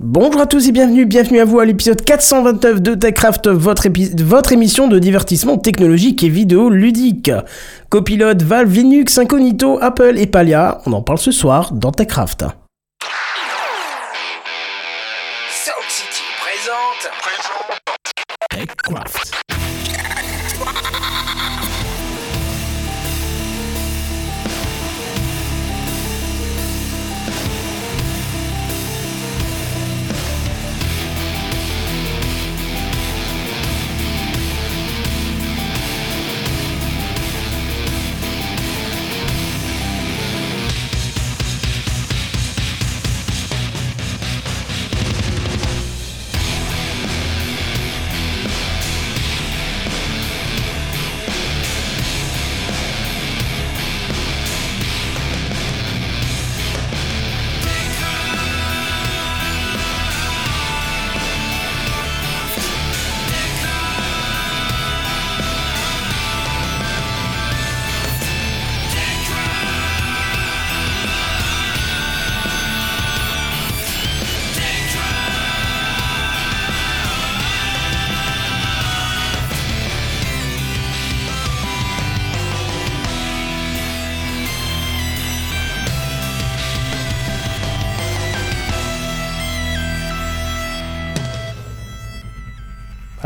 Bonjour à tous et bienvenue, bienvenue à vous à l'épisode 429 de TechCraft, votre, votre émission de divertissement technologique et vidéo ludique. Copilote, Valve, Linux, Incognito, Apple et Palia, on en parle ce soir dans TechCraft. City présente. TechCraft.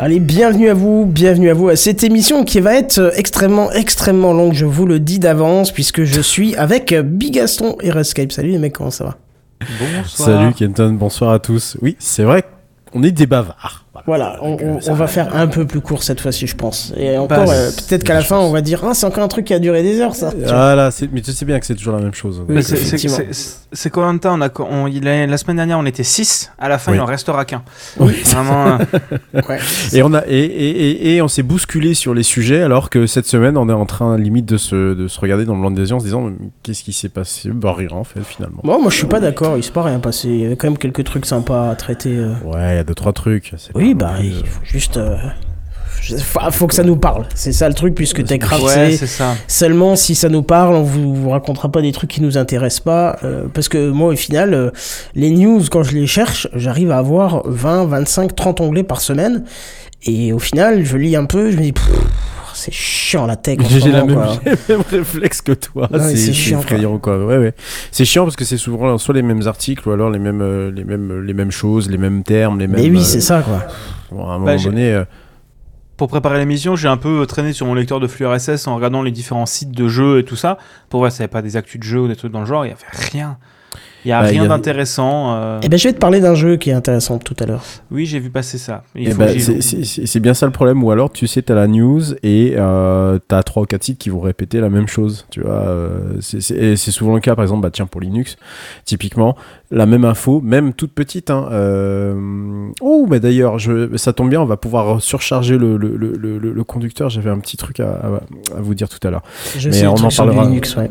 Allez, bienvenue à vous, bienvenue à vous à cette émission qui va être euh, extrêmement, extrêmement longue, je vous le dis d'avance, puisque je suis avec euh, Bigaston et Rescape. Salut les mecs, comment ça va? Bonsoir. Salut Kenton, bonsoir à tous. Oui, c'est vrai qu'on est des bavards. Voilà, on, va faire un peu plus court cette fois-ci, je pense. Et encore, bah, euh, peut-être qu'à la fin, on va dire Ah, c'est encore un truc qui a duré des heures, ça. Voilà, mais tu sais bien que c'est toujours la même chose. c'est combien de temps on a, on, La semaine dernière, on était 6. À la fin, il en restera qu'un. Oui. Vraiment. ouais. Et on, a, et, et, et, on s'est bousculé sur les sujets, alors que cette semaine, on est en train limite de se, de se regarder dans le blanc des yeux en se disant Qu'est-ce qui s'est passé? Bah, rien, en fait, finalement. Bon, moi, je suis pas d'accord. Il s'est pas rien passé. Il y avait quand même quelques trucs sympas à traiter. Euh. Ouais, il y a deux, trois trucs. Oui, bah, il faut juste. Euh, faut que ça nous parle. C'est ça le truc, puisque TechCraft, ouais, c'est seulement si ça nous parle, on vous, vous racontera pas des trucs qui nous intéressent pas. Euh, parce que moi, au final, euh, les news, quand je les cherche, j'arrive à avoir 20, 25, 30 onglets par semaine. Et au final, je lis un peu, je me dis, c'est chiant la tech. J'ai la même, même, réflexe que toi. c'est effrayant quoi. Ouais, ouais. C'est chiant parce que c'est souvent soit les mêmes articles ou alors les mêmes, les mêmes, les mêmes choses, les mêmes termes, les mêmes. Mais oui, c'est ça quoi. à un moment bah, donné pour préparer l'émission, j'ai un peu traîné sur mon lecteur de flux RSS en regardant les différents sites de jeux et tout ça, pour voir s'il n'y avait pas des actus de jeux ou des trucs dans le genre, il n'y avait rien. Il n'y a bah, rien d'intéressant. Euh. Eh ben, je vais te parler d'un jeu qui est intéressant tout à l'heure. Oui, j'ai vu passer ça. Ben, c'est bien ça le problème. Ou alors, tu sais, tu as la news et euh, tu as 3 ou 4 sites qui vont répéter la même chose. Tu vois, euh, c'est souvent le cas, par exemple, bah, tiens, pour Linux, typiquement, la même info, même toute petite. Hein, euh... Oh, mais d'ailleurs, ça tombe bien, on va pouvoir surcharger le, le, le, le conducteur. J'avais un petit truc à, à, vous dire tout à l'heure. Mais on en parlera. Linux, ouais.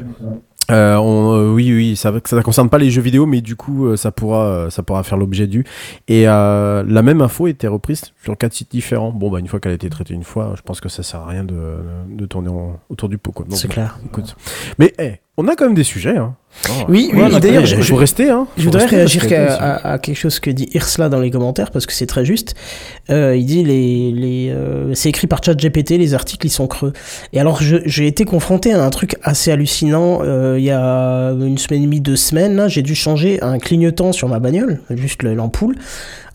Euh, euh, oui, oui, ça ne concerne pas les jeux vidéo, mais du coup, euh, ça pourra, ça pourra faire l'objet du. Et la même info était reprise sur quatre sites différents. Bon, bah, une fois qu'elle a été traitée une fois, je pense que ça sert à rien de, de tourner autour du pot. C'est clair. Écoute. Mais hey, on a quand même des sujets. Hein. Oh. oui, oui d'ailleurs, je, rester, hein. je voudrais réagir à, quelque chose que dit Irsla dans les commentaires parce que c'est très juste. Euh, il dit les, les euh, c'est écrit par ChatGPT, les articles ils sont creux. Et alors j'ai été confronté à un truc assez hallucinant euh, il y a une semaine et demie, deux semaines. J'ai dû changer un clignotant sur ma bagnole, juste l'ampoule.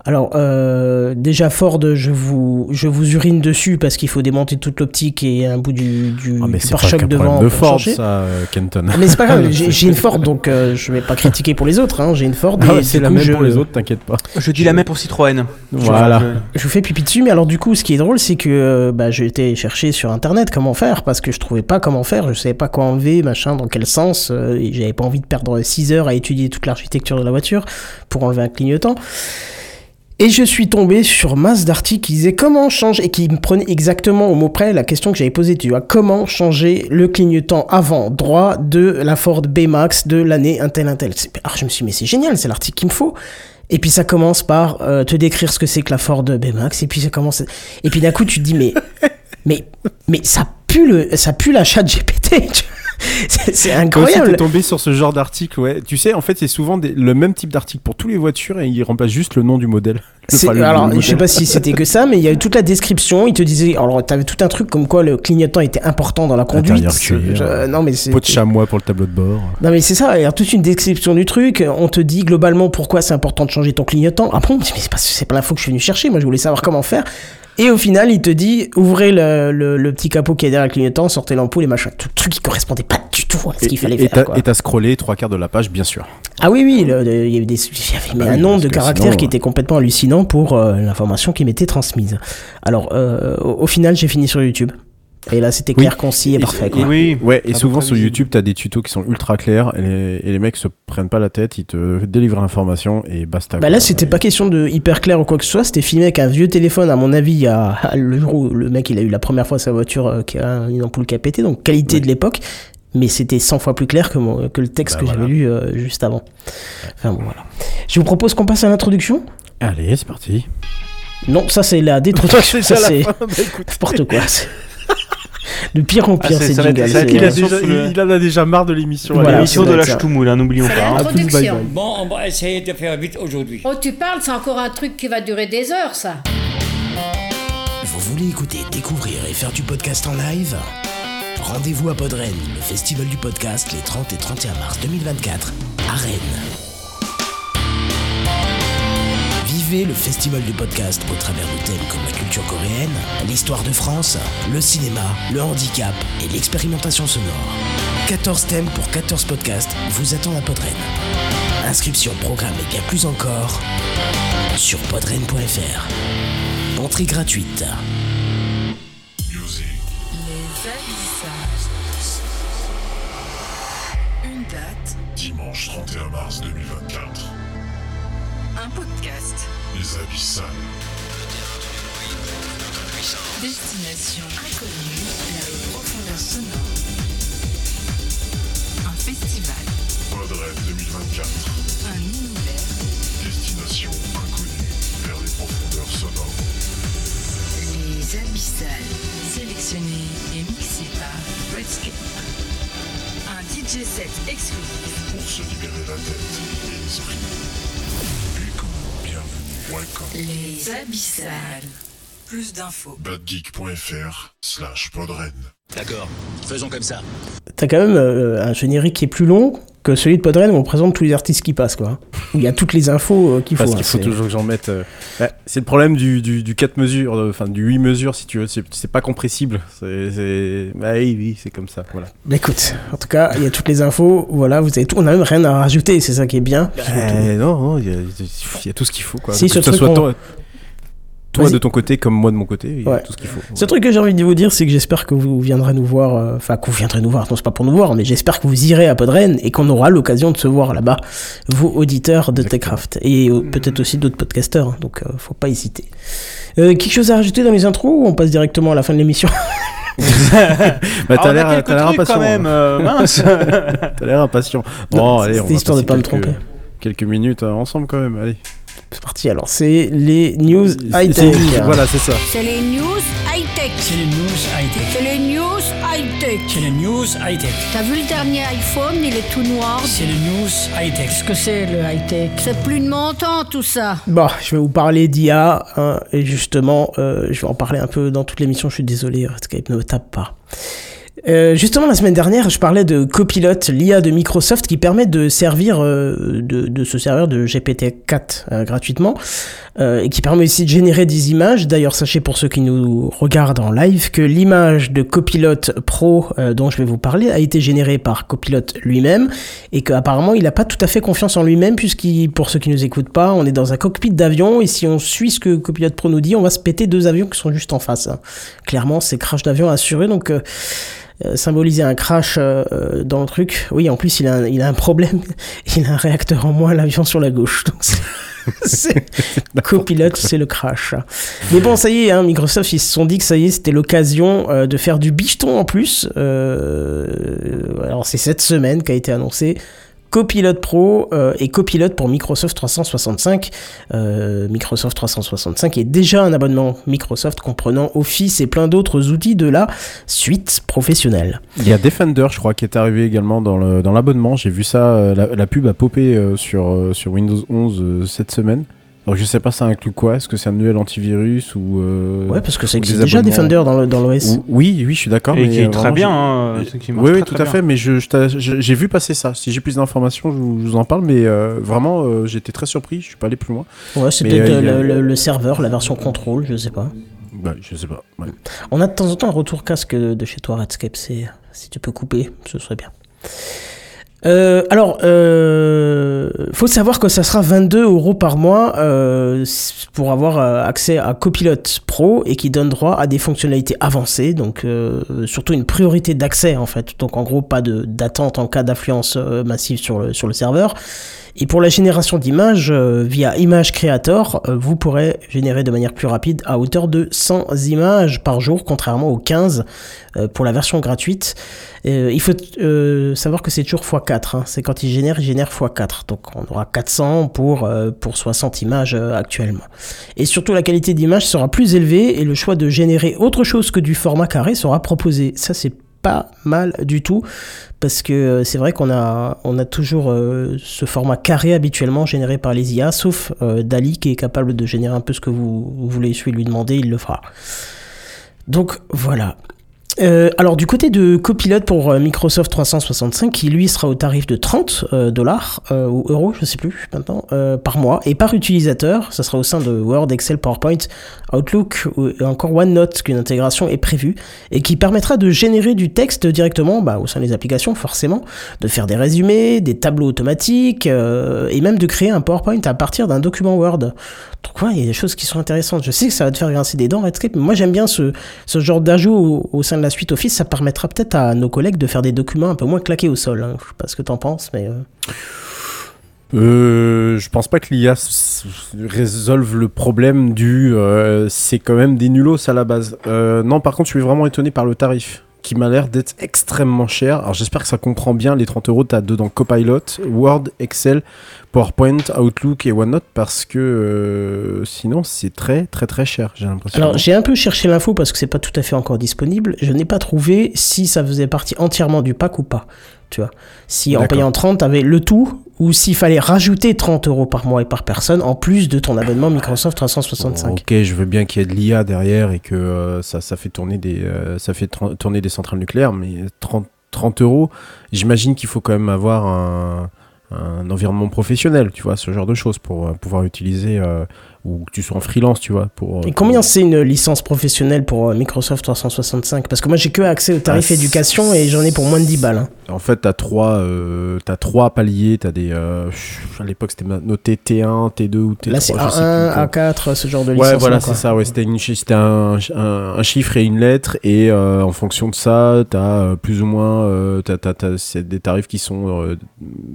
Alors, euh, déjà Ford, je vous, je vous urine dessus parce qu'il faut démonter toute l'optique et un bout du, du, oh, pare-choc devant. de Ford, ça, euh, Kenton. Mais c'est pas grave, j'ai une Ford, donc euh, je vais pas critiquer pour les autres. Hein, j'ai une Ford. Ah c'est la même pour les autres, t'inquiète pas. Je dis la même pour Citroën. Voilà. Je, vous fais pipi dessus, mais alors du coup, ce qui est drôle, c'est que euh, bah, j'ai été chercher sur internet comment faire parce que je trouvais pas comment faire, je savais pas quoi enlever, machin, dans quel sens, et j'avais pas envie de perdre 6 heures à étudier toute l'architecture de la voiture pour enlever un clignotant. Et je suis tombé sur masse d'articles qui disaient comment changer, et qui me prenaient exactement au mot près la question que j'avais posée, tu vois, comment changer le clignotant avant droit de la Ford B-Max de l'année Intel Intel. Alors je me suis dit, mais c'est génial, c'est l'article qu'il me faut. Et puis ça commence par euh, te décrire ce que c'est que la Ford B-Max, et puis ça commence... Et puis d'un coup tu te dis, mais, mais, mais ça pue, le, ça pue la chat GPT, c'est c'est aussi, incroyable. t'es tombé sur ce genre d'article, ouais. Tu sais, en fait, c'est souvent des- le même type d'article pour tous les voitures et il remplace juste le nom du modèle. Enfin, le- alors, je sais pas si c'était que ça, mais il y a eu toute la description. Il te disait, alors, t'avais tout un truc comme quoi le clignotant était important dans la conduite. Je- non, mais c'est. Peau de chamois pour le tableau de bord. Non, mais c'est ça. Il y a toute une description du truc. On te dit globalement pourquoi c'est important de changer ton clignotant. Ah bon, mais c'est pas, pas l'info que je suis venu chercher. Moi, je voulais savoir comment faire. Et au final, il te dit, ouvrez le, le- le petit capot qui est derrière le clignotant, sortez l'ampoule et machin. Tout truc qui correspondait pas du tout à ce qu'il fallait et, faire. quoi. et t'as scrollé trois quarts de la page, bien sûr. Ah oui, oui, il y avait, des, y avait mais Ah un oui, nombre de caractères sinon, qui euh, était complètement hallucinant pour euh, l'information qui m'était transmise. Alors, euh, au, au final, j'ai fini sur YouTube. Et là, c'était clair, concis et, Et- parfait. et-. Oui. Ouais, et souvent sur. YouTube, t'as des tutos qui sont ultra clairs et les, et les mecs se prennent pas la tête, ils te délivrent l'information et basta. Bah là, c'était Et- pas question de hyper clair ou quoi que ce soit. C'était filmé avec un vieux téléphone, à mon avis, à, à le jour où le mec il a eu la première fois sa voiture euh, qui a une ampoule qui a pété, donc qualité de l'époque. Mais c'était 100 fois plus clair que, mon- que le texte Bah que voilà. j'avais lu euh, juste avant. Enfin bon, voilà. Je vous propose qu'on passe à l'introduction. Allez, c'est parti. Non, ça c'est la détroduction. ça à la c'est bah, n'importe quoi. De pire en pire, Ah, c'est- c'est ça Il, a déjà, le- il, il en a déjà marre de l'émission. Voilà, L'émission de. Ch'toumoule, hein, n'oublions pas. hein. Bon, on va essayer de faire vite aujourd'hui. Oh, tu parles, c'est encore un truc qui va durer des heures, ça. Vous voulez écouter, découvrir et faire du podcast en live? Rendez-vous à Podren, le festival du podcast les 30 et 31 mars 2024 à Rennes. Vivez le festival du podcast au travers de thèmes comme la culture coréenne, l'histoire de France, le cinéma, le handicap et l'expérimentation sonore. 14 thèmes pour 14 podcasts vous attendent à Podren. Inscription, programme et bien plus encore sur podren.fr. Entrée gratuite. Une date, Dimanche 31 mars 2024. un podcast. Les Abyssales. Destination inconnue, la profondeur sonore. Un festival, Podred 2024. un univers, Destination inconnue vers les profondeurs sonores. les abyssales. Sélectionné et mixé par Redscape. Un DJ set exclusif. Pour se libérer la tête et l'esprit. Les abyssales. Plus d'infos. badgeek.fr slash podren. D'accord, faisons comme ça. T'as quand même euh, un générique qui est plus long que celui de Podren où on présente tous les artistes qui passent, quoi. Où il y a toutes les infos euh, qu'il faut. Parce hein, qu'il faut c'est- toujours que j'en mette. euh, ouais, c'est le problème du, du, du 4 mesures, euh, enfin du 8 mesures si tu veux. C'est, c'est pas compressible. C'est, c'est... Bah oui, oui, c'est comme ça. Voilà. Bah, écoute, en tout cas, il y a toutes les infos. Voilà, vous avez tout. On a même rien à rajouter, c'est ça qui est bien. Non, non, il y, a- il y a tout ce qu'il faut. Quoi. Si, que ce soit on- toi, de ton côté comme moi de mon côté, il y a Ouais. tout ce qu'il faut. Ce truc que j'ai envie de vous dire, c'est que j'espère que vous viendrez nous voir, euh, enfin que vous viendrez nous voir, non c'est pas pour nous voir, mais j'espère que vous irez à Podren et qu'on aura l'occasion de se voir là-bas, vous auditeurs de Exactement. Techcraft, et euh, peut-être aussi d'autres podcasteurs, hein, donc euh, faut pas hésiter. Euh, quelque chose à rajouter dans mes intros ou on passe directement à la fin de l'émission? Bah, Ah, t'as l'air, impatient. quand même, euh, mince. T'as l'air impatient. Bon, Non, allez, on va histoire de pas me quelques- tromper. Quelques minutes euh, ensemble quand même. Allez. C'est parti alors, c'est les news high-tech. c'est- Voilà, c'est ça. C'est les news high-tech. C'est les news high-tech. C'est les news high-tech. C'est les news high-tech. T'as vu le dernier iPhone, il est tout noir. C'est les news high-tech. Qu'est-ce que c'est le high-tech? C'est plus de mon temps tout ça. Bon, je vais vous parler d'IA, hein, et justement, euh, je vais en parler un peu dans toute l'émission, je suis désolé, Skype ne me tape pas. Euh, justement, la semaine dernière, je parlais de Copilot, l'IA de Microsoft qui permet de servir, euh, de, de se servir de GPT-4 euh, gratuitement, euh, et qui permet aussi de générer des images. D'ailleurs, sachez pour ceux qui nous regardent en live que l'image de Copilot Pro euh, dont je vais vous parler a été générée par Copilot lui-même, et qu'apparemment il n'a pas tout à fait confiance en lui-même, puisqu'il, pour ceux qui nous écoutent pas, on est dans un cockpit d'avion, et si on suit ce que Copilot Pro nous dit, on va se péter deux avions qui sont juste en face. Clairement, c'est crash d'avion assuré, donc... euh, symboliser un crash euh, euh, dans le truc. Oui, en plus, il a, un, il a un problème. Il a un réacteur en moins, l'avion sur la gauche. Donc, c'est- c'est copilote, c'est le crash. Mais bon, ça y est, hein, Microsoft, ils se sont dit que ça y est, c'était l'occasion euh, de faire du bicheton en plus. Euh, alors, c'est cette semaine qu'a été annoncé Copilot Pro euh, et Copilot pour Microsoft 365. Euh, Microsoft 365 est déjà un abonnement Microsoft comprenant Office et plein d'autres outils de la suite professionnelle. Il y a Defender, je crois, qui est arrivé également dans le- dans l'abonnement. J'ai vu ça, euh, la, la pub a popé sur, sur Windows 11 euh, cette semaine. Alors je sais pas ça inclut quoi, est-ce que c'est un nouvel antivirus ou... euh, Ouais, parce que ça existe déjà Defender dans le- dans l'OS. Ou- Oui, oui, je suis d'accord. Et mais, qui est euh, très vraiment, bien, hein, qui marche Oui, oui, très, tout très à bien. fait, mais je, j'ai vu passer ça. Si j'ai plus d'informations, je, vous je vous en parle, mais euh, vraiment, euh, j'étais très surpris, je suis pas allé plus loin. Ouais, c'est peut-être euh, a- le, le- le serveur, la version contrôle, je sais pas. Bah, je sais pas. ouais. On a de temps en temps un retour casque de chez toi, Redscape. C'est si tu peux couper, ce serait bien. Euh, alors, euh, faut savoir que ça sera 22 euros par mois euh, pour avoir euh, accès à Copilot Pro et qui donne droit à des fonctionnalités avancées, donc surtout une priorité d'accès en fait. Donc en gros, pas de d'attente en cas d'affluence massive sur le sur le serveur. Et pour la génération d'images euh, via Image Creator, euh, vous pourrez générer de manière plus rapide à hauteur de 100 images par jour, contrairement aux 15 euh, pour la version gratuite. Euh, il faut euh, savoir que c'est toujours x4. hein. C'est quand il génère, il génère x4. Donc on aura 400 pour, euh, pour 60 images actuellement. Et surtout, la qualité d'image sera plus élevée et le choix de générer autre chose que du format carré sera proposé. Ça, c'est pas mal du tout parce que euh, c'est vrai qu'on a, toujours euh, ce format carré habituellement généré par les IA, sauf euh, Dali qui est capable de générer un peu ce que vous, voulez lui demander, il le fera. Donc voilà. Euh, alors du côté de Copilot pour euh, Microsoft 365, qui lui sera au tarif de 30 euh, dollars ou euros, je sais plus maintenant, par mois et par utilisateur, ça sera au sein de Word, Excel, PowerPoint, Outlook ou encore OneNote qu'une intégration est prévue et qui permettra de générer du texte directement bah, au sein des applications forcément, de faire des résumés, des tableaux automatiques et même de créer un PowerPoint à partir d'un document Word. Donc ouais, il y a des choses qui sont intéressantes. Je sais que ça va te faire grincer des dents Redscape, mais moi j'aime bien ce, genre d'ajout au, au sein la suite Office. Ça permettra peut-être à nos collègues de faire des documents un peu moins claqués au sol. hein. Je sais pas ce que t'en penses, mais... euh, Euh, je pense pas que l'IA résolve le problème du. euh, c'est quand même des nulos à la base. Non, par contre, je suis vraiment étonné par le tarif qui m'a l'air d'être extrêmement cher. Alors j'espère que ça comprend bien les 30 euros. T'as dedans Copilot, Word, Excel, PowerPoint, Outlook et OneNote parce que euh, sinon c'est très très très cher. J'ai l'impression. Alors j'ai un peu cherché l'info parce que c'est pas tout à fait encore disponible. Je n'ai pas trouvé si ça faisait partie entièrement du pack ou pas. Tu vois, si en payant 30, t'avais le tout ou s'il fallait rajouter 30 euros par mois et par personne en plus de ton abonnement Microsoft 365. Ok, je veux bien qu'il y ait de l'IA derrière et que euh, ça, ça fait tourner des, euh, ça fait tourner des centrales nucléaires, mais 30, 30 euros, j'imagine qu'il faut quand même avoir un, un environnement professionnel, tu vois, ce genre de choses pour euh, pouvoir utiliser, euh, ou que tu sois en freelance, tu vois. Pour, Et combien c'est une licence professionnelle pour euh, Microsoft 365 Parce que moi j'ai que accès au tarif Ah, éducation et j'en ai pour moins de 10 balles. hein. En fait, t'as trois, euh, t'as trois paliers, t'as des, euh, à l'époque c'était noté T1, T2 ou T3. Là c'est je sais A1, plus quoi. A4, ce genre de licence. Ouais, voilà, c'est ça. Ouais, c'était un, un, un chiffre et une lettre, et euh, en fonction de ça, t'as euh, plus ou moins, euh, c'est des tarifs qui sont euh,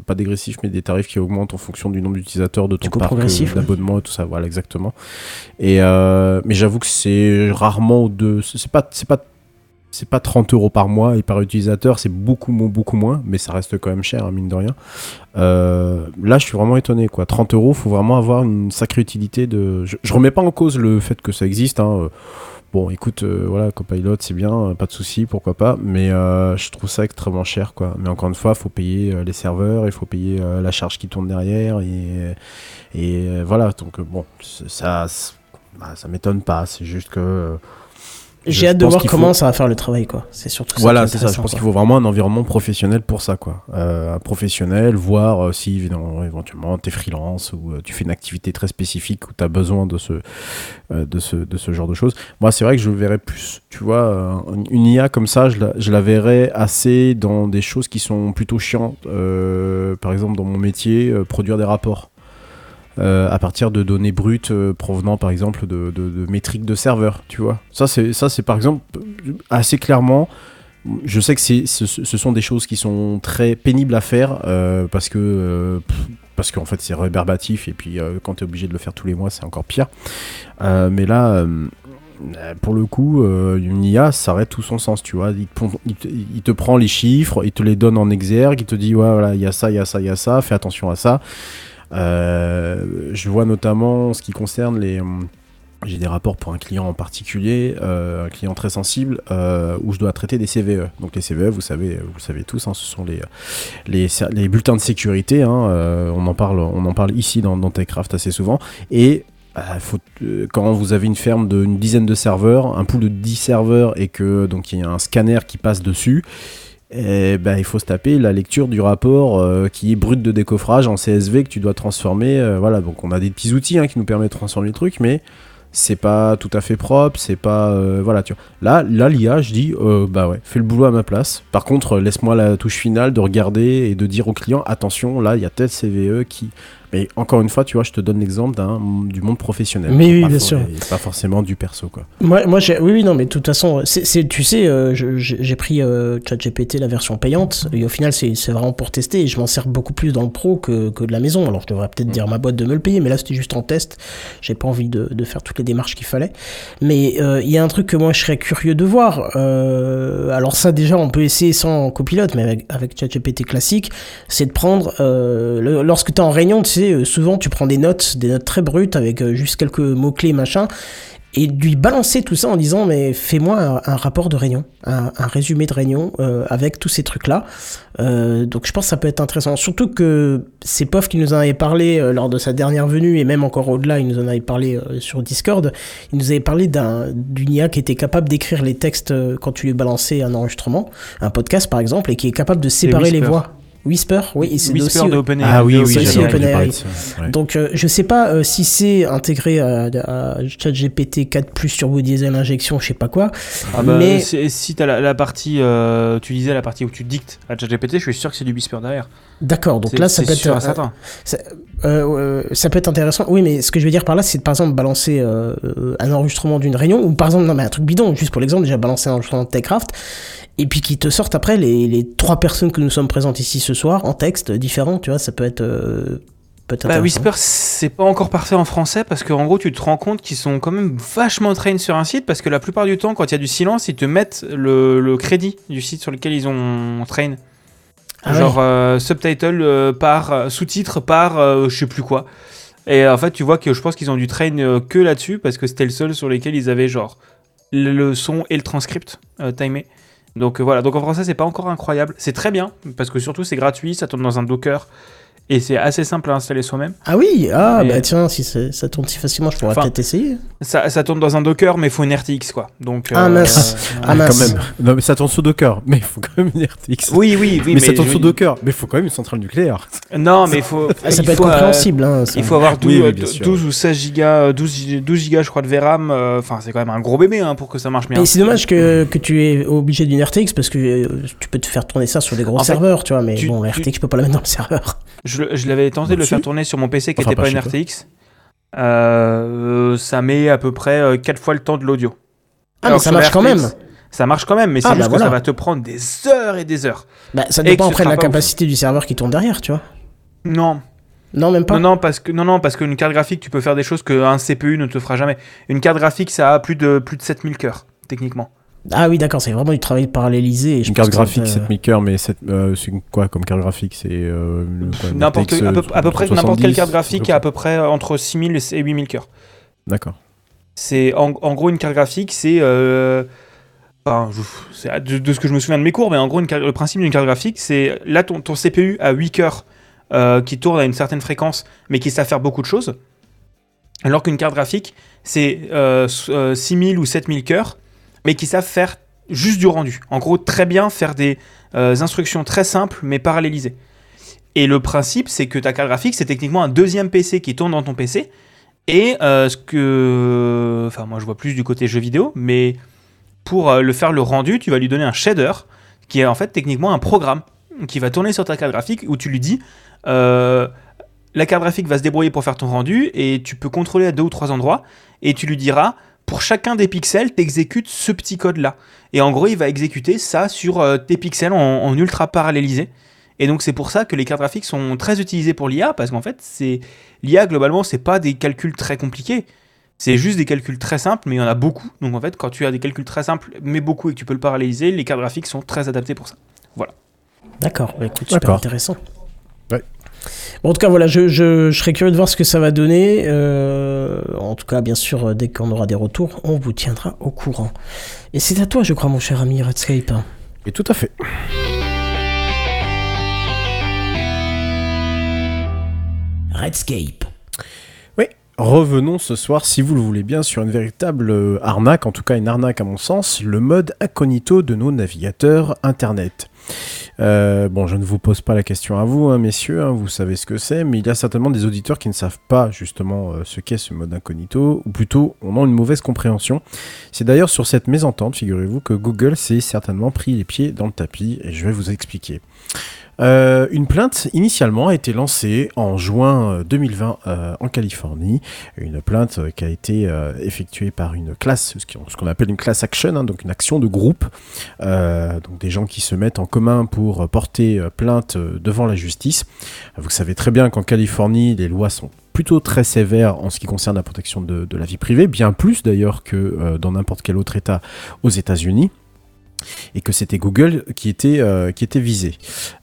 pas dégressifs, mais des tarifs qui augmentent en fonction du nombre d'utilisateurs de ton parc euh, d'abonnement et tout ça. Voilà, exactement. Et euh, mais j'avoue que c'est rarement de, c'est pas, c'est pas c'est pas 30 euros par mois et par utilisateur, c'est beaucoup, beaucoup moins, mais ça reste quand même cher, hein, mine de rien. Euh, là, je suis vraiment étonné, quoi. 30 euros, faut vraiment avoir une sacrée utilité de. Je, je remets pas en cause le fait que ça existe, hein. Bon, écoute, euh, voilà, Copilot, c'est bien, euh, pas de souci, pourquoi pas, mais euh, je trouve ça extrêmement cher, quoi. Mais encore une fois, il faut payer les serveurs, il faut payer la charge qui tourne derrière, et, et voilà, donc bon, ça, bah, ça m'étonne pas, c'est juste que. J'ai hâte de voir comment faut- ça va faire le travail, quoi. C'est surtout ça. Voilà, c'est ça. Je pense qu'il faut vraiment un environnement professionnel pour ça, quoi. Euh, un professionnel, voir euh, si évidemment, éventuellement t'es freelance ou euh, tu fais une activité très spécifique où tu as besoin de ce, euh, de, ce, de ce genre de choses. Moi, c'est vrai que je verrais plus, tu vois, une IA comme ça, je la, je la verrais assez dans des choses qui sont plutôt chiantes. Euh, par exemple, dans mon métier, produire des rapports. Euh, à partir de données brutes euh, provenant par exemple de, métriques de serveurs, tu vois. Ça c'est ça c'est par exemple assez clairement. Je sais que c'est ce, sont des choses qui sont très pénibles à faire euh, parce que pff, parce qu'en fait c'est rébarbatif et puis quand tu es obligé de le faire tous les mois c'est encore pire. Mais là pour le coup, euh, une IA, ça aurait tout son sens, tu vois. Il te- il te prend les chiffres, il te les donne en exergue, il te dit, ouais, voilà, il y a ça, il y a ça, il y a ça, fais attention à ça. Euh, je vois notamment en ce qui concerne les. hum, J'ai des rapports pour un client en particulier, euh, un client très sensible, euh, où je dois traiter des CVE. Donc les CVE, vous savez, vous le savez tous, hein, ce sont les, les, bulletins de sécurité. hein, on en parle, on en parle ici dans, Techcraft assez souvent. Et quand vous avez une ferme d'une dizaine de serveurs, un pool de 10 serveurs et que donc il y a un scanner qui passe dessus, eh ben, il faut se taper la lecture du rapport euh, qui est brut de décoffrage en CSV que tu dois transformer. euh, voilà, donc on a des petits outils hein, qui nous permettent de transformer les trucs, mais c'est pas tout à fait propre, c'est pas euh, voilà tu vois. Là, là l'IA, je dis bah ouais, fais le boulot à ma place. Par contre, laisse-moi la touche finale de regarder et de dire au client attention, là il y a tel CVE qui. Mais encore une fois, tu vois, je te donne l'exemple du monde professionnel. Mais oui, bien sûr. et Pas forcément du perso quoi. Moi, moi oui, oui, non, mais de toute façon, c'est, tu sais, euh, j'ai pris euh, ChatGPT, la version payante, et au final, c'est, vraiment pour tester, et je m'en sers beaucoup plus dans le pro que, que de la maison. Alors, je devrais peut-être dire à ma boîte de me le payer, mais là, c'était juste en test. J'ai pas envie de, de faire toutes les démarches qu'il fallait. Mais euh, il y a un truc que moi, je serais curieux de voir. Euh, alors, ça, déjà, on peut essayer sans copilote, mais avec, avec ChatGPT classique, c'est de prendre, le- lorsque tu es en réunion, tu sais, euh, souvent, tu prends des notes, des notes très brutes, avec euh, juste quelques mots-clés, machin et lui balancer tout ça en disant mais fais-moi un, un rapport de réunion, un, un résumé de réunion euh, avec tous ces trucs-là. Euh, donc je pense que ça peut être intéressant. Surtout que c'est POF qui nous en avait parlé euh, lors de sa dernière venue et même encore au-delà, il nous en avait parlé sur Discord. Il nous avait parlé d'un d'une IA qui était capable d'écrire les textes quand tu lui balançais un enregistrement, un podcast par exemple, et qui est capable de séparer les voix. Whisper, oui, c'est Whisper aussi- de OpenAI. Ah oui, oui, aussi OpenAI. ouais. Donc euh, je sais pas euh, si c'est intégré à, à ChatGPT 4 plus turbo diesel injection, je sais pas quoi. Ah bah, mais si t'as la, la partie, euh, tu disais la partie où tu dictes à ChatGPT, je suis sûr que c'est du Whisper derrière. d'accord, donc là ça peut être sûr euh, certain. ça, euh, euh, ça peut être intéressant. Oui, mais ce que je veux dire par là, c'est par exemple balancer euh, euh, un enregistrement d'une réunion ou par exemple non mais un truc bidon, juste pour l'exemple, déjà balancer un enregistrement de Techcraft et puis qui te sortent après les, les trois personnes que nous sommes présentes ici ce soir en texte différents, tu vois, ça peut être euh, peut être Bah. Whisper, c'est pas encore parfait en français parce qu'en gros, tu te rends compte qu'ils sont quand même vachement train sur un site parce que la plupart du temps, quand il y a du silence, ils te mettent le, le crédit du site sur lequel ils ont train. Ah Genre euh, subtitle euh, par euh, sous-titre par euh, je sais plus quoi. Et euh, en fait, tu vois que je pense qu'ils ont dû train euh, que là-dessus parce que c'était le seul sur lequel ils avaient genre le, son et le transcript euh, timé. Donc euh, voilà, donc en français c'est pas encore incroyable. C'est très bien parce que surtout c'est gratuit, ça tourne dans un Docker et c'est assez simple à installer soi-même. Ah oui, ah Et- bah tiens, si ça tourne si facilement, je pourrais Enfin, peut-être essayer. Ça, ça tourne dans un Docker mais il faut une RTX quoi. Donc Ah, euh, mince. euh, Ah, mince. Quand même. Non, mais ça tourne sous Docker, mais il faut quand même une RTX. Oui, oui, oui. mais, ça tourne je- sous Docker, mais il faut quand même une centrale nucléaire. Non, mais il faut. Ah, ça il peut être euh, compréhensible. hein, ça. Il faut avoir 12, Oui, oui, euh, bien sûr. 12 ou 16 gigas, euh, 12, gi- 12 gigas, je crois, de VRAM. euh, Enfin, c'est quand même un gros bébé hein, pour que ça marche bien. Et c'est dommage que, que tu es obligé d'une RTX parce que euh, tu peux te faire tourner ça sur des gros En fait, serveurs, tu vois, mais tu- bon, RTX, je peux pas la mettre dans le serveur. Je, je l'avais tenté de le Si. faire tourner sur mon PC qui Enfin, n'était pas pas une. RTX. Euh, ça met à peu près 4 fois le temps de l'audio. Ah, Alors mais ça marche quand même. Ça marche quand même, mais c'est Ah, juste bah que ça va te prendre des heures et des heures. Bah, ça dépend après de la ouf. capacité du serveur qui tourne derrière, tu vois. Non, Non, même pas. non, non, parce que non, non, parce qu'une carte graphique, tu peux faire des choses qu'un CPU ne te fera jamais. Une carte graphique, ça a plus de plus de 7000 cœurs techniquement. Ah oui, d'accord, c'est vraiment du travail parallélisé. et je Une carte que graphique, 7000 cœurs, mais sept- euh, c'est quoi comme carte graphique? C'est euh, N'importe RTX, à peu, à peu près n'importe quelle 370, carte graphique a à peu près entre 6000 et 8000 cœurs. D'accord. C'est en, en gros une carte graphique, c'est euh, enfin, de, de ce que je me souviens de mes cours, mais en gros une le principe d'une carte graphique, c'est là ton, ton CPU a 8 cœurs euh, qui tourne à une certaine fréquence, mais qui savent faire beaucoup de choses, alors qu'une carte graphique c'est euh, s- euh, 6000 ou 7000 cœurs, mais qui savent faire juste du rendu. En gros, très bien faire des euh, instructions très simples mais parallélisées. Et le principe, c'est que ta carte graphique, c'est techniquement un deuxième PC qui tourne dans ton PC. Et euh, ce que. Enfin, moi, je vois plus du côté jeu vidéo, mais pour euh, le faire le rendu, tu vas lui donner un shader, qui est en fait techniquement un programme qui va tourner sur ta carte graphique où tu lui dis. la carte graphique va se débrouiller pour faire ton rendu et tu peux contrôler à deux ou trois endroits et tu lui diras pour chacun des pixels, t'exécutes ce petit code-là. Et en gros, il va exécuter ça sur euh, tes pixels en, en ultra parallélisé. Et donc c'est pour ça que les cartes graphiques sont très utilisées pour l'IA parce qu'en fait, c'est l'IA globalement, c'est pas des calculs très compliqués. C'est juste des calculs très simples, mais il y en a beaucoup. Donc en fait, quand tu as des calculs très simples, mais beaucoup, et que tu peux le paralléliser, les cartes graphiques sont très adaptées pour ça. D'accord, bah écoute, super intéressant. Bon, en tout cas, voilà, je, je, je serais curieux de voir ce que ça va donner. Euh, en tout cas, bien sûr, dès qu'on aura des retours, on vous tiendra au courant. Et c'est à toi, je crois, mon cher ami Redscape. Et tout à fait. Redscape. Revenons ce soir, si vous le voulez bien, sur une véritable euh, arnaque, en tout cas une arnaque à mon sens, le mode incognito de nos navigateurs Internet. Euh, bon, je ne vous pose pas la question à vous, hein, messieurs, hein, vous savez ce que c'est, mais il y a certainement des auditeurs qui ne savent pas justement euh, ce qu'est ce mode incognito, ou plutôt on a une mauvaise compréhension. C'est d'ailleurs sur cette mésentente, figurez-vous, que Google s'est certainement pris les pieds dans le tapis, et je vais vous expliquer. Euh, une plainte initialement a été lancée en juin euh, 2020 euh, en Californie. Une plainte euh, qui a été euh, effectuée par une classe, ce qu'on appelle une class action, hein, donc une action de groupe. Euh, donc des gens qui se mettent en commun pour euh, porter euh, plainte euh, devant la justice. Vous savez très bien qu'en Californie, les lois sont plutôt très sévères en ce qui concerne la protection de, la vie privée, bien plus d'ailleurs que euh, dans n'importe quel autre État aux États-Unis et que c'était Google qui était, euh, qui était visé.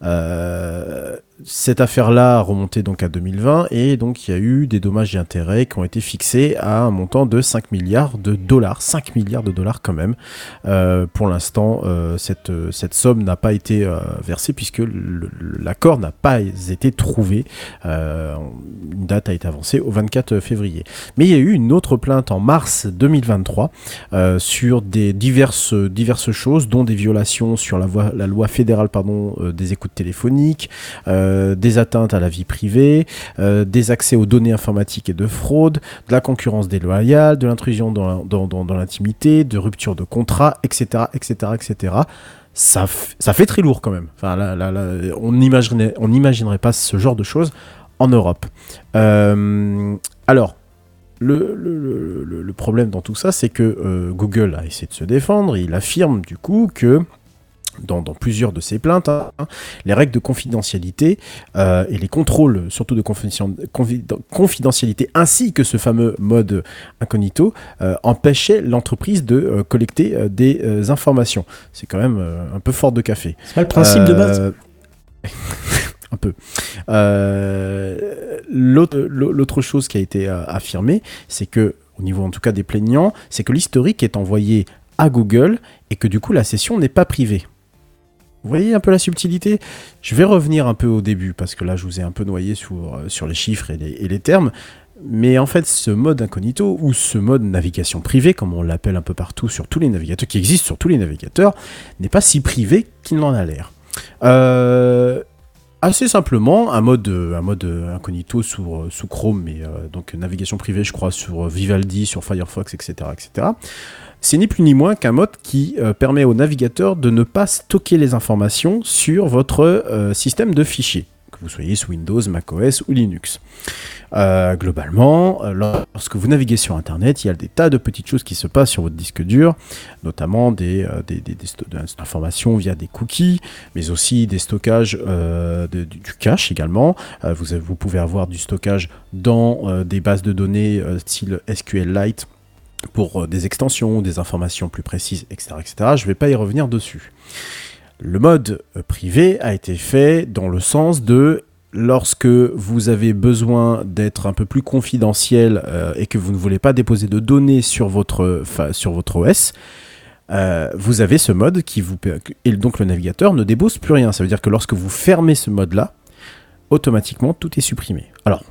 Euh, cette affaire-là a remonté donc à 2020 et donc il y a eu des dommages et intérêts qui ont été fixés à un montant de 5 milliards de dollars. 5 milliards de dollars quand même. Euh, pour l'instant, euh, cette, euh, cette somme n'a pas été versée puisque l'accord n'a pas été trouvé. Une date a été avancée au 24 février. Mais il y a eu une autre plainte en mars 2023 euh, sur des diverses, diverses choses, dont des violations sur la, voie- la loi fédérale pardon, des écoutes téléphoniques, des atteintes à la vie privée, euh, des accès aux données informatiques et de fraude, de la concurrence déloyale, de l'intrusion dans, dans, dans- l'intimité, de rupture de contrat, etc. etc., etc. Ça, ça fait très lourd quand même. Enfin, on n'imaginerait on pas ce genre de choses en Europe. Euh, alors, le, le- problème dans tout ça, c'est que euh, Google a essayé de se défendre. Il affirme du coup que dans, dans plusieurs de ses plaintes, hein, les règles de confidentialité euh, et les contrôles, surtout de confidential- confiden- confidentialité, ainsi que ce fameux mode incognito, euh, empêchaient l'entreprise de euh, collecter des informations. C'est quand même un peu fort de café. C'est pas le principe de base un peu. Euh, L'autre chose qui a été affirmée, c'est que, au niveau en tout cas des plaignants, c'est que l'historique est envoyé à Google et que du coup la session n'est pas privée. Vous voyez un peu la subtilité? Je vais revenir un peu au début parce que là je vous ai un peu noyé sur, euh, les chiffres et les, termes. Mais en fait, ce mode incognito ou ce mode navigation privée, comme on l'appelle un peu partout sur tous les navigateurs, qui existe sur tous les navigateurs, n'est pas si privé qu'il n'en a l'air. Euh, assez simplement, un mode, incognito sous, Chrome, mais euh, donc navigation privée, je crois, sur Vivaldi, sur Firefox, etc. C'est ni plus ni moins qu'un mode qui euh, permet au navigateur de ne pas stocker les informations sur votre euh, système de fichiers, que vous soyez sous Windows, macOS ou Linux. Euh, globalement, lorsque vous naviguez sur Internet, il y a des tas de petites choses qui se passent sur votre disque dur, notamment des, informations via des cookies, mais aussi des stockages du, cache également. Vous, vous pouvez avoir du stockage dans des bases de données style SQLite pour euh, des extensions, des informations plus précises, etc. etc. Je ne vais pas y revenir dessus. Le mode euh, privé a été fait dans le sens de lorsque vous avez besoin d'être un peu plus confidentiel euh, et que vous ne voulez pas déposer de données sur votre, sur votre OS, vous avez ce mode qui vous et donc le navigateur ne dépose plus rien. Ça veut dire que lorsque vous fermez ce mode-là, automatiquement tout est supprimé. Alors,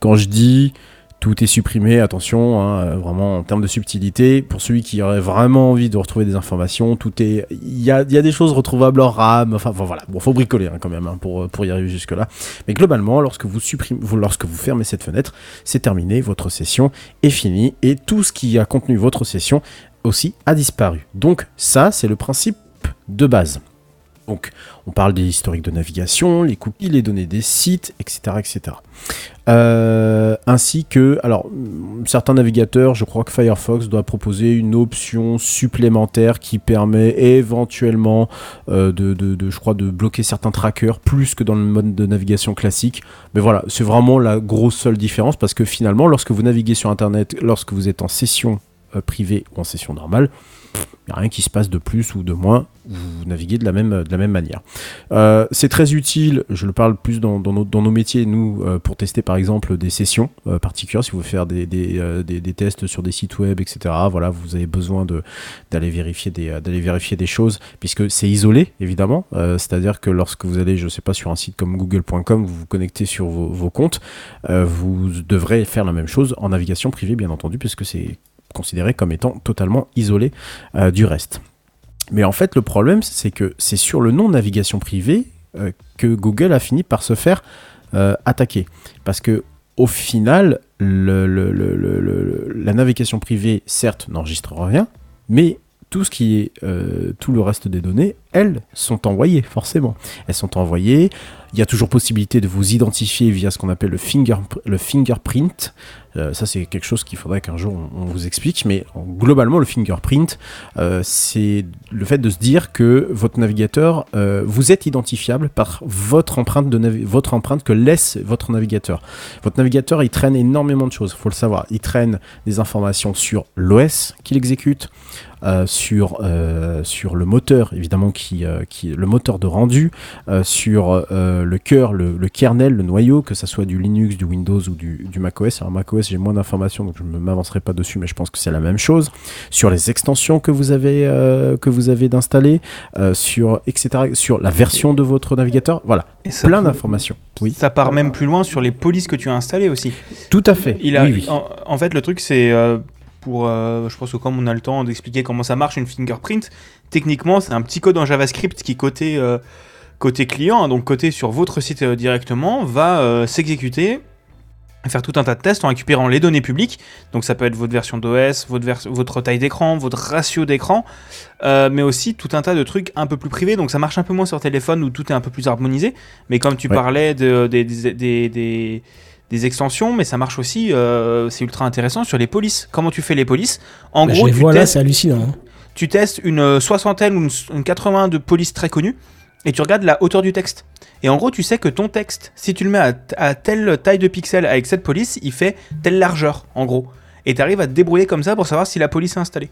quand je dis tout est supprimé, attention, hein, euh, vraiment en termes de subtilité, pour celui qui aurait vraiment envie de retrouver des informations, tout est, il y a, y a des choses retrouvables en RAM, enfin voilà, bon faut bricoler hein, quand même hein, pour, pour y arriver jusque là. Mais globalement, lorsque vous supprimez, lorsque vous fermez cette fenêtre, c'est terminé, votre session est finie et tout ce qui a contenu votre session aussi a disparu. Donc ça, c'est le principe de base. Donc, on parle des historiques de navigation, les cookies, les données des sites, etc. etc. Euh, ainsi que, alors, certains navigateurs, je crois que Firefox doit proposer une option supplémentaire qui permet éventuellement euh, de bloquer certains trackers plus que dans le mode de navigation classique. Mais voilà, c'est vraiment la grosse seule différence parce que finalement, lorsque vous naviguez sur Internet, lorsque vous êtes en session euh, privée ou en session normale, il n'y a rien qui se passe de plus ou de moins, vous naviguez de la même, manière. Euh, c'est très utile, je le parle plus dans, nos, métiers, nous, euh, pour tester par exemple des sessions euh, particulières, si vous voulez faire des, tests sur des sites web, etc. Voilà, vous avez besoin d'aller vérifier, des, choses, puisque c'est isolé, évidemment. C'est-à-dire que lorsque vous allez, je sais pas, sur un site comme google.com, vous vous connectez sur vos, vos comptes, vous devrez faire la même chose en navigation privée, bien entendu, puisque c'est considéré comme étant totalement isolé euh, du reste. Mais en fait, le problème, c'est que c'est sur le nom navigation privée euh, que Google a fini par se faire euh, attaquer. Parce que au final, la navigation privée, certes, n'enregistre rien, mais tout ce qui est tout le reste des données, elles sont envoyées forcément. Elles sont envoyées. Il y a toujours possibilité de vous identifier via ce qu'on appelle le, finger, le fingerprint. Euh, ça, c'est quelque chose qu'il faudrait qu'un jour on, vous explique. Mais en- globalement, le fingerprint, euh, c'est le fait de se dire que votre navigateur, euh, vous êtes identifiable par votre empreinte, de votre empreinte que laisse votre navigateur. Votre navigateur, il traîne énormément de choses, faut le savoir. Il traîne des informations sur l'OS qu'il exécute, sur, sur le moteur, évidemment, qui, euh, qui, le moteur de rendu, euh, sur euh, le cœur, le, le kernel, le noyau, que ça soit du Linux, du Windows ou du, du macOS. Alors macOS, j'ai moins d'informations, donc je ne m'avancerai pas dessus, mais je pense que c'est la même chose. Sur les extensions que vous avez, que vous avez d'installer, sur, etc., sur la version de votre navigateur, voilà, plein d'informations. Oui, ça part même plus loin sur les polices que tu as installées aussi. tout à fait. Il a, oui, oui. En, en fait, le truc, c'est euh, pour. euh, je pense que comme on a le temps d'expliquer comment ça marche une fingerprint, techniquement, c'est un petit code en JavaScript qui, côté, euh, côté client, hein, donc côté sur votre site euh, directement, va euh, s'exécuter. Faire tout un tas de tests en récupérant les données publiques. Donc, ça peut être votre version d'OS, votre, vers- votre taille d'écran, votre ratio d'écran, euh, mais aussi tout un tas de trucs un peu plus privés. Donc, ça marche un peu moins sur téléphone où tout est un peu plus harmonisé. Mais comme tu Ouais. parlais de, des- des- des- des, des extensions, mais ça marche aussi, euh, c'est ultra intéressant sur les polices. Comment tu fais les polices? En Bah, gros, je les tu, vois là, testes, c'est hallucinant. hein. Tu testes une euh, soixantaine ou une, une 80 de polices très connues et tu regardes la hauteur du texte. Et en gros, tu sais que ton texte, si tu le mets à, telle taille de pixels avec cette police, il fait telle largeur, en gros. Et tu arrives à te débrouiller comme ça pour savoir si la police est installée.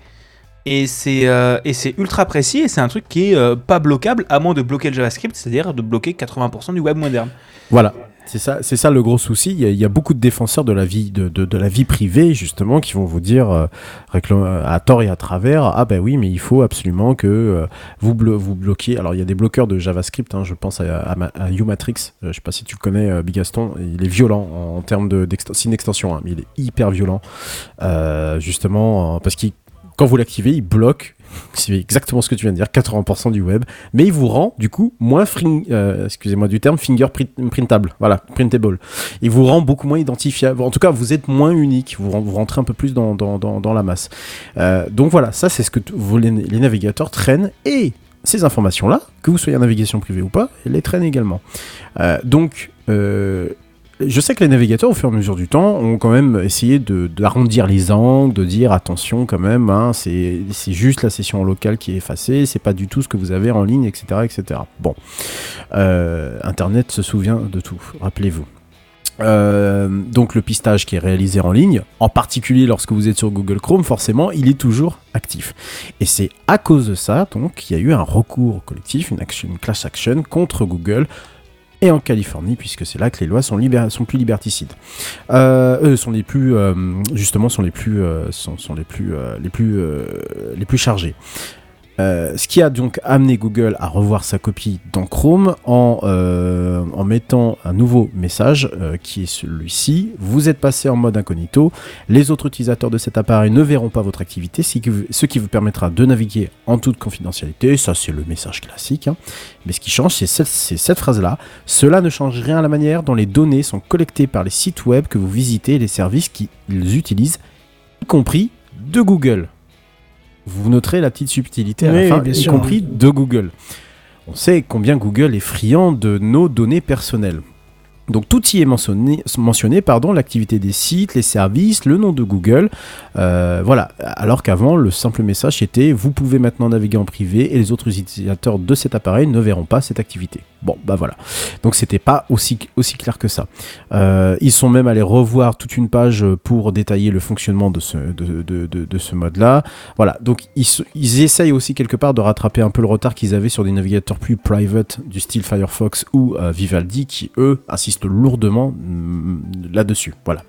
Et c'est euh, ultra précis et c'est un truc qui est euh, pas bloquable à moins de bloquer le JavaScript, c'est-à-dire de bloquer 80% du web moderne. Voilà, c'est ça, c'est ça le gros souci. Il y, a, beaucoup de défenseurs de la vie, de, de- la vie privée justement, qui vont vous dire euh, réclam- à tort et à travers, ah ben oui, mais il faut absolument que euh, vous blo- vous bloquiez. Alors il y a des bloqueurs de JavaScript. hein, je pense à, à, à Umatrix. Euh, je sais pas si tu le connais, euh, Bigaston. Il est violent en, termes de c'est une extension, hein, mais il est hyper violent, euh, justement euh, parce qu'il quand vous l'activez, il bloque c'est exactement ce que tu viens de dire, 80% du web, mais il vous rend du coup moins, euh, excusez-moi du terme, fingerprintable, voilà, printable. Il vous rend beaucoup moins identifiable. En tout cas, vous êtes moins unique, vous, ren- vous rentrez un peu plus dans, dans, dans, la masse. Euh, donc voilà, ça c'est ce que les, navigateurs traînent et ces informations-là, que vous soyez en navigation privée ou pas, les traînent également. Euh, donc, euh, je sais que les navigateurs, au fur et à mesure du temps, ont quand même essayé d'arrondir les angles, de dire attention quand même, hein, c'est c'est juste la session locale qui est effacée, c'est pas du tout ce que vous avez en ligne, etc. etc. Bon, Euh, Internet se souvient de tout, rappelez-vous. Euh, donc le pistage qui est réalisé en ligne, en particulier lorsque vous êtes sur Google Chrome, forcément, il est toujours actif. Et c'est à cause de ça, donc, qu'il y a eu un recours collectif, une, action, une class action contre Google et en Californie, puisque c'est là que les lois sont, sont plus liberticides. Euh, eux sont les plus, euh, justement, sont les plus, euh, sont, sont les plus, euh, les plus, euh, les plus chargés. Euh, ce qui a donc amené Google à revoir sa copie dans Chrome en, euh, mettant un nouveau message euh, qui est celui-ci. Vous êtes passé en mode incognito. Les autres utilisateurs de cet appareil ne verront pas votre activité, ce qui vous- permettra de naviguer en toute confidentialité. Ça, c'est le message classique. hein. Mais ce qui change, c'est cette, cette phrase-là. Cela ne change rien à la manière dont les données sont collectées par les sites web que vous visitez et les services qu'ils utilisent, y compris de Google. Vous noterez la petite subtilité à Oui, la fin, bien y sûr. compris de Google. On sait combien Google est friand de nos données personnelles. Donc tout y est mentionné, mentionné pardon, l'activité des sites, les services, le nom de Google. Euh, voilà. Alors qu'avant, le simple message était vous pouvez maintenant naviguer en privé et les autres utilisateurs de cet appareil ne verront pas cette activité. Bon, bah voilà. Donc c'était pas aussi, aussi clair que ça. Euh, ils sont même allés revoir toute une page pour détailler le fonctionnement de ce, de, de- de- ce mode-là. Voilà. Donc ils, ils essayent aussi quelque part de rattraper un peu le retard qu'ils avaient sur des navigateurs plus private du style Firefox ou euh, Vivaldi qui eux insistent lourdement mm, là-dessus. Voilà.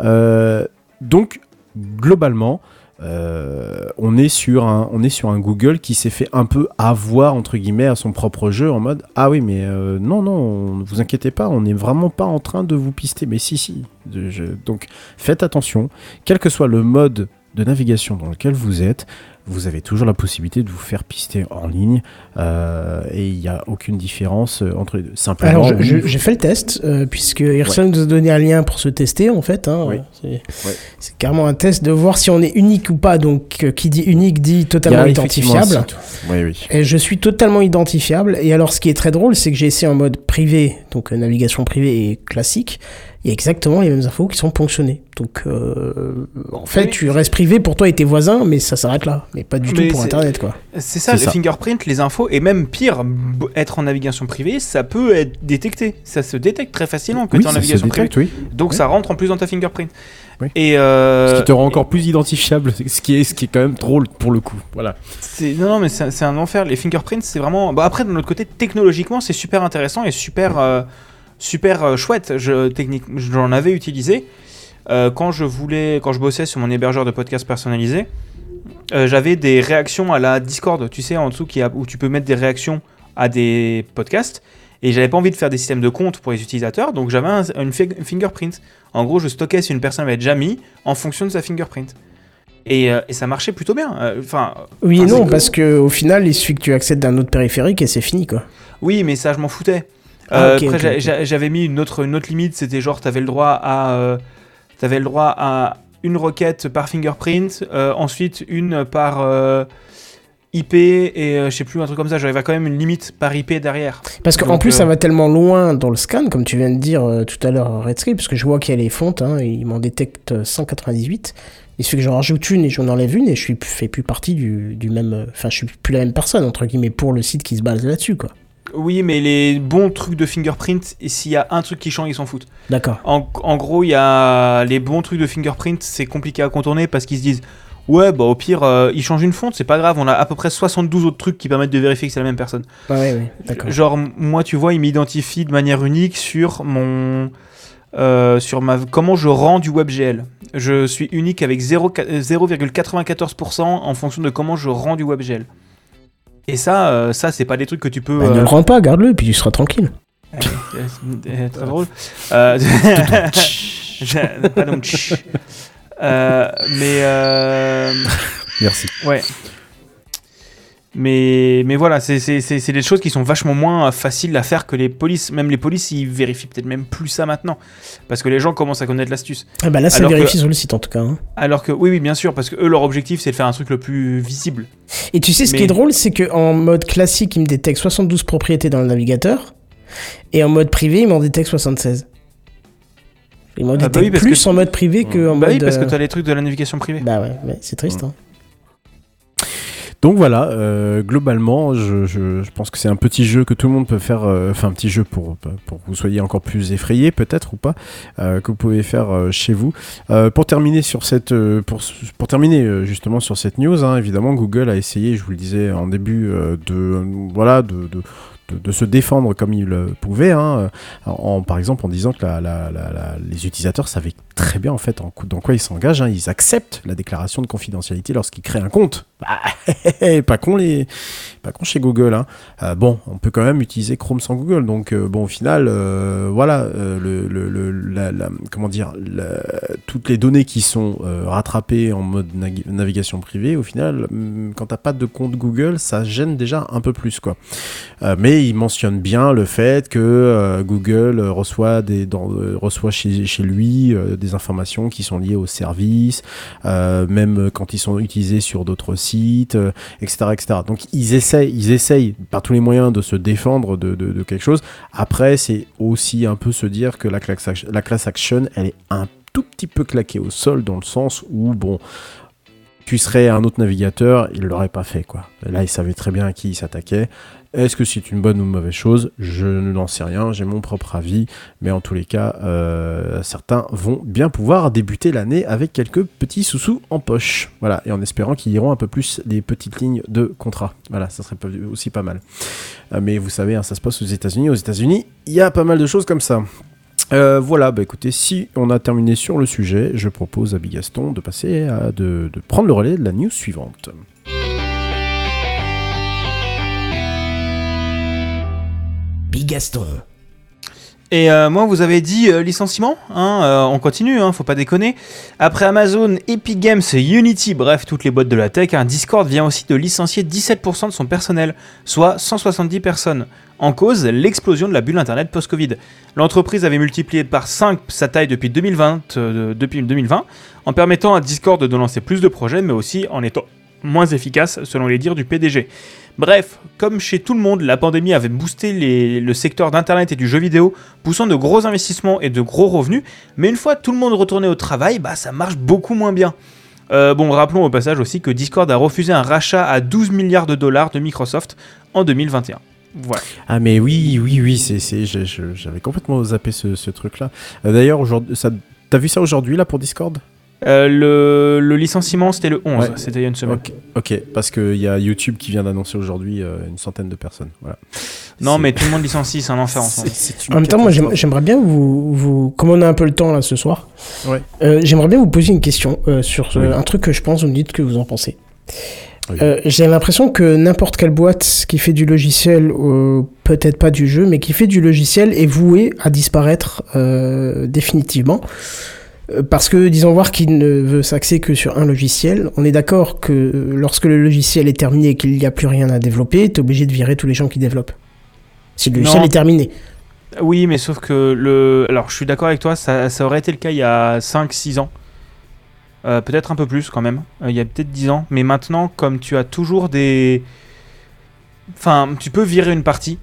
Euh, donc globalement, euh, on, est sur un, Google qui s'est fait un peu avoir entre guillemets à son propre jeu en mode ah oui mais euh, non non ne vous inquiétez pas on n'est vraiment pas en train de vous pister. Mais si si donc faites attention. Quel que soit le mode de navigation dans lequel vous êtes vous avez toujours la possibilité de vous faire pister en ligne euh, et il n'y a aucune différence euh, entre les deux simplement Alors, j'ai fait le test, euh, puisque Irson nous a donné un lien pour se tester, en fait. hein. Oui. C'est Ouais. carrément un test de voir si on est unique ou pas. Donc, euh, qui dit unique dit totalement identifiable. Oui, oui. Et je suis totalement identifiable. Et alors, ce qui est très drôle, c'est que j'ai essayé en mode privé, donc navigation privée et classique. Il y a exactement les mêmes infos qui sont ponctionnées. Donc, euh, en fait, Oui. tu restes privé pour toi et tes voisins, mais ça s'arrête là. Mais pas du Mais tout pour Internet, quoi. C'est ça, le ça. fingerprint, les infos, et même pire, être en navigation privée, ça peut être détecté. Ça se détecte très facilement que Oui, tu es en navigation privée. oui. Donc ça rentre en plus dans ta fingerprint. Oui. Et euh, Ce qui te rend encore plus identifiable, ce qui est, ce qui est quand même drôle pour le coup. Voilà. non, non, mais c'est un enfer. Les fingerprints, c'est vraiment. Bah, après, de notre côté, technologiquement, c'est super intéressant et super, euh, super euh, chouette. Je, technique, j'en avais utilisé euh, quand je voulais, quand je bossais sur mon hébergeur de podcast personnalisé. euh, j'avais des réactions à la Discord, tu sais, en dessous, qui a, où tu peux mettre des réactions à des podcasts. Et j'avais pas envie de faire des systèmes de compte pour les utilisateurs, donc j'avais un- une fi- fingerprint. En gros, je stockais si une personne avait déjà mis en fonction de sa fingerprint. Et, euh, et ça marchait plutôt bien. Euh, Enfin, Oui et non, parce que au final, il suffit que tu accèdes d'un autre périphérique et c'est fini, quoi. Oui, mais ça, je m'en foutais. Ah, Euh, après, j'avais mis une autre, une autre limite, c'était genre, t'avais le droit à, euh, t'avais le droit à une requête par fingerprint, euh, ensuite une par IP et euh, je sais plus un truc comme ça. J'avais quand même une limite par IP derrière. Parce qu'en plus, euh, ça va tellement loin dans le scan, comme tu viens de dire euh, tout à l'heure, Redscape, parce que je vois qu'il y a les fontes, hein, il m'en détecte euh, 198. Il suffit que j'en rajoute une et j'en enlève une et je suis, fais plus partie du, du même. Enfin, je suis plus la même personne, entre guillemets, pour le site qui se base là-dessus, quoi. Oui, mais les bons trucs de fingerprint, et s'il y a un truc qui change, ils s'en foutent. D'accord. En, en gros, il y a les bons trucs de fingerprint, c'est compliqué à contourner parce qu'ils se disent ouais, bah au pire, euh, ils changent une fonte, c'est pas grave, on a à peu près 72 autres trucs qui permettent de vérifier que c'est la même personne. Ouais, ouais, ouais, d'accord. Genre, m- moi, tu vois, il m'identifie de manière unique sur mon. euh, sur ma, comment je rends du WebGL. Je suis unique avec 0 euh, 0,94% en fonction de comment je rends du WebGL. Et ça, euh, ça c'est pas des trucs que tu peux. Bah, Ne euh, le rends pas, garde-le, et puis tu seras tranquille. euh, euh, très drôle. Mais Merci. ouais. Mais, mais voilà, c'est- des choses qui sont vachement moins faciles à faire que les polices. Même les polices, ils vérifient peut-être même plus ça maintenant. Parce que les gens commencent à connaître l'astuce. Ah bah là, c'est Alors que- vérifié sur le site, en tout cas. hein. Alors que, oui, oui, bien sûr, parce que eux, leur objectif, c'est de faire un truc le plus visible. Et tu sais, ce qui est drôle, c'est qu'en mode classique, il me détecte 72 propriétés dans le navigateur, et en mode privé, il m'en détecte 76. Il m'en Ah bah détecte oui, parce plus que- en mode privé que en bah mode. oui, parce que euh, t'as les trucs de la navigation privée. Bah ouais, c'est triste. Hein. Donc voilà, euh, globalement, je, pense que c'est un petit jeu que tout le monde peut faire, euh, enfin un petit jeu pour, pour que vous soyez encore plus effrayé peut-être ou pas, euh, que vous pouvez faire chez vous. Pour terminer sur cette, pour, pour terminer justement sur cette news, hein, évidemment Google a essayé, je vous le disais en début, de voilà de, de de, se défendre comme il le pouvait, hein, en, en- par exemple en disant que les utilisateurs savaient très bien en fait dans quoi ils s'engagent, hein, ils acceptent la déclaration de confidentialité lorsqu'ils créent un compte. Bah, pas con les, pas con chez Google. Hein. Euh, bon, on peut quand même utiliser Chrome sans Google, donc euh, bon au final, euh, voilà, euh, comment dire, toutes les données qui sont euh, rattrapées en mode navigation privée, au final, hum, quand t'as pas de compte Google, ça gêne déjà un peu plus quoi. Euh, mais mais il mentionne bien le fait que euh, Google reçoit, des, euh, reçoit chez, lui euh, des informations qui sont liées au service, même quand ils sont utilisés sur d'autres sites, etc., etc. Donc ils essayent, ils essayent par tous les moyens de se défendre de, de, quelque chose. Après, c'est aussi un peu se dire que la class, action, la class action, elle est un tout petit peu claquée au sol dans le sens où, bon, tu serais un autre navigateur, il l'aurait pas fait, quoi. Là, il savait très bien à qui il s'attaquait. Est-ce que c'est une bonne ou mauvaise chose? Je n'en sais rien, j'ai mon propre avis, mais en tous les cas, euh, certains vont bien pouvoir débuter l'année avec quelques petits sous-sous en poche. Voilà, et en espérant qu'ils iront un peu plus les petites lignes de contrat. Voilà, ça serait aussi pas mal. Euh, mais vous savez, hein, ça se passe aux États-Unis. Aux États-Unis, il y a pas mal de choses comme ça. Euh, voilà, bah écoutez, si on a terminé sur le sujet, je propose à Bigaston de passer de prendre le relais de la news suivante. Bigaston. Et euh, moi, vous avez dit euh, licenciement, hein, euh, on continue, hein, faut pas déconner. Après Amazon, Epic Games, Unity, bref, toutes les boîtes de la tech, hein, Discord vient aussi de licencier 17% de son personnel, soit 170 personnes. En cause, l'explosion de la bulle Internet post-Covid. L'entreprise avait multiplié par 5 sa taille depuis 2020, euh, depuis 2020, en permettant à Discord de lancer plus de projets, mais aussi en étant moins efficace, selon les dires du PDG. Bref, comme chez tout le monde, la pandémie avait boosté le secteur d'Internet et du jeu vidéo, poussant de gros investissements et de gros revenus, mais une fois tout le monde retourné au travail, bah ça marche beaucoup moins bien. Euh, bon, rappelons au passage aussi que Discord a refusé un rachat à 12 milliards de dollars de Microsoft en 2021. Voilà. Ah mais oui, oui, oui, c'est, j'avais complètement zappé ce, truc-là. Euh, d'ailleurs, t'as vu ça aujourd'hui là pour Discord? Euh, le, le licenciement, c'était le 11, Ouais. c'était il y a une semaine. Ok, ok, parce qu'il y a YouTube qui vient d'annoncer aujourd'hui euh, une centaine de personnes. Voilà. Non, mais tout le monde licencie, c'est un enfer en ce En même temps, moi, j'aimerais bien vous, vous. Comme on a un peu le temps là ce soir, Ouais. euh, j'aimerais bien vous poser une question euh, sur euh, Oui. un truc que je pense, vous me dites que vous en pensez. Oui. Euh, J'ai l'impression que n'importe quelle boîte qui fait du logiciel, euh, peut-être pas du jeu, mais qui fait du logiciel est vouée à disparaître euh, définitivement. Euh, Parce que, disons voir qu'il ne veut s'axer que sur un logiciel, on est d'accord que euh, lorsque le logiciel est terminé et qu'il n'y a plus rien à développer, tu es obligé de virer tous les gens qui développent. Si le logiciel Non. est terminé. Oui, mais sauf que le. Alors, je suis d'accord avec toi, ça, ça aurait été le cas il y a 5-6 ans. Euh, peut-être un peu plus quand même. Euh, il y a peut-être 10 ans. Mais maintenant, comme tu as toujours des. Enfin, tu peux virer une partie.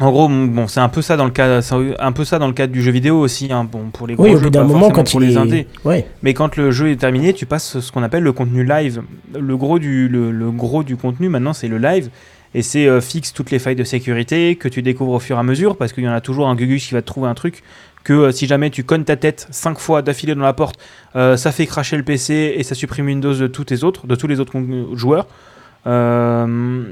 En gros, bon, c'est un peu ça dans le cas, un peu ça dans le cadre du jeu vidéo aussi. hein. Bon, pour les gros Oui, jeux, pas moment, quand pour il les est. indés. Ouais. Mais quand le jeu est terminé, tu passes ce qu'on appelle le contenu live. Le gros du, le, le gros du contenu maintenant, c'est le live. Et c'est euh, fixe toutes les failles de sécurité que tu découvres au fur et à mesure parce qu'il y en a toujours un gugus qui va te trouver un truc que euh, si jamais tu cognes ta tête 5 fois d'affilée dans la porte, euh, ça fait cracher le PC et ça supprime Windows de tous les autres, de tous les autres joueurs. Euh,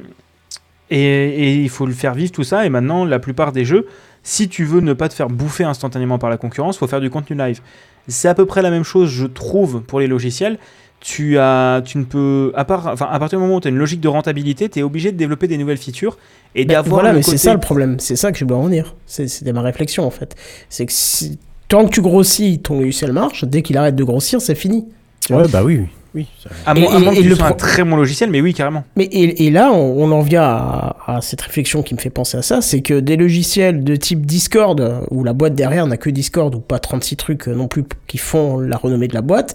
et, et il faut le faire vivre tout ça. Et maintenant, la plupart des jeux, si tu veux ne pas te faire bouffer instantanément par la concurrence, faut faire du contenu live. C'est à peu près la même chose, je trouve, pour les logiciels. Tu, as, tu ne peux, à, part, enfin, à partir du moment où tu as une logique de rentabilité, tu es obligé de développer des nouvelles features et Ben, d'avoir voilà, le mais c'est ça le problème. C'est ça que je dois en venir. C'est- C'était ma réflexion en fait. C'est que si- tant que tu grossis, ton logiciel marche. Dès qu'il arrête de grossir, c'est fini. Ouais, bah oui, oui. À Et- à et- moins que et tu le un très bon logiciel, mais oui, carrément. Mais et, et là, on, on en vient à, à cette réflexion qui me fait penser à ça, c'est que des logiciels de type Discord, où la boîte derrière n'a que Discord, ou pas 36 trucs euh, non plus qui font la renommée de la boîte,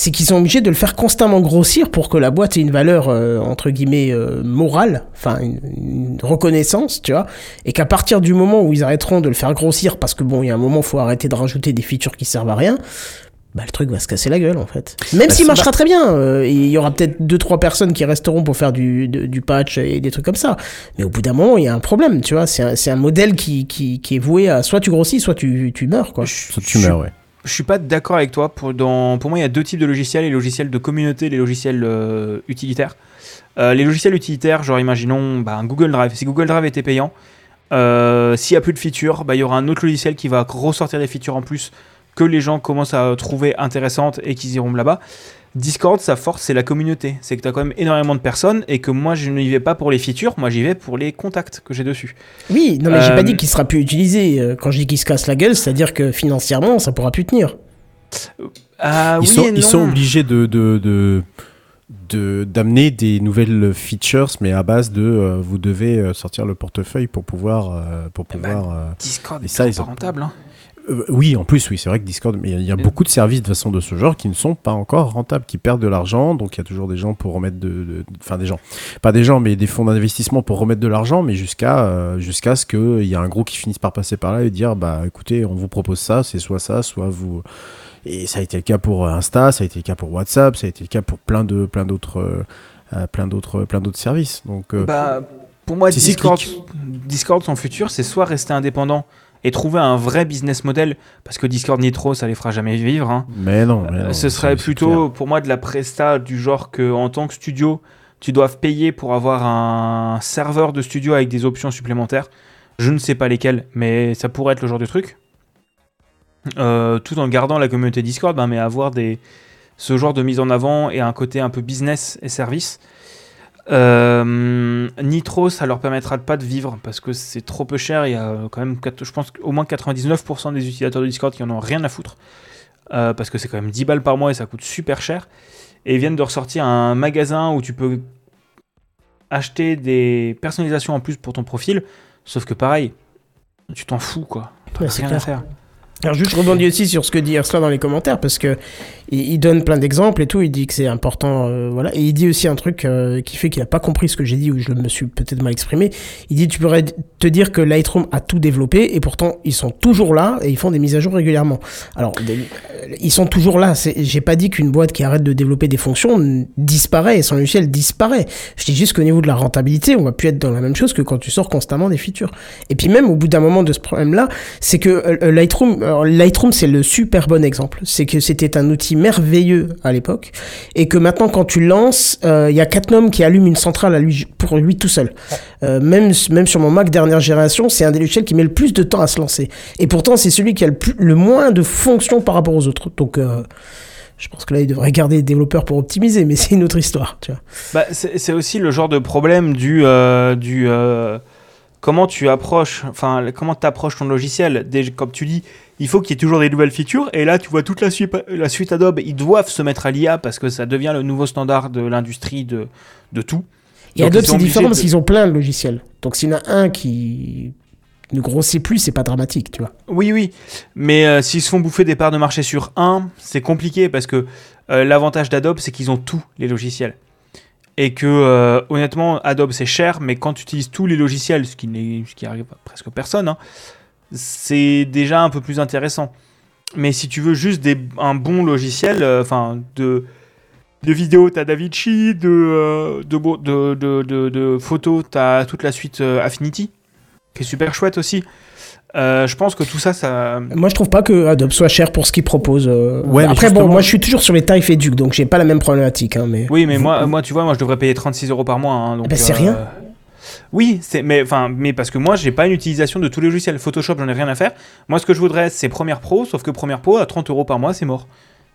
c'est qu'ils sont obligés de le faire constamment grossir pour que la boîte ait une valeur, euh, entre guillemets, euh, morale, enfin une, une reconnaissance, tu vois, et qu'à partir du moment où ils arrêteront de le faire grossir, parce que bon, il y a un moment, faut arrêter de rajouter des features qui servent à rien, bah, le truc va se casser la gueule en fait. Même Bah, s'il marchera très bien, euh, il y aura peut-être deux trois personnes qui resteront pour faire du, de- du patch et des trucs comme ça. Mais au bout d'un moment, il y a un problème, tu vois. C'est un, c'est un modèle qui, qui, qui est voué à soit tu grossis, soit tu, tu meurs quoi. Ça, tu meurs, ouais. Je suis pas d'accord avec toi. Pour, dans, pour moi, il y a deux types de logiciels les logiciels de communauté et les logiciels euh, utilitaires. Euh, les logiciels utilitaires, genre imaginons bah, un Google Drive. Si Google Drive était payant, euh, s'il n'y a plus de features, bah, il y aura un autre logiciel qui va ressortir des features en plus que les gens commencent à trouver intéressantes et qu'ils iront là-bas. Discord, sa force, c'est la communauté. C'est que tu as quand même énormément de personnes et que moi, je n'y vais pas pour les features, moi, j'y vais pour les contacts que j'ai dessus. Oui, non mais j'ai Euh, pas dit qu'il sera plus utilisé. Euh, Quand je dis qu'il se casse la gueule, c'est-à-dire que financièrement, ça pourra plus tenir. Ah ils, oui sont, et ils sont non. obligés de, de, de, de d'amener des nouvelles features, mais à base de euh, vous devez euh, sortir le portefeuille pour pouvoir pour Eh ben, pouvoir. euh, Discord Et est ça, ils pas ont- rentable. hein. Euh, oui, en plus, oui, c'est vrai que Discord, mais il y a- a, beaucoup de services de façon de ce genre qui ne sont pas encore rentables, qui perdent de l'argent. Donc il y a toujours des gens pour remettre de, de- enfin des gens, pas des gens, mais des fonds d'investissement pour remettre de l'argent, mais jusqu'à euh, jusqu'à ce qu'il y ait un gros qui finisse par passer par là et dire bah écoutez, on vous propose ça, c'est soit ça, soit vous. Et ça a été le cas pour Insta, ça a été le cas pour WhatsApp, ça a été le cas pour plein de plein d'autres euh, euh, plein d'autres plein d'autres services. Donc euh, Bah, pour moi, Discord, cyclique. Discord, son futur, c'est soit rester indépendant et trouver un vrai business model, parce que Discord Nitro, ça les fera jamais vivre. hein. mais non, mais Euh, non, ce serait plutôt pour moi de la presta du genre que en tant que studio, tu doives payer pour avoir un serveur de studio avec des options supplémentaires. Je ne sais pas lesquelles, mais ça pourrait être le genre de truc. Euh, tout en gardant la communauté Discord, ben, mais avoir des, ce genre de mise en avant et un côté un peu business et service. Euh, Nitro, ça leur permettra de pas de vivre parce que c'est trop peu cher. Il y a quand même, quatre- je pense, au moins 99% des utilisateurs de Discord qui en ont rien à foutre. Euh, parce que c'est quand même 10 balles par mois et ça coûte super cher. Et ils viennent de ressortir un magasin où tu peux acheter des personnalisations en plus pour ton profil. Sauf que pareil, tu t'en fous quoi. Ouais, rien à faire. Alors juste je rebondis aussi sur ce que dit Ursula dans les commentaires parce que il, donne plein d'exemples et tout, il dit que c'est important, euh, voilà, et il dit aussi un truc euh, qui fait qu'il a pas compris ce que j'ai dit ou je me suis peut-être mal exprimé. Il dit tu pourrais te dire que Lightroom a tout développé et pourtant ils sont toujours là et ils font des mises à jour régulièrement. Alors euh, ils sont toujours là. J'ai pas dit qu'une boîte qui arrête de développer des fonctions disparaît et son logiciel disparaît. Je dis juste qu'au niveau de la rentabilité, on va plus être dans la même chose que quand tu sors constamment des features. Et puis même au bout d'un moment de ce problème-là, c'est que Lightroom, alors, Lightroom c'est le super bon exemple. C'est que c'était un outil merveilleux à l'époque et que maintenant quand tu lances, euh, il y a Catnum qui allume une centrale à pour lui tout seul. Euh, même même sur mon Mac dernière génération, c'est un des logiciels qui met le plus de temps à se lancer. Et pourtant c'est celui qui a le, plus, le moins de fonctions par rapport aux autres. Donc euh, je pense que là, il devrait garder les développeurs pour optimiser, mais c'est une autre histoire. Bah, c'est aussi le genre de problème du, euh, du euh, comment tu approches, enfin comment tu approches ton logiciel. Comme tu dis, il faut qu'il y ait toujours des nouvelles features. Et là, tu vois toute la suite, la suite Adobe, ils doivent se mettre à l'IA parce que ça devient le nouveau standard de l'industrie de, de tout. Et Donc, Adobe, c'est différent parce qu'ils ont plein de logiciels. Donc s'il y en a un qui ne grossit plus, c'est pas dramatique, tu vois. Oui, oui. Mais euh, s'ils se font bouffer des parts de marché sur un, c'est compliqué parce que euh, l'avantage d'Adobe, c'est qu'ils ont tous les logiciels. Et que, euh, honnêtement, Adobe, c'est cher, mais quand tu utilises tous les logiciels, ce qui, n'est- ce qui arrive à presque personne, hein, c'est déjà un peu plus intéressant. Mais si tu veux juste des, un bon logiciel, euh, enfin, de, de vidéo, t'as DaVinci, de, euh, de, bo- de, de, de, de photos, t'as toute la suite euh, Affinity, qui est super chouette aussi. Euh, je pense que tout ça, ça. Moi, je trouve pas que Adobe soit cher pour ce qu'il propose. euh. Ouais, Après, bon, moi, je suis toujours sur les tarifs éduques, donc j'ai pas la même problématique. Hein, mais... Oui, mais moi, moi, tu vois, moi, je devrais payer 36 euros par mois. hein, donc, Eh ben, c'est euh, rien. Oui, c'est, mais, enfin, mais parce que moi, j'ai pas une utilisation de tous les logiciels. Photoshop, j'en ai rien à faire. Moi, ce que je voudrais, c'est Premiere Pro, sauf que Premiere Pro, à 30 euros par mois, c'est mort.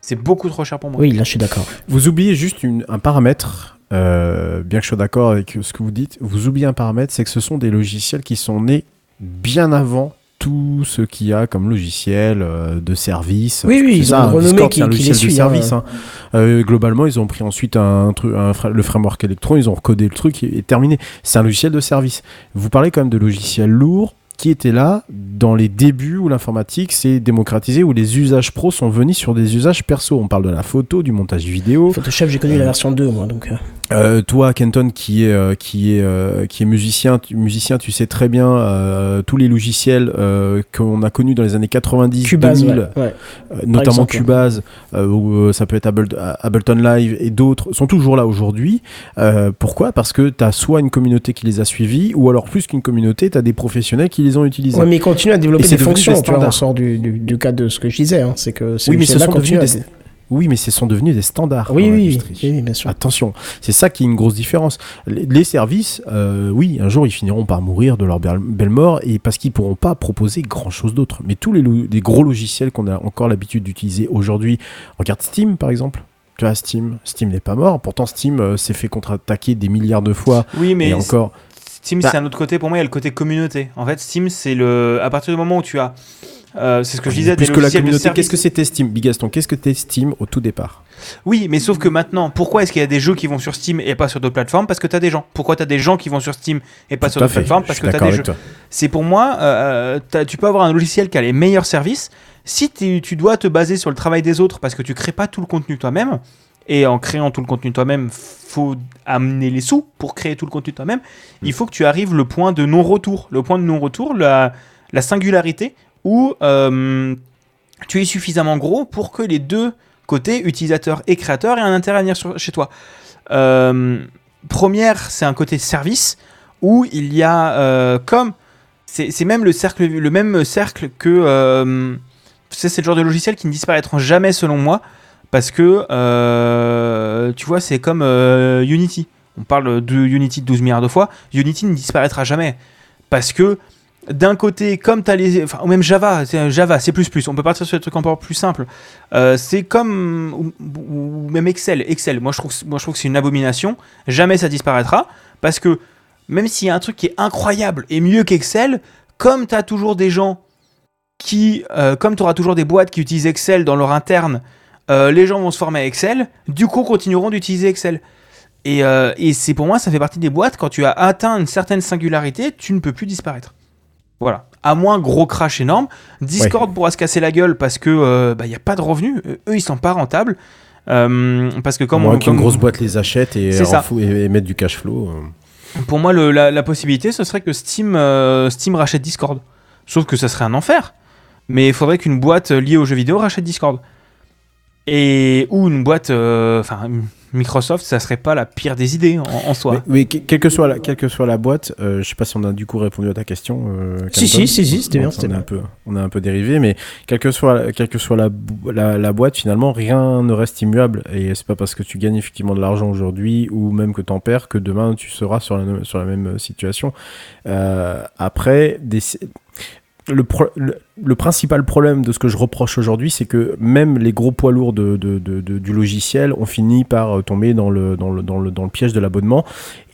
C'est beaucoup trop cher pour moi. Oui, là, je suis d'accord. Vous oubliez juste une- un paramètre, euh, bien que je sois d'accord avec ce que vous dites, vous oubliez un paramètre, c'est que ce sont des logiciels qui sont nés bien avant tout ce qu'il y a comme logiciel euh, de service. Oui, oui, ils ça, ont Discord, qui- un qui les logiciel de suit, service. hein. hein. Euh, globalement, ils ont pris ensuite un, truc, le framework Electron, ils ont recodé le truc et, et terminé. C'est un logiciel de service. Vous parlez quand même de logiciels lourds qui étaient là dans les débuts où l'informatique s'est démocratisée, où les usages pros sont venus sur des usages perso. On parle de la photo, du montage vidéo. Photoshop, j'ai connu la version 2, moi, donc. Euh. Toi, Kenton, qui est euh, qui est euh, qui est musicien, tu, musicien, tu sais très bien tous les logiciels qu'on a connus dans les années 90, Cubase, 2000, ouais, ouais. euh, notamment exemple. Cubase, ou ça peut être Ableton, Live et d'autres, sont toujours là aujourd'hui. Pourquoi? Parce que tu as soit une communauté qui les a suivis, ou alors plus qu'une communauté, tu as des professionnels qui les ont utilisés. Mais ils continuent à développer Et des fonctions, tu vois, on sort du, du, du cadre de ce que je disais. Hein, c'est que oui, mais ce sont devenus à- des... Oui, mais ce sont devenus des standards. Oui, dans oui, bien sûr. Attention, c'est ça qui est une grosse différence. Les, les services, euh, oui, un jour ils finiront par mourir de leur belle, belle mort et parce qu'ils pourront pas proposer grand chose d'autre. Mais tous les, gros logiciels qu'on a encore l'habitude d'utiliser aujourd'hui, regarde Steam par exemple. Tu vois, Steam, Steam n'est pas mort. Pourtant, Steam euh, s'est fait contre-attaquer des milliards de fois. Oui, mais et encore. Steam, Bah- c'est un autre côté. Pour moi, il y a le côté communauté. En fait, Steam, c'est le. À partir du moment où tu as Euh, c'est ce que je disais. Plus des que la communauté, qu'est-ce que Steam Bigaston, qu'est-ce que Steam au tout départ Oui, mais sauf que maintenant, pourquoi est-ce qu'il y a des jeux qui vont sur Steam et pas sur d'autres plateformes? Parce que tu as des gens. Pourquoi tu as des gens qui vont sur Steam et pas sur Tout d'autres plateformes? Parce que tu as d'accord des jeux. C'est pour moi, euh, t'as- tu peux avoir un logiciel qui a les meilleurs services. Si tu dois te baser sur le travail des autres parce que tu crées pas tout le contenu toi-même, et en créant tout le contenu toi-même, faut amener les sous pour créer tout le contenu toi-même, il faut que tu arrives le point de non-retour. Le point de non-retour, la, la singularité où euh, tu es suffisamment gros pour que les deux côtés, utilisateurs et créateurs, aient un intérêt à venir chez toi. Euh, première, c'est un côté service où il y a euh, comme c'est même le cercle le même cercle que c'est le genre de logiciel qui ne disparaîtront jamais selon moi parce que tu vois c'est comme Unity on parle de Unity 12 milliards de fois Unity ne disparaîtra jamais parce que d'un côté, comme tu as les. Enfin, ou même Java, c'est Java, C, on peut partir sur des trucs encore plus simples. Euh, c'est comme. Ou, même Excel. Excel, moi je, trouve, moi je trouve que c'est une abomination. Jamais ça disparaîtra. Parce que même s'il y a un truc qui est incroyable et mieux qu'Excel, comme tu as toujours des gens qui. euh, comme tu auras toujours des boîtes qui utilisent Excel dans leur interne, euh, les gens vont se former à Excel, du coup continueront d'utiliser Excel. Et, euh, et c'est pour moi, ça fait partie des boîtes, quand tu as atteint une certaine singularité, tu ne peux plus disparaître. Voilà. À moins gros crash énorme. Discord pourra se casser la gueule parce que euh, bah, n'y a pas de revenus. Euh, Eux, ils sont pas rentables. Euh, parce que comme on- qu'une comme- grosse boîte les achète et, et, et mette du cash flow. euh. Pour moi, le- la, la possibilité, ce serait que Steam, euh, Steam rachète Discord. Sauf que ça serait un enfer. Mais il faudrait qu'une boîte liée aux jeux vidéo rachète Discord. Et ou une boîte, enfin Microsoft, ça serait pas la pire des idées en, en soi. Mais, mais que- quelle, que soit la, quelle que soit la boîte, euh, je sais pas si on a du coup répondu à ta question. euh, Si, si, si, si, c'était bien, on, bien. un peu, on a un peu dérivé, mais quelle que soit, quelle que soit la, la, la boîte, finalement, rien ne reste immuable. Et c'est pas parce que tu gagnes effectivement de l'argent aujourd'hui ou même que tu en perds que demain tu seras sur la, sur la même situation. Euh, après, des, le, pro- le, le principal problème de ce que je reproche aujourd'hui, c'est que même les gros poids lourds de, de- de- de- du logiciel ont fini par euh, tomber dans le, dans le, dans le, dans le piège de l'abonnement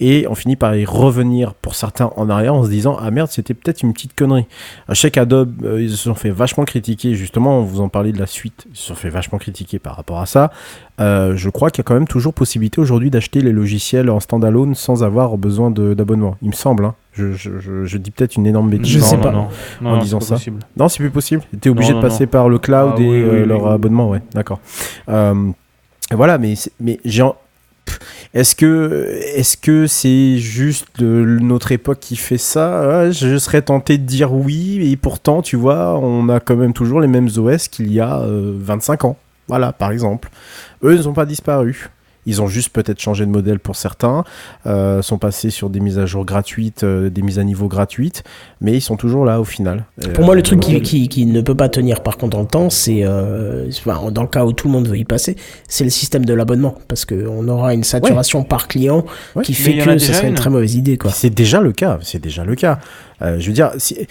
et on finit par y revenir pour certains en arrière en se disant Ah merde, c'était peut-être une petite connerie. Chaque Adobe, euh, ils se sont fait vachement critiquer, justement, vous en parlez de la suite, ils se sont fait vachement critiquer par rapport à ça. Euh, je crois qu'il y a quand même toujours possibilité aujourd'hui d'acheter les logiciels en standalone sans avoir besoin d'abonnement. Il me semble, hein. je, je- je- je dis peut-être une énorme bêtise Je sais en- pas. Non, non, en non, disant ça. possible. non, c'est plus possible. T'es obligé Non, de non, passer non. par le cloud Ah et oui, oui, euh, oui, leur oui. abonnement, ouais, d'accord. Euh, voilà, mais, mais j'ai. Est-ce que est-ce que c'est juste notre époque qui fait ça? Ouais, Je serais tenté de dire oui, et pourtant, tu vois, on a quand même toujours les mêmes OS qu'il y a euh, 25 ans. Voilà, par exemple. Eux, ils n'ont pas disparu. Ils ont juste peut-être changé de modèle pour certains, euh, sont passés sur des mises à jour gratuites, euh, des mises à niveau gratuites, mais ils sont toujours là au final. Pour moi, le Euh, truc qui, qui, qui ne peut pas tenir par contre dans le temps, c'est, euh, enfin, dans le cas où tout le monde veut y passer, c'est le système de l'abonnement. Parce qu'on aura une saturation par client Ouais. qui Mais fait que ce serait une une. très mauvaise idée. C'est déjà le cas, c'est déjà le cas. Euh, je veux dire, si-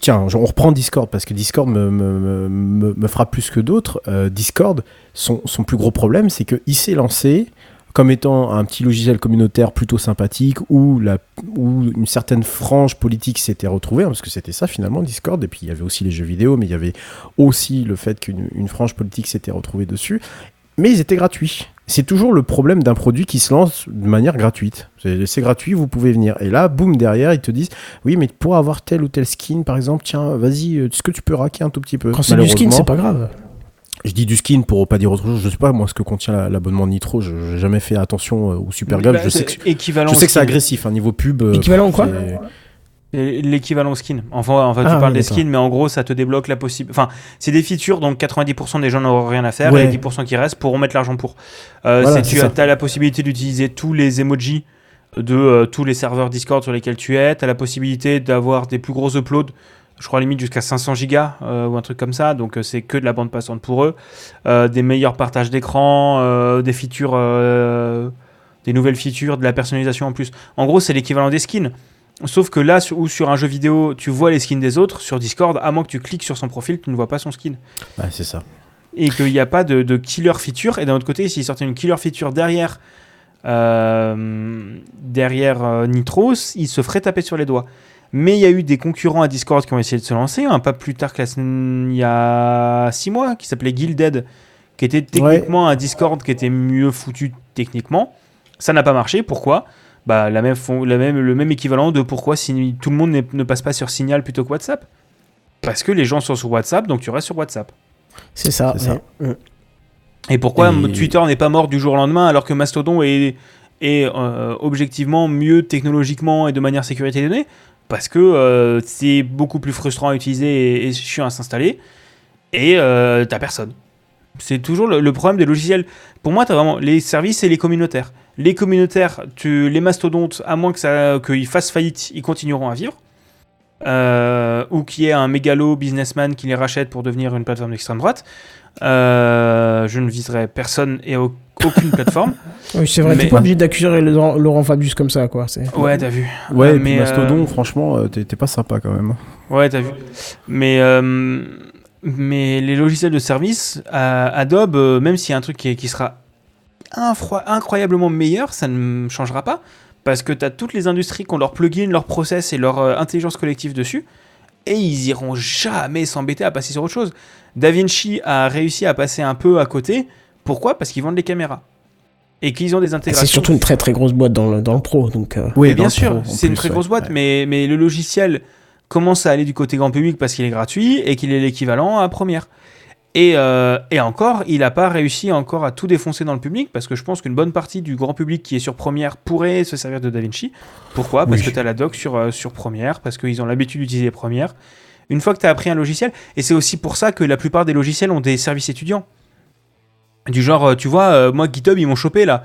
tiens, on reprend Discord parce que Discord me, me, me- frappe plus que d'autres. Euh, Discord, son, son plus gros problème, c'est qu'il s'est lancé comme étant un petit logiciel communautaire plutôt sympathique où, la, où une certaine frange politique s'était retrouvée, hein, parce que c'était ça finalement Discord, et puis il y avait aussi les jeux vidéo, mais il y avait aussi le fait qu'une une frange politique s'était retrouvée dessus, mais ils étaient gratuits. C'est toujours le problème d'un produit qui se lance de manière gratuite. C'est gratuit, vous pouvez venir. Et là, boum, derrière, ils te disent Oui, mais pour avoir tel ou tel skin, par exemple, tiens, vas-y, euh, est-ce que tu peux raquer un tout petit peu? Quand c'est du skin, c'est pas grave. Je dis du skin pour pas dire autre chose. Je sais pas, moi, ce que contient la- l'abonnement Nitro. Je n'ai jamais fait attention euh, au Super Golf. Bah, Je sais c'est que, équivalent je sais que c'est agressif, un niveau pub. euh, Équivalent quoi? L'équivalent skin. Enfin, enfin tu Ah, parles des skins, mais en gros, ça te débloque la possible. Enfin, c'est des features dont 90% des gens n'auront rien à faire Ouais. et les 10% qui restent pourront mettre l'argent pour. Euh, Voilà, tu as, la possibilité d'utiliser tous les emojis de euh, tous les serveurs Discord sur lesquels tu es. Tu as la possibilité d'avoir des plus gros uploads. Je crois limite jusqu'à 500 gigas euh, ou un truc comme ça. Donc, euh, c'est que de la bande passante pour eux. Des meilleurs partages d'écran, des features. des nouvelles features, de la personnalisation en plus. En gros, c'est l'équivalent des skins. Sauf que là, ou sur un jeu vidéo, tu vois les skins des autres, sur Discord, à moins que tu cliques sur son profil, tu ne vois pas son skin. Ouais, c'est ça. Et qu'il n'y a pas de, de killer feature. Et d'un autre côté, s'il sortait une killer feature derrière, euh, derrière euh, Nitro, il se ferait taper sur les doigts. Mais il y a eu des concurrents à Discord qui ont essayé de se lancer, hein, pas plus tard que il y a 6 mois, qui s'appelait Guilded, qui était techniquement un Discord qui était mieux foutu techniquement. Ça n'a pas marché, pourquoi? Bah, la même, fon- la même, Le même équivalent de pourquoi si tout le monde ne passe pas sur Signal plutôt que WhatsApp. Parce que les gens sont sur WhatsApp, donc tu restes sur WhatsApp. C'est ça. C'est ça. ouais. Et pourquoi Et- Twitter n'est pas mort du jour au lendemain alors que Mastodon est, est euh, objectivement mieux technologiquement et de manière sécurité des données Parce que euh, c'est beaucoup plus frustrant à utiliser et, et chiant à s'installer. Et euh, t'as personne. C'est toujours le, le problème des logiciels. Pour moi, t'as vraiment les services et les communautaires. Les communautaires, tu, les mastodontes, à moins que ça, qu'ils fassent faillite, ils continueront à vivre. Euh, ou qu'il y ait un mégalo businessman qui les rachète pour devenir une plateforme d'extrême droite. Euh, je ne viserai personne et au- aucune plateforme. Oui, c'est vrai, Mais- t'es pas obligé d'accuser Laurent, Laurent Fabius comme ça, quoi. c'est- Ouais, t'as vu. Ouais, Euh, mais, Mastodon, euh, franchement, t'es t'es pas sympa quand même. Ouais, t'as vu. Mais, euh, mais les logiciels de service, euh, Adobe, euh, même s'il y a un truc qui, qui sera incroyablement meilleur, ça ne changera pas. Parce que t'as toutes les industries qui ont leur plugin, leur process et leur euh, intelligence collective dessus. Et ils iront jamais s'embêter à passer sur autre chose. DaVinci a réussi à passer un peu à côté. Pourquoi? Parce qu'ils vendent les caméras. Et qu'ils ont des intégrations. C'est surtout une très très grosse boîte dans le, dans le pro, donc. euh, Oui, bien sûr, c'est une très grosse boîte, mais, mais le logiciel commence à aller du côté grand public parce qu'il est gratuit et qu'il est l'équivalent à Premiere. Et, euh, et encore, il n'a pas réussi encore à tout défoncer dans le public parce que je pense qu'une bonne partie du grand public qui est sur Premiere pourrait se servir de DaVinci. Pourquoi? Parce Oui. que tu as la doc sur, euh, sur Premiere, parce qu'ils ont l'habitude d'utiliser Premiere. Une fois que tu as appris un logiciel, et c'est aussi pour ça que la plupart des logiciels ont des services étudiants. Du genre, euh, tu vois, euh, moi GitHub, ils m'ont chopé là.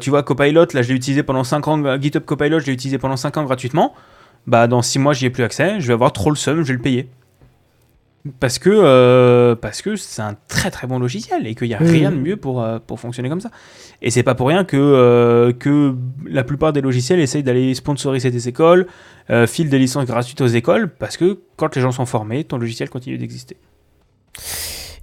Tu vois, Copilot, là, je l'ai utilisé pendant 5 ans. GitHub Copilot, je l'ai utilisé pendant 5 ans gratuitement. Bah, dans 6 mois, j'y ai plus accès. Je vais avoir trop le seum, je vais le payer. Parce que euh, parce que c'est un très très bon logiciel et qu'il n'y a rien de mieux pour, euh, pour fonctionner comme ça. Et c'est pas pour rien que, euh, que la plupart des logiciels essayent d'aller sponsoriser des écoles, euh, filent des licences gratuites aux écoles, parce que quand les gens sont formés, ton logiciel continue d'exister.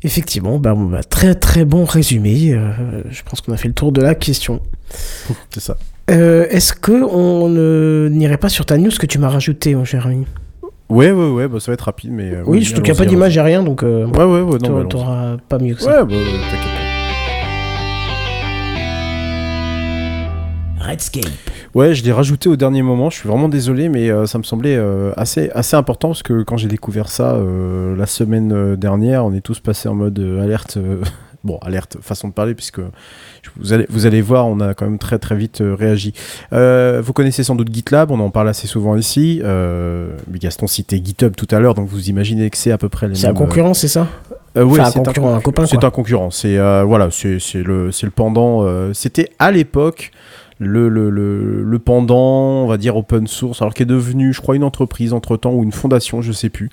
Effectivement, bah, bah, très très bon résumé. euh, je pense qu'on a fait le tour de la question. C'est ça. Euh, Est-ce que on n'irait pas sur ta news que tu m'as rajouté, mon cher ami? Ouais, ouais, ouais, bah, ça va être rapide, mais. euh, Oui, surtout qu'il n'y a pas d'image et rien, donc euh. Ouais, ouais, ouais, non, t'auras- pas mieux que ça. Ouais, bah, t'inquiète pas. Redscape. Ouais, je l'ai rajouté au dernier moment. Je suis vraiment désolé, mais euh, ça me semblait euh, assez, assez important parce que quand j'ai découvert ça euh, la semaine dernière, on est tous passés en mode euh, alerte. Euh, bon, alerte, façon de parler, puisque vous allez, vous allez voir, on a quand même très très vite euh, réagi. Euh, vous connaissez sans doute GitLab, on en parle assez souvent ici. Euh, mais Gaston citait GitHub tout à l'heure, donc vous imaginez que c'est à peu près les C'est un mêmes. concurrent, c'est ça? Euh, ouais, Enfin, un c'est concurrent, un copain, C'est un concurrent. C'est euh, voilà, c'est c'est le c'est le pendant. euh, C'était à l'époque le, le, le, le pendant, on va dire open source, alors qui est devenu, je crois, une entreprise entre temps ou une fondation, je sais plus.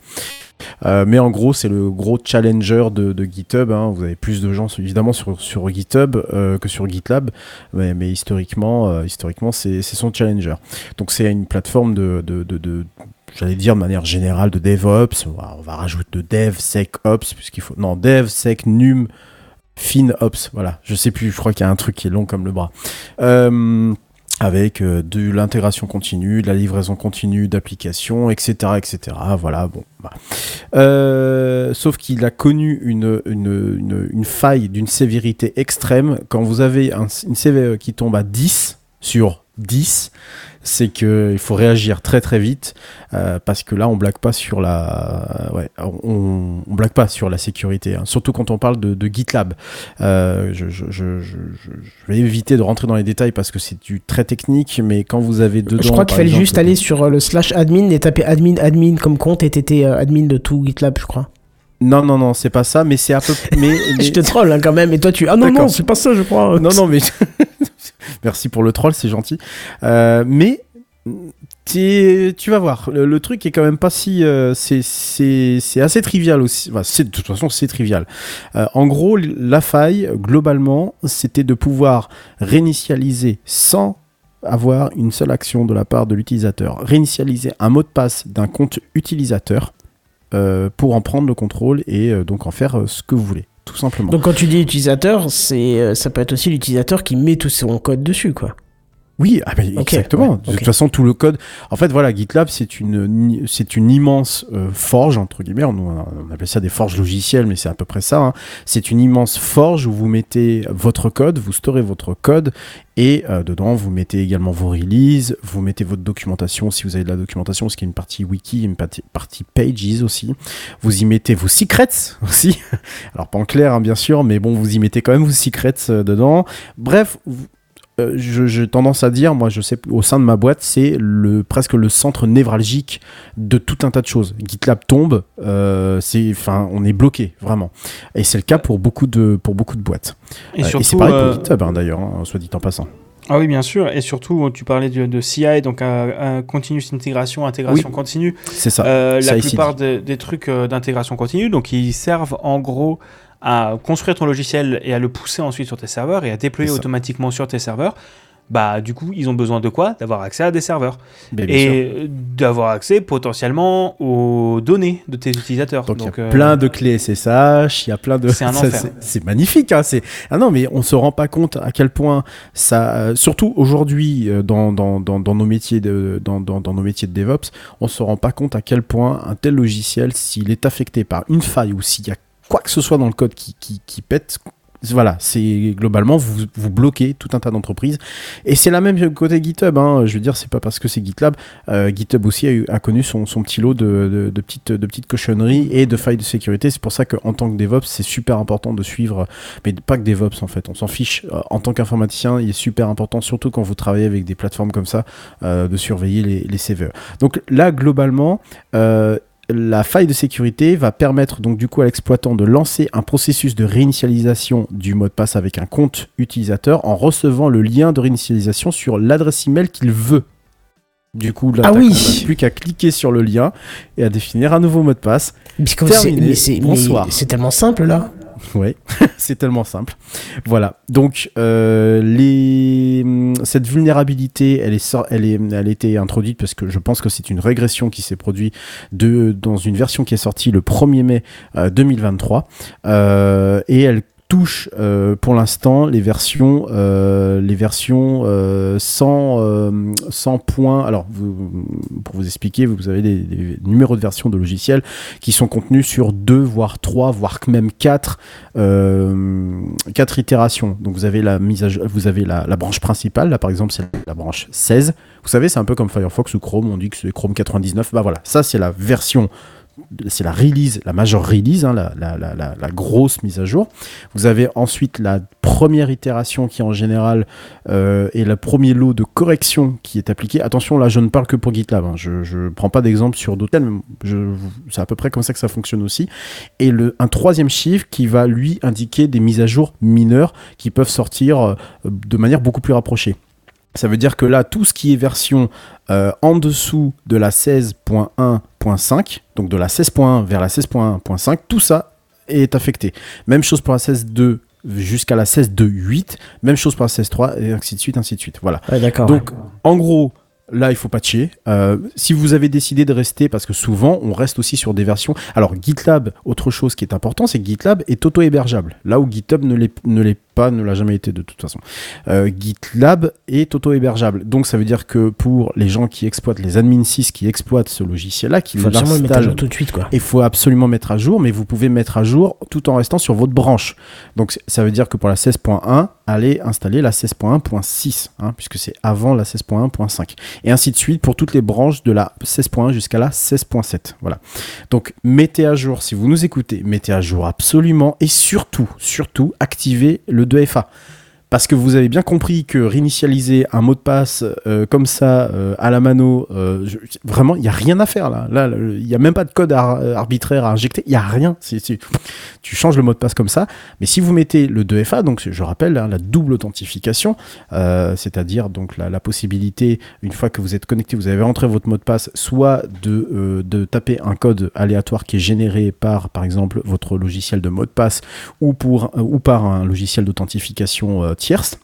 Euh, mais en gros, c'est le gros challenger de, GitHub. hein. Vous avez plus de gens évidemment sur, GitHub euh, que sur GitLab, mais, historiquement, euh, c'est son challenger. Donc c'est une plateforme de, j'allais dire de manière générale de DevOps. On va, rajouter de DevSecOps puisqu'il faut non DevSec Num FinOps. Voilà, je sais plus. Je crois qu'il y a un truc qui est long comme le bras. Avec euh, de l'intégration continue, de la livraison continue d'applications, etc., etc. Voilà, bon. bah. Euh, sauf qu'il a connu une, une, faille d'une sévérité extrême. Quand vous avez un- une CV qui tombe à 10 sur 10, c'est qu'il faut réagir très très vite euh, parce que là on blague pas sur la ouais on, on blague pas sur la sécurité hein. surtout quand on parle de, de GitLab euh, je, je, je, je, je vais éviter de rentrer dans les détails parce que c'est du très technique mais quand vous avez dedans Je crois qu'il fallait exemple, juste aller sur euh, le slash admin et taper admin admin comme compte et t'étais admin de tout GitLab, je crois. non non non c'est pas ça mais c'est un peu mais, mais- Je te troll hein, quand même, et toi tu. Ah non, non, c'est pas ça, je crois. non non mais merci pour le troll c'est gentil. Euh, mais tu vas voir le, truc est quand même pas si euh, c'est assez trivial aussi. De toute façon c'est trivial. Euh, en gros la faille globalement c'était de pouvoir réinitialiser sans avoir une seule action de la part de l'utilisateur. Réinitialiser un mot de passe d'un compte utilisateur pour en prendre le contrôle et donc en faire ce que vous voulez tout simplement Donc quand tu dis utilisateur, c'est euh, ça peut être aussi l'utilisateur qui met tout son code dessus, quoi. Oui, ah, Ok, exactement. ouais, De toute façon, tout le code. En fait, voilà, GitLab, c'est une, c'est une immense euh, forge entre guillemets. On, on appelle ça des forges logicielles, mais c'est à peu près ça. hein. C'est une immense forge où vous mettez votre code, vous storez votre code, et euh, dedans vous mettez également vos releases, vous mettez votre documentation si vous avez de la documentation, qu'il y a une partie wiki, une partie, partie pages aussi. Vous y mettez vos secrets aussi. Alors pas en clair, hein, bien sûr, mais bon, vous y mettez quand même vos secrets euh, dedans. Bref, vous- euh, j'ai tendance à dire, moi je sais, au sein de ma boîte, c'est le, presque le centre névralgique de tout un tas de choses. GitLab tombe, euh, c'est, enfin, on est bloqué, vraiment. Et c'est le cas pour beaucoup de, pour beaucoup de boîtes. Et Euh, c'est pareil euh, pour GitHub, hein, d'ailleurs, hein, soit dit en passant. Ah oui, bien sûr. Et surtout, tu parlais de, de CI, donc continuous intégration, intégration Oui. continue. C'est ça. Euh, la plupart des, des trucs euh, d'intégration continue, donc ils servent en gros à construire ton logiciel et à le pousser ensuite sur tes serveurs et à déployer automatiquement sur tes serveurs. Bah, du coup, ils ont besoin de quoi? D'avoir accès à des serveurs bien et d'avoir accès potentiellement aux données de tes utilisateurs. Donc, il y a euh, plein de clés SSH, il y a plein de. C'est un ça, enfer. c'est- C'est magnifique, hein, c'est. Ah non, mais on se rend pas compte à quel point ça. euh, surtout aujourd'hui euh, dans, dans, dans, dans nos métiers de dans, dans, dans nos métiers de DevOps, on se rend pas compte à quel point un tel logiciel, s'il est affecté par une faille ou s'il y a quoi que ce soit dans le code qui, qui, pète. Voilà, c'est globalement vous, vous bloquez tout un tas d'entreprises et c'est la même côté GitHub. Hein. Je veux dire, c'est pas parce que c'est GitLab euh, GitHub aussi a, connu son, son petit lot de, de- petites, de petites cochonneries et de failles de sécurité. C'est pour ça qu'en tant que DevOps, c'est super important de suivre, mais pas que DevOps en fait, on s'en fiche. Euh, En tant qu'informaticien, il est super important, surtout quand vous travaillez avec des plateformes comme ça, euh, de surveiller les, les serveurs. Donc là, globalement, euh, la faille de sécurité va permettre donc du coup à l'exploitant de lancer un processus de réinitialisation du mot de passe avec un compte utilisateur en recevant le lien de réinitialisation sur l'adresse email qu'il veut. Du coup, là, Ah oui. plus qu'à cliquer sur le lien et à définir un nouveau mot de passe. Terminé. mais Bonsoir. c'est tellement simple là. Ouais, c'est tellement simple. Voilà. Donc, euh, les... cette vulnérabilité, elle, est elle, est... elle a été introduite parce que je pense que c'est une régression qui s'est produite de... dans une version qui est sortie le 1er mai euh, 2023. Euh, et elle touche euh, pour l'instant les versions euh, les versions euh, sans euh, sans points alors pour vous expliquer vous avez des, numéros de version de logiciels qui sont contenus sur deux voire trois voire même quatre euh, quatre itérations. Donc vous avez la mise à vous avez la, la branche principale. Là par exemple c'est la branche 16 vous savez c'est un peu comme Firefox ou Chrome. On dit que c'est Chrome 99 bah voilà. Ça c'est la version c'est la release, la majeure release, hein, la, grosse mise à jour. Vous avez ensuite la première itération qui en général euh, est le premier lot de correction qui est appliqué. Attention, là je ne parle que pour GitLab, hein. je ne prends pas d'exemple sur d'autres, mais c'est à peu près comme ça que ça fonctionne aussi. Et un troisième chiffre qui va lui indiquer des mises à jour mineures qui peuvent sortir euh, de manière beaucoup plus rapprochée. Ça veut dire que là, tout ce qui est version euh, en dessous de la 16.1.5, donc de la 16.1 vers la 16.1.5, tout ça est affecté. Même chose pour la 16.2 jusqu'à la 16.2.8, même chose pour la 16.3 et ainsi de suite, ainsi de suite. Voilà. Ouais. Donc, en gros, là, il faut patcher. Euh, si vous avez décidé de rester, parce que souvent, on reste aussi sur des versions. Alors, GitLab, autre chose qui est important, c'est que GitLab est auto-hébergeable. Là où GitHub ne l'est ne l'est pas, ne l'a jamais été de toute façon. Euh, GitLab est auto-hébergeable. Donc, ça veut dire que pour les gens qui exploitent, les admin 6 qui exploitent ce logiciel-là, qui il faut absolument mettre à jour tout de suite quoi. il faut absolument mettre à jour, mais vous pouvez mettre à jour tout en restant sur votre branche. Donc ça veut dire que pour la 16.1, allez installer la 16.1.6, hein, puisque c'est avant la 16.1.5. Et ainsi de suite pour toutes les branches de la 16.1 jusqu'à la 16.7. Voilà. Donc mettez à jour, si vous nous écoutez, mettez à jour absolument et surtout, surtout, activez le 2FA. Parce que vous avez bien compris que réinitialiser un mot de passe euh, comme ça euh, à la mano, euh, vraiment, il n'y a rien à faire là. Là, il n'y a même pas de code ar- arbitraire à injecter. Il n'y a rien. Tu changes le mot de passe comme ça. Mais si vous mettez le 2FA, donc je rappelle hein, la double authentification, c'est-à-dire donc la, possibilité, une fois que vous êtes connecté, vous avez rentré votre mot de passe, soit de, de taper un code aléatoire qui est généré par, par exemple, votre logiciel de mot de passe ou, pour, ou par un logiciel d'authentification euh, tierce.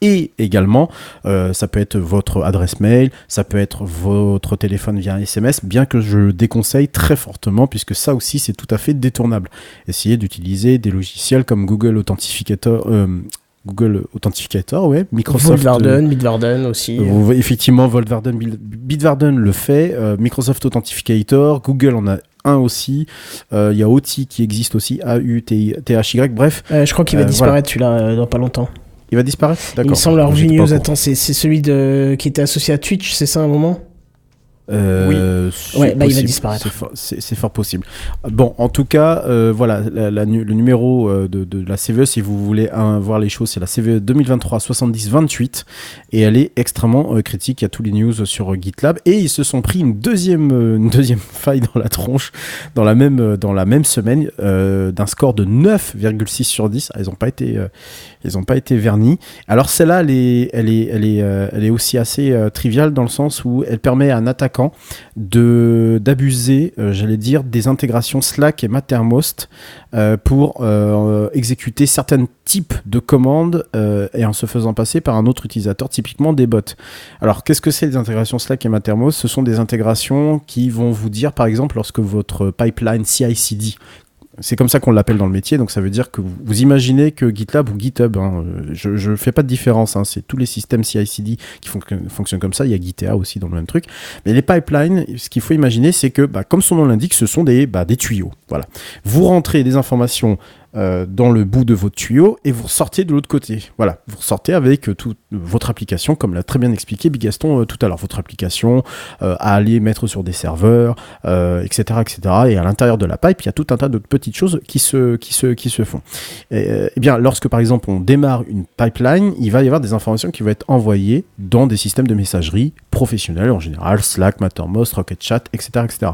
Et également, euh, ça peut être votre adresse mail, ça peut être votre téléphone via SMS, bien que je le déconseille très fortement, puisque ça aussi c'est tout à fait détournable. Essayez d'utiliser des logiciels comme Google Authentificator, euh, Google Authenticator, ouais. Microsoft. euh, Bitwarden, aussi. euh, effectivement, Voltwarden, Bil- Bitwarden le fait. euh, Microsoft Authenticator, Google en a aussi. euh, Il y a OTI qui existe aussi, A-U-T-H-Y. Bref, Euh, je crois qu'il va Euh, disparaître celui-là dans pas longtemps. il va disparaître? Il D'accord. me semble pas news. Attends, c'est c'est celui de... qui était associé à Twitch, c'est ça à un moment? Euh, c'est Ouais, bah, il va disparaître. C'est fort, possible. Bon, en tout cas, euh, voilà, la- la nu- le numéro euh, de, de la CVE, si vous voulez hein, voir les choses, c'est la CVE 2023 70 28 et elle est extrêmement euh, critique. Il y a tous les news sur GitLab et ils se sont pris une deuxième, une deuxième faille dans la tronche dans la même, dans la même semaine d'un score de 9,6 sur 10. Ah, ils n'ont pas été, ils ont pas été vernis. Alors celle-là, elle est, elle est, elle est, euh, elle est aussi assez euh, triviale dans le sens où elle permet à un attaquant d'abuser, euh, j'allais dire, des intégrations Slack et Mattermost pour exécuter certains types de commandes et en se faisant passer par un autre utilisateur, typiquement des bots. Alors, qu'est-ce que c'est les intégrations Slack et Mattermost? Ce sont des intégrations qui vont vous dire, par exemple, lorsque votre pipeline CI/CD c'est comme ça qu'on l'appelle dans le métier, donc ça veut dire que vous, imaginez que GitLab ou GitHub, hein, je ne fais pas de différence, hein, c'est tous les systèmes CI/CD qui fon- fonctionnent comme ça, il y a Gitea aussi dans le même truc, mais les pipelines, ce qu'il faut imaginer, c'est que, bah, comme son nom l'indique, ce sont des, bah, des tuyaux. Voilà. Vous rentrez des informations euh, dans le bout de votre tuyau et vous ressortez de l'autre côté. Voilà, vous ressortez avec euh, toute votre application, comme l'a très bien expliqué Bigaston euh, tout à l'heure. Votre application à aller mettre sur des serveurs, etc., etc. Et à l'intérieur de la pipe, il y a tout un tas de petites choses qui se, qui se, qui se font. Et, euh, eh bien, lorsque par exemple on démarre une pipeline, il va y avoir des informations qui vont être envoyées dans des systèmes de messagerie professionnels en général, Slack, Mattermost, Rocket Chat, etc., etc.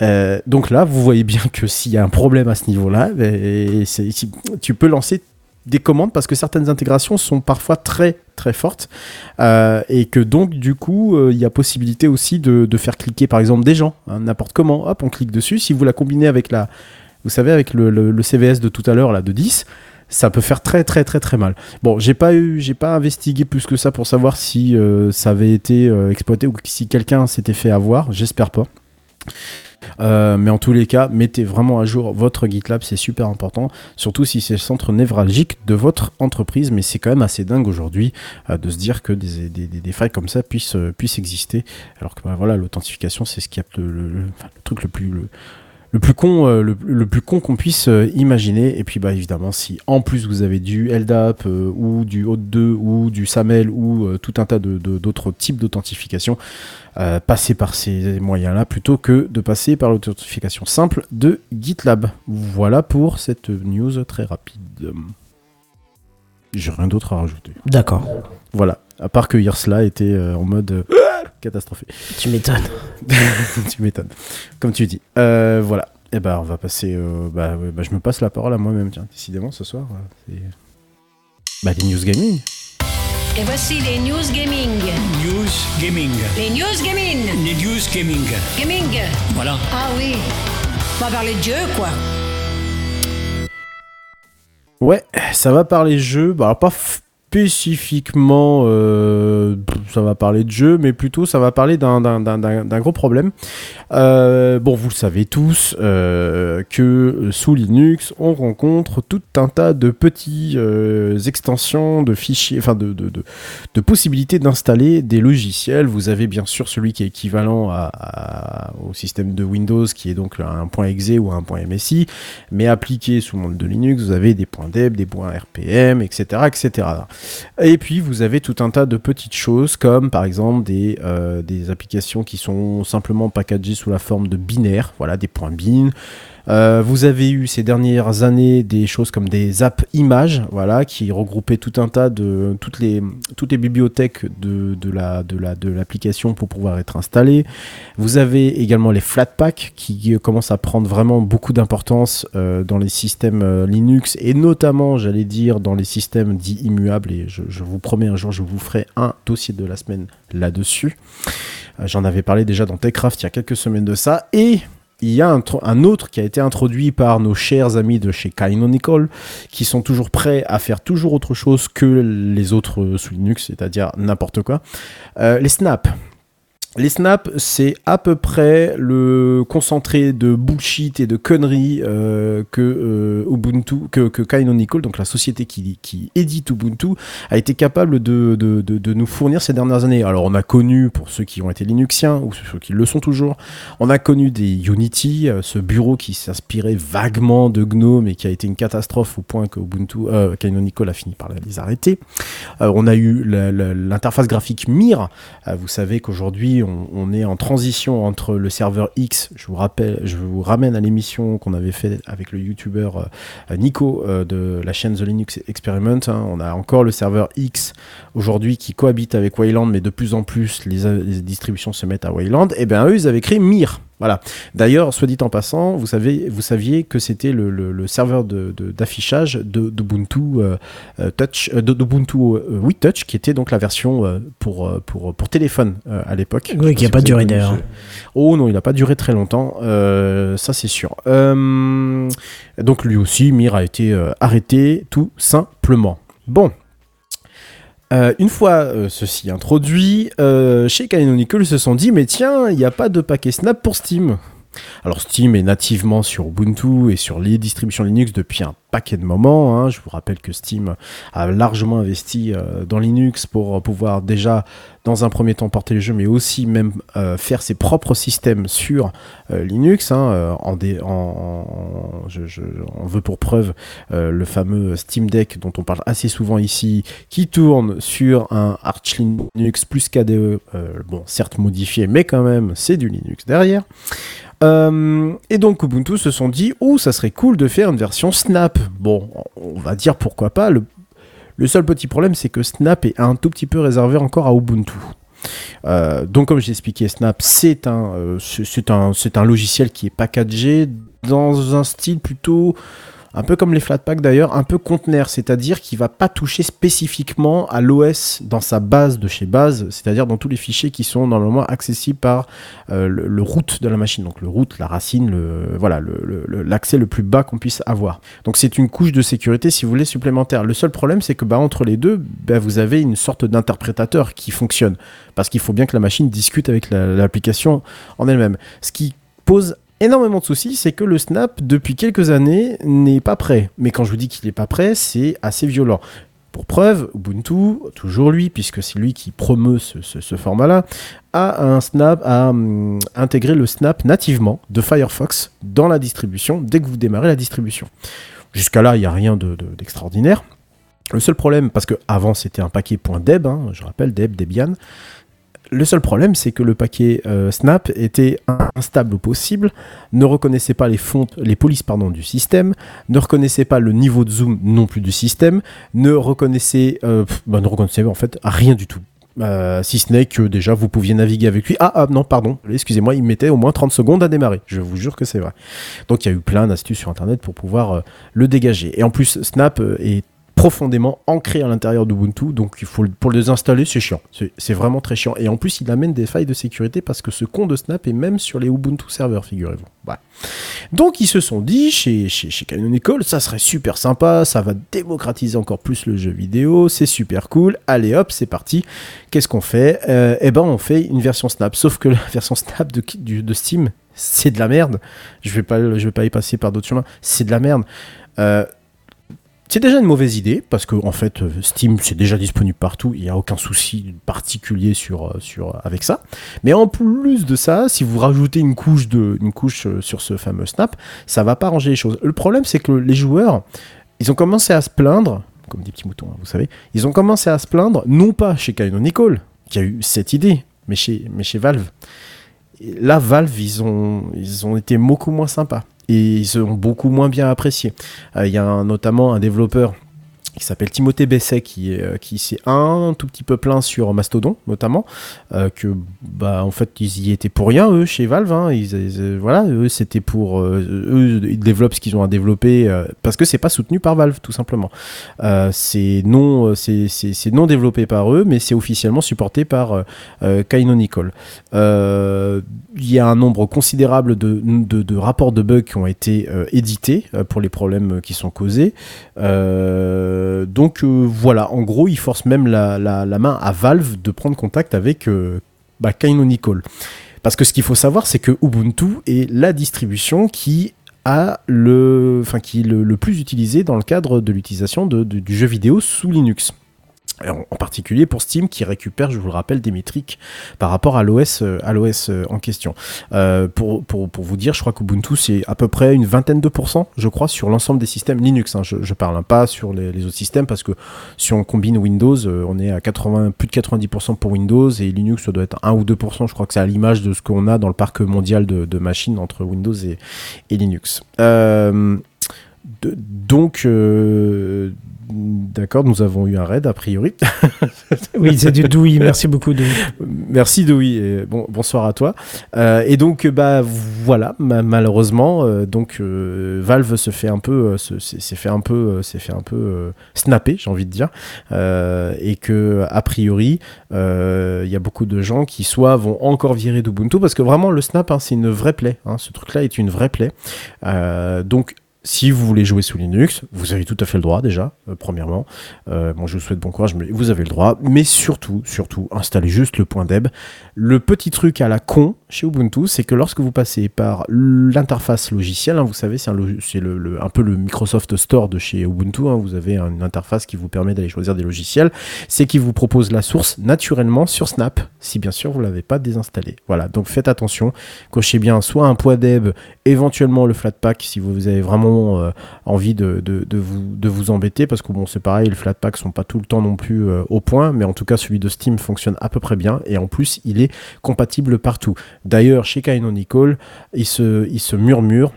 Euh, donc là, vous voyez bien que s'il y a un problème à ce niveau-là, tu peux lancer des commandes parce que certaines intégrations sont parfois très très fortes euh, et que donc du coup euh, il y a possibilité aussi de, faire cliquer par exemple des gens hein, n'importe comment hop on clique dessus si vous la combinez avec la vous savez avec le, CVS de tout à l'heure là de 10 ça peut faire très très très très mal. Bon, j'ai pas eu, j'ai pas investigué plus que ça pour savoir si ça avait été exploité ou si quelqu'un s'était fait avoir. J'espère pas. Euh, mais en tous les cas, mettez vraiment à jour votre GitLab, c'est super important, surtout si c'est le centre névralgique de votre entreprise. Mais c'est quand même assez dingue aujourd'hui euh, de se dire que des, des, des- des failles comme ça puissent, euh, puissent exister. Alors que bah, voilà, l'authentification, c'est ce qui a le, le- le truc le plus le, le plus con, euh, le, le plus con qu'on puisse euh, imaginer. Et puis bah évidemment, si en plus vous avez du LDAP euh, ou du Haute 2 ou du SAML ou tout un tas de- de- d'autres types d'authentification, passez par ces moyens-là plutôt que de passer par l'authentification simple de GitLab. Voilà pour cette news très rapide. J'ai rien d'autre à rajouter. D'accord. Voilà. À part que Yersla était en mode catastrophé. Tu m'étonnes. tu m'étonnes. Comme tu dis. Euh, voilà. Et ben on va passer. euh, bah, ouais, bah, je me passe la parole à moi-même. Tiens, décidément ce soir. euh, c'est- bah, les news gaming. Et voici les news gaming. News Gaming. Les news gaming. Les News Gaming. Gaming. Voilà. Ah oui. On va parler de jeu, quoi. Ouais, ça va parler jeu. Bah, alors pas spécifiquement, euh, ça va parler de jeu, mais plutôt ça va parler d'un- gros problème. Euh, bon, vous le savez tous euh, que sous Linux, on rencontre tout un tas de petits extensions de fichiers, enfin de, de, de, de possibilités d'installer des logiciels. Vous avez bien sûr celui qui est équivalent à- au système de Windows, qui est donc un point .exe ou un point .msi, mais appliqué sous le monde de Linux, vous avez des points deb, des points rpm, etc., etc. Et puis vous avez tout un tas de petites choses comme par exemple des, euh, applications qui sont simplement packagées sous la forme de binaires, voilà des points bin. Euh, vous avez eu ces dernières années des choses comme des apps images, voilà, qui regroupaient tout un tas de toutes les bibliothèques de, de la de la de l'application pour pouvoir être installées. Vous avez également les Flatpak qui commencent à prendre vraiment beaucoup d'importance euh, dans les systèmes euh, Linux et notamment, j'allais dire, dans les systèmes dits immuables. Et je, je vous promets un jour, je vous ferai un dossier de la semaine là-dessus. J'en avais parlé déjà dans TechCraft il y a quelques semaines de ça. Et il y a un, autre qui a été introduit par nos chers amis de chez Canonical, qui sont toujours prêts à faire toujours autre chose que les autres sous Linux, c'est-à-dire n'importe quoi. Euh, les snaps. Les snaps, c'est à peu près le concentré de bullshit et de conneries euh, que euh, Ubuntu, que, que Canonical, donc la société qui, édite Ubuntu, a été capable de, nous fournir ces dernières années. Alors on a connu, pour ceux qui ont été Linuxiens ou ceux qui le sont toujours, on a connu des Unity, euh, ce bureau qui s'inspirait vaguement de GNOME et qui a été une catastrophe au point que Ubuntu, euh, Canonical a fini par les arrêter. On a eu l'interface graphique Mir. Vous savez qu'aujourd'hui on, est en transition entre le serveur X. Je vous rappelle, je vous ramène à l'émission qu'on avait fait avec le YouTuber euh, Nico euh, de la chaîne The Linux Experiment. hein. On a encore le serveur X aujourd'hui qui cohabite avec Wayland, mais de plus en plus les, distributions se mettent à Wayland. Et bien eux, ils avaient créé Mir. Voilà. D'ailleurs, soit dit en passant, vous, savez, vous saviez que c'était le, le- le serveur d'affichage de, d'Ubuntu euh, Touch, euh, d'Ubuntu euh, oui, Touch, qui était donc la version euh, pour, euh, pour, pour téléphone euh, à l'époque. Oui, qui a Je sais pas duré d'ailleurs. Oh non, il n'a pas duré très longtemps, ça c'est sûr. Donc lui aussi, Mir a été arrêté tout simplement. Bon. Euh, une fois euh, ceci introduit, euh, chez Canonical, ils se sont dit, mais tiens, il n'y a pas de paquet Snap pour Steam. Alors Steam est nativement sur Ubuntu et sur les distributions Linux depuis un paquet de moments. hein. Je vous rappelle que Steam a largement investi euh, dans Linux pour pouvoir déjà, dans un premier temps, porter les jeux, mais aussi même euh, faire ses propres systèmes sur euh, Linux. hein, en je, on veut pour preuve le fameux Steam Deck dont on parle assez souvent ici, qui tourne sur un Arch Linux plus KDE, bon certes modifié, mais quand même c'est du Linux derrière. Euh, et donc Ubuntu se sont dit, oh ça serait cool de faire une version Snap. Bon, on va dire pourquoi pas. Le, seul petit problème c'est que Snap est un tout petit peu réservé encore à Ubuntu. Euh, donc comme j'ai expliqué, Snap c'est un, euh, c'est un, c'est un logiciel qui est packagé dans un style plutôt un peu comme les Flatpak d'ailleurs, un peu conteneur, c'est-à-dire qu'il va pas toucher spécifiquement à l'OS dans sa base de chez base, c'est-à-dire dans tous les fichiers qui sont normalement accessibles par euh, le, le root de la machine, donc le root, la racine, voilà, l'accès le, plus bas qu'on puisse avoir. Donc c'est une couche de sécurité, si vous voulez, supplémentaire. Le seul problème, c'est que bah, entre les deux, bah, vous avez une sorte d'interprétateur qui fonctionne, parce qu'il faut bien que la machine discute avec la- l'application en elle-même. Ce qui pose énormément de soucis, c'est que le Snap, depuis quelques années, n'est pas prêt. Mais quand je vous dis qu'il n'est pas prêt, c'est assez violent. Pour preuve, Ubuntu, toujours lui, puisque c'est lui qui promeut ce, format-là, a un Snap, a hum, intégré le Snap nativement de Firefox dans la distribution dès que vous démarrez la distribution. Jusqu'à là, il n'y a rien de- de- d'extraordinaire. le seul problème, parce que avant c'était un paquet .deb, hein, je rappelle Deb, Debian, le seul problème, c'est que le paquet euh, Snap était instable au possible, ne reconnaissait pas les fontes, les polices pardon, du système, ne reconnaissait pas le niveau de zoom non plus du système, ne reconnaissait, euh, bah, ne reconnaissait en fait rien du tout. Euh, si ce n'est que déjà vous pouviez naviguer avec lui. Ah, ah non, pardon, excusez-moi, il mettait au moins 30 secondes à démarrer. Je vous jure que c'est vrai. Donc il y a eu plein d'astuces sur internet pour pouvoir le dégager. Et en plus, Snap est profondément ancré à l'intérieur d'Ubuntu, donc il faut pour le désinstaller, c'est chiant. C'est vraiment très chiant. Et en plus, il amène des failles de sécurité parce que ce con de Snap est même sur les Ubuntu serveurs, figurez-vous. Donc ils se sont dit chez, chez, chez Canonical, ça serait super sympa, ça va démocratiser encore plus le jeu vidéo, c'est super cool. Allez hop, c'est parti. Qu'est-ce qu'on fait? Euh, Eh ben on fait une version Snap. Sauf que la version Snap de, Steam, c'est de la merde. Je vais vais pas y passer par d'autres chemins. C'est de la merde. Euh, c'est déjà une mauvaise idée parce que en fait euh, Steam c'est déjà disponible partout, il n'y a aucun souci particulier sur, euh, sur avec ça. Mais en plus de ça, si vous rajoutez une couche de une couche euh, sur ce fameux Snap, ça va pas arranger les choses. Le problème c'est que les joueurs, ils ont commencé à se plaindre comme des petits moutons, hein, vous savez, ils ont commencé à se plaindre non pas chez Canonical qui a eu cette idée, mais chez mais chez Valve. Là, Valve, ils ont, ils ont été beaucoup moins sympas. Ils ont beaucoup moins bien apprécié. Euh, Il y a notamment un développeur qui s'appelle Timothée Besset qui, euh, qui s'est un tout petit peu plaint sur Mastodon notamment euh, que bah en fait ils y étaient pour rien eux chez Valve hein. ils, ils- voilà eux c'était pour euh, eux ils développent ce qu'ils ont à développer euh, parce que c'est pas soutenu par Valve tout simplement Euh, c'est non euh, c'est non développé par eux mais c'est officiellement supporté par euh, euh, Canonical euh, il y a un nombre considérable de, de, de rapports de bugs qui ont été euh, édités euh, pour les problèmes qui sont causés. Euh, donc euh, voilà, en gros, ils forcent même la, main à Valve de prendre contact avec, euh, bah, Canonical. Parce que ce qu'il faut savoir, c'est que Ubuntu est la distribution qui a le, est le, plus utilisé dans le cadre de l'utilisation du jeu vidéo sous Linux. En, particulier pour Steam qui récupère, je vous le rappelle, des métriques par rapport à l'OS euh, à l'OS euh, en question. Euh, pour, pour, pour vous dire, je crois qu'Ubuntu c'est à peu près une vingtaine de pourcents, je crois, sur l'ensemble des systèmes Linux. hein. je, je parle pas sur les, autres systèmes parce que si on combine Windows, on est à 80, plus de 90% pour Windows et Linux ça doit être 1 ou 2%. Je crois que c'est à l'image de ce qu'on a dans le parc mondial de, machines entre Windows et, Linux. Donc, d'accord, nous avons eu un raid a priori. Oui, c'est du Doui, merci beaucoup Doui. Merci Doui, et bon, bonsoir à toi. Euh, et donc bah voilà, ma- malheureusement, euh, donc euh, Valve se fait un peu, se- s'est fait un peu, s'est fait un peu snapper, j'ai envie de dire, et que a priori, il y a beaucoup de gens qui soit vont encore virer d'Ubuntu parce que vraiment le snap, hein, c'est une vraie plaie. hein, ce truc-là est une vraie plaie. Donc si vous voulez jouer sous Linux, vous avez tout à fait le droit déjà, euh, premièrement. Euh, bon, je vous souhaite bon courage, mais vous avez le droit. Mais surtout, surtout, installez juste le point deb. Le petit truc à la con chez Ubuntu, c'est que lorsque vous passez par l'interface logicielle, hein, vous savez, c'est un, peu le Microsoft Store de chez Ubuntu. hein, vous avez une interface qui vous permet d'aller choisir des logiciels. C'est qui vous propose la source naturellement sur Snap, si bien sûr vous l'avez pas désinstallé. Voilà, donc faites attention. Cochez bien soit un point deb, éventuellement le Flatpak si vous avez vraiment euh, envie de, vous, de vous embêter, parce que bon, c'est pareil, les Flatpaks sont pas tout le temps non plus euh, au point, mais en tout cas celui de Steam fonctionne à peu près bien, et en plus il est compatible partout. D'ailleurs, chez Canonical, il se, il se murmure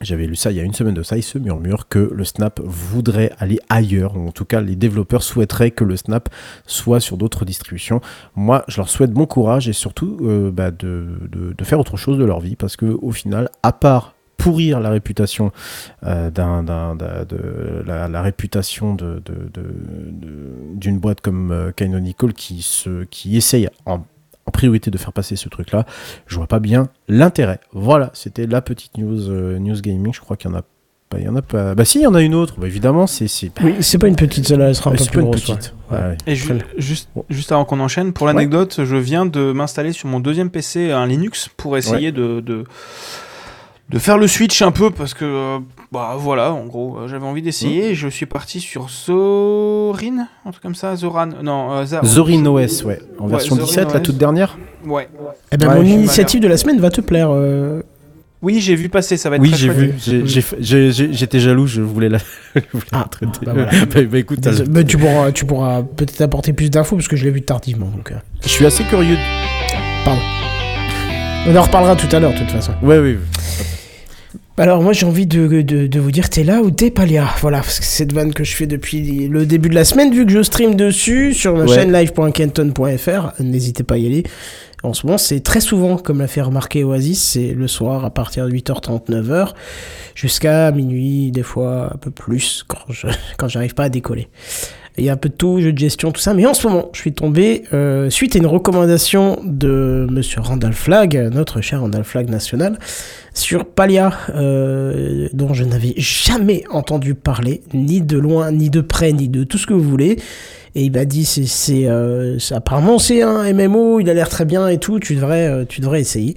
j'avais lu ça il y a une semaine de ça, il se murmure que le Snap voudrait aller ailleurs, ou en tout cas les développeurs souhaiteraient que le Snap soit sur d'autres distributions. Moi, je leur souhaite bon courage et surtout euh, bah, de, de- de faire autre chose de leur vie, parce que au final, à part pourrir la réputation euh, d'un, d'un- d'un- de la, la réputation de, de- de- de- d'une boîte comme euh, Canonical qui se qui essaye en, en priorité de faire passer ce truc là je vois pas bien l'intérêt voilà c'était la petite news euh, news gaming je crois qu'il y en a pas il y en a pas bah si il y en a une autre bah, évidemment c'est c'est Oui, c'est pas une petite, celle-là, elle sera un peu c'est plus pas une grosse. petite. ouais. Ouais, ouais. Et ju- juste, juste avant qu'on enchaîne, pour l'anecdote, je viens de m'installer sur mon deuxième PC un Linux pour essayer de, de, faire le switch un peu parce que, euh, bah voilà, en gros, euh, j'avais envie d'essayer. et Je suis parti sur Zorin, un truc comme ça, Zoran, non, euh, Za- Zorin OS ouais en Ouais, version Zorin 17 la OS. toute dernière Ouais. Eh ben, Ouais, mon je- initiative de la semaine va te plaire. euh, Oui, j'ai vu passer, ça va être oui très j'ai chouette. vu j'ai- j'ai fait- j'ai- j'ai- j'étais jaloux je voulais la je voulais la Ah, traiter bah voilà. bah, bah, écoute t'as- désolé, mais tu pourras, tu pourras peut-être apporter plus d'infos parce que je l'ai vu tardivement. Donc, euh, je suis assez curieux de- on en reparlera tout à l'heure, de toute façon. oui oui. Alors moi j'ai envie de, de, de vous dire t'es là ou t'es pas là? Voilà, parce que c'est cette vanne que je fais depuis le début de la semaine, vu que je stream dessus sur ma Ouais. chaîne live.kenton.fr, n'hésitez pas à y aller. En ce moment c'est très souvent, comme l'a fait remarquer Oasis, c'est le soir à partir de 8h30, 9h, jusqu'à minuit, des fois un peu plus, quand j'arrive pas à décoller. Il y a un peu de tout, jeu de gestion, tout ça. Mais en ce moment, je suis tombé, euh, suite à une recommandation de monsieur Randall Flagg, notre cher Randall Flagg national, sur Palia, euh, dont je n'avais jamais entendu parler, ni de loin, ni de près, ni de tout ce que vous voulez. Et il m'a dit, c'est, euh, apparemment c'est un MMO, il a l'air très bien et tout, tu devrais, euh, tu devrais essayer.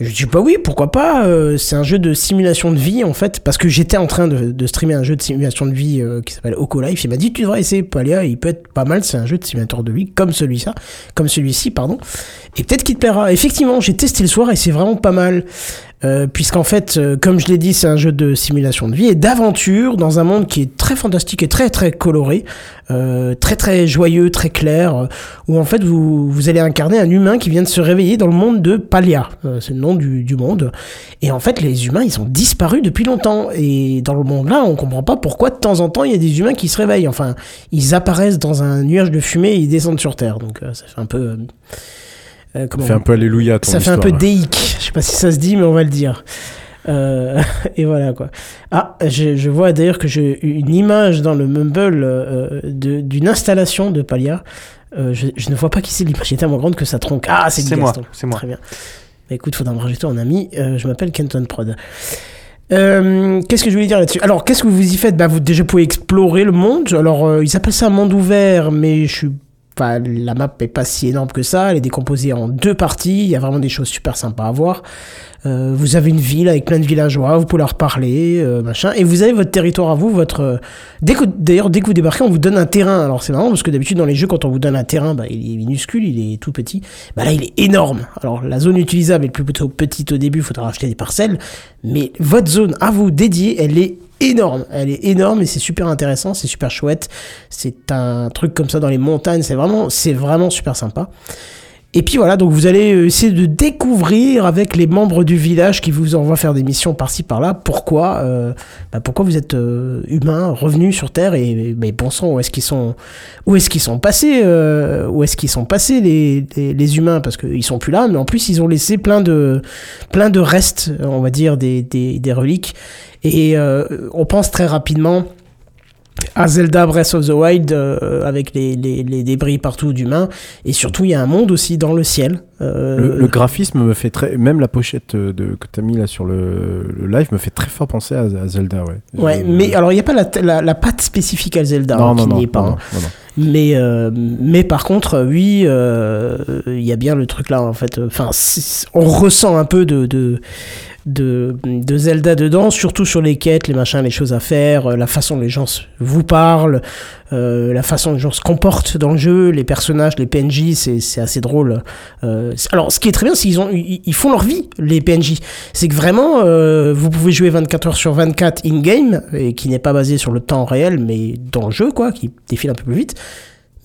Je dis bah oui, pourquoi pas. euh, c'est un jeu de simulation de vie en fait, parce que j'étais en train de, streamer un jeu de simulation de vie euh, qui s'appelle Life. Il m'a dit tu devrais essayer Palia, il peut être pas mal. C'est un jeu de simulateur de vie comme celui-ci, comme celui-ci pardon. Et peut-être qu'il te plaira. Effectivement, j'ai testé le soir et c'est vraiment pas mal. Euh, puisqu'en fait, euh, comme je l'ai dit, c'est un jeu de simulation de vie et d'aventure dans un monde qui est très fantastique et très très coloré, euh, très très joyeux, très clair, euh, où en fait vous, vous allez incarner un humain qui vient de se réveiller dans le monde de Palia, Euh, c'est le nom du, du monde. Et en fait, les humains, ils ont disparu depuis longtemps. Et dans le monde-là, on comprend pas pourquoi de temps en temps il y a des humains qui se réveillent. Enfin, ils apparaissent dans un nuage de fumée et ils descendent sur Terre. Donc ça fait un peu... euh, comment Ça fait un peu alléluia ton ça fait un peu histoire, là. déique. Je sais pas si ça se dit, mais on va le dire. Euh, et voilà quoi. Ah, je, je vois d'ailleurs que j'ai une image dans le Mumble euh, d'une installation de Palia. Euh, je, je ne vois pas qui c'est l'image est tellement grande que ça tronque. Ah, c'est moi, c'est moi. Très bien. Bah, écoute, faudra me rajouter en ami. Euh, je m'appelle Kenton Prod. Euh, qu'est-ce que je voulais dire là-dessus? Alors, qu'est-ce que vous y faites? Bah, Vous déjà pouvez explorer le monde. Alors, euh, ils appellent ça un monde ouvert, mais je suis La map est pas si énorme que ça, elle est décomposée en deux parties, il y a vraiment des choses super sympas à voir. Euh, vous avez une ville avec plein de villageois, vous pouvez leur parler, euh, machin, et vous avez votre territoire à vous, votre... euh, d'ailleurs, dès que vous débarquez, on vous donne un terrain. Alors c'est marrant parce que d'habitude dans les jeux, quand on vous donne un terrain, bah, il est minuscule, il est tout petit. Bah là, il est énorme. Alors la zone utilisable est plutôt petite au début, il faudra acheter des parcelles, mais votre zone à vous dédiée, elle est énorme. Elle est énorme et c'est super intéressant, c'est super chouette. C'est un truc comme ça dans les montagnes, c'est vraiment, c'est vraiment super sympa. Et puis voilà, donc vous allez euh, essayer de découvrir avec les membres du village qui vous envoient faire des missions par-ci par-là pourquoi, euh, bah, pourquoi vous êtes euh, humain revenu sur Terre et mais bon sang où est-ce qu'ils sont où est-ce qu'ils sont passés euh, où est-ce qu'ils sont passés les, les, humains? Parce qu'ils sont plus là mais en plus ils ont laissé plein de plein de restes on va dire des, des, des reliques. Et euh, on pense très rapidement à Zelda Breath of the Wild euh, avec les, les, les débris partout d'humains et surtout il y a un monde aussi dans le ciel Euh, Le, le graphisme me fait très. Même la pochette de, que tu as mis là sur le, le live me fait très fort penser à, à Zelda, ouais. ouais Je- mais alors il n'y a pas la, la, la patte spécifique à Zelda Non, hein, non, qui n'y est pas non, hein. non, non. Mais, euh, mais par contre, oui, il y a bien le truc là, en fait. Enfin, on ressent un peu de, de, de, Zelda dedans, surtout sur les quêtes, les machins, les choses à faire, euh, la façon dont les gens vous parlent, euh, la façon dont les gens se comportent dans le jeu, les personnages, les PNJ, c'est assez drôle. Euh, alors, ce qui est très bien, c'est qu'ils ont, ils, font leur vie, les PNJ. C'est que vraiment, vous pouvez jouer 24 heures sur 24 in-game, et qui n'est pas basé sur le temps réel, mais dans le jeu, quoi, qui défile un peu plus vite.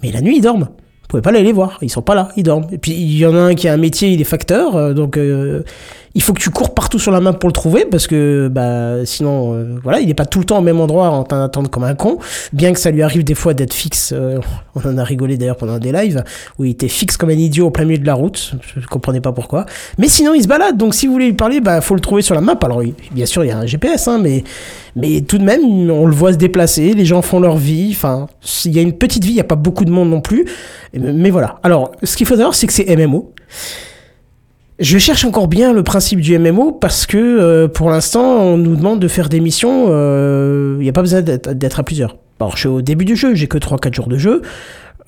Mais la nuit, ils dorment. Vous pouvez pas aller les voir. Ils sont pas là, ils dorment. Et puis, il y en a un qui a un métier, il est facteur. donc, il faut que tu cours partout sur la map pour le trouver parce que, bah, sinon, euh, voilà, il est pas tout le temps au même endroit en train d'attendre comme un con. Bien que ça lui arrive des fois d'être fixe. euh, on en a rigolé d'ailleurs pendant des lives où il était fixe comme un idiot au plein milieu de la route. Je comprenais pas pourquoi. Mais sinon, il se balade. Donc, si vous voulez lui parler, bah, faut le trouver sur la map. Alors, bien sûr, il y a un GPS, hein, mais, mais tout de même, on le voit se déplacer. Les gens font leur vie. Enfin, il y a une petite vie. Il y a pas beaucoup de monde non plus. Mais voilà. Alors, ce qu'il faut savoir, c'est que c'est MMO. Je cherche encore bien le principe du MMO parce que euh, pour l'instant, on nous demande de faire des missions. euh, Il n'y a pas besoin d'être à plusieurs. Alors, je suis au début du jeu, j'ai que 3-4 jours de jeu.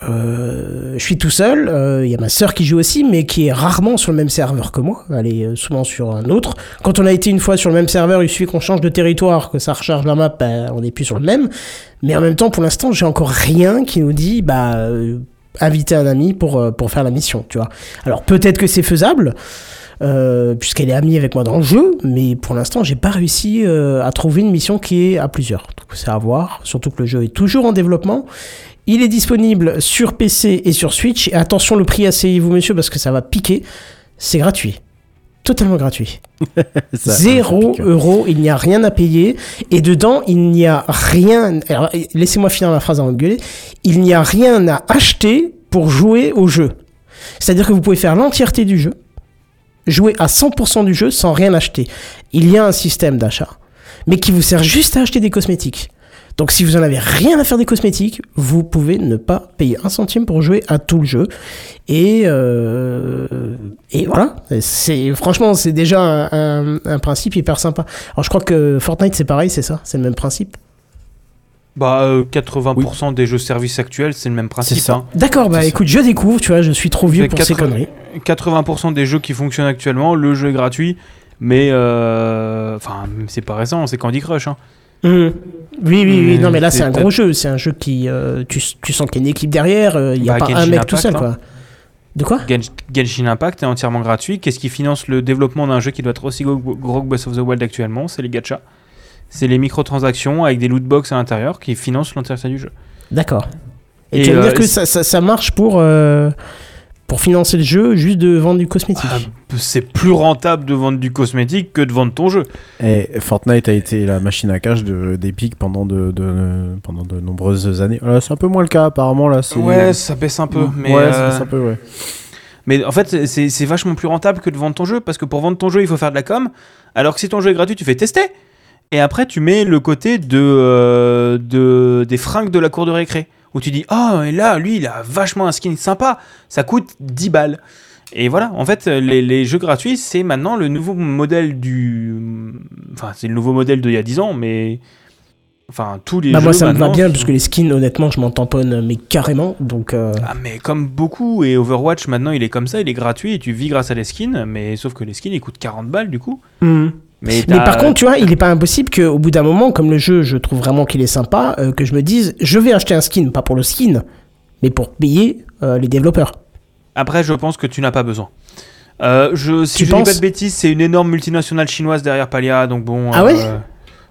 Euh, je suis tout seul. euh, Il y a ma sœur qui joue aussi, mais qui est rarement sur le même serveur que moi. Elle est euh, souvent sur un autre. Quand on a été une fois sur le même serveur, il suffit qu'on change de territoire, que ça recharge la map, ben, on n'est plus sur le même. Mais en même temps, pour l'instant, j'ai encore rien qui nous dit, bah, euh, inviter un ami pour, euh, pour faire la mission, tu vois. Alors peut-être que c'est faisable, euh, puisqu'elle est amie avec moi dans le jeu, mais pour l'instant, j'ai pas réussi euh, à trouver une mission qui est à plusieurs. Donc c'est à voir, surtout que le jeu est toujours en développement. Il est disponible sur PC et sur Switch. Et attention, le prix, asseyez-vous, monsieur, parce que ça va piquer. C'est gratuit. Totalement gratuit. Ça- Zéro euro, il n'y a rien à payer. Et dedans, il n'y a rien. alors, Laissez-moi finir ma phrase avant de gueuler. Il n'y a rien à acheter pour jouer au jeu. C'est-à-dire que vous pouvez faire l'entièreté du jeu, jouer à 100% du jeu sans rien acheter. Il y a un système d'achat, mais qui vous sert juste à acheter des cosmétiques. Donc si vous en avez rien à faire des cosmétiques, vous pouvez ne pas payer un centime pour jouer à tout le jeu. Et, euh, et voilà, c'est franchement c'est déjà un, un- un principe hyper sympa. Alors je crois que Fortnite c'est pareil, c'est ça, c'est le même principe? Bah, euh, 80% des jeux services actuels, c'est le même principe. Ça. hein. D'accord, bah ça. écoute, je découvre, tu vois, je suis trop vieux pour ces 80 conneries. 80% des jeux qui fonctionnent actuellement, le jeu est gratuit, mais euh, enfin, c'est pas récent, c'est Candy Crush. Hein. Mhm. Oui, oui, oui, non mais là c'est un gros jeu, c'est un jeu qui, euh, tu, tu sens qu'il y a une équipe derrière, euh, il n'y a Bah, pas un mec tout seul hein. quoi. De quoi? Gen- Genshin Impact est entièrement gratuit. Qu'est-ce qui finance le développement d'un jeu qui doit être aussi gros, que Breath of the Wild actuellement? C'est les gachas. C'est les microtransactions avec des loot box à l'intérieur qui financent l'entièreté du jeu. D'accord. Et, Et, tu vas me euh, dire que ça, ça, ça marche pour, euh, pour financer le jeu juste de vendre du cosmétique. Ah, c'est plus rentable de vendre du cosmétique que de vendre ton jeu. Et Fortnite a été la machine à cash de- d'Epic pendant de, de- pendant de nombreuses années. Là, c'est un peu moins le cas apparemment là. Ouais, ça baisse un peu. Mais, ouais, euh, ça, ouais. mais en fait, c'est- vachement plus rentable que de vendre ton jeu parce que pour vendre ton jeu, il faut faire de la com. Alors que si ton jeu est gratuit, tu fais tester. Et après, tu mets le côté de, euh, de des fringues de la cour de récré. Où tu dis, oh, et là, lui, il a vachement un skin sympa. Ça coûte 10 balles. Et voilà, en fait, les, les jeux gratuits, c'est maintenant le nouveau modèle du. Enfin, c'est le nouveau modèle d'il y a 10 ans, mais. Enfin, tous les Bah, jeux. moi, ça me va bien, sont- parce que les skins, honnêtement, je m'en tamponne, mais carrément. Donc, euh, Ah, mais comme beaucoup, et Overwatch maintenant il est comme ça, il est gratuit et tu vis grâce à les skins, mais sauf que les skins ils coûtent 40 balles du coup. hmm. Mais, par contre, tu vois, il est pas impossible qu'au bout d'un moment, comme le jeu, je trouve vraiment qu'il est sympa, euh, que je me dise, je vais acheter un skin, pas pour le skin, mais pour payer euh, les développeurs. Après, je pense que tu n'as pas besoin. Euh, je, si Tu je dis pas penses de bêtises, c'est une énorme multinationale chinoise derrière Palia, donc bon. Ah ouais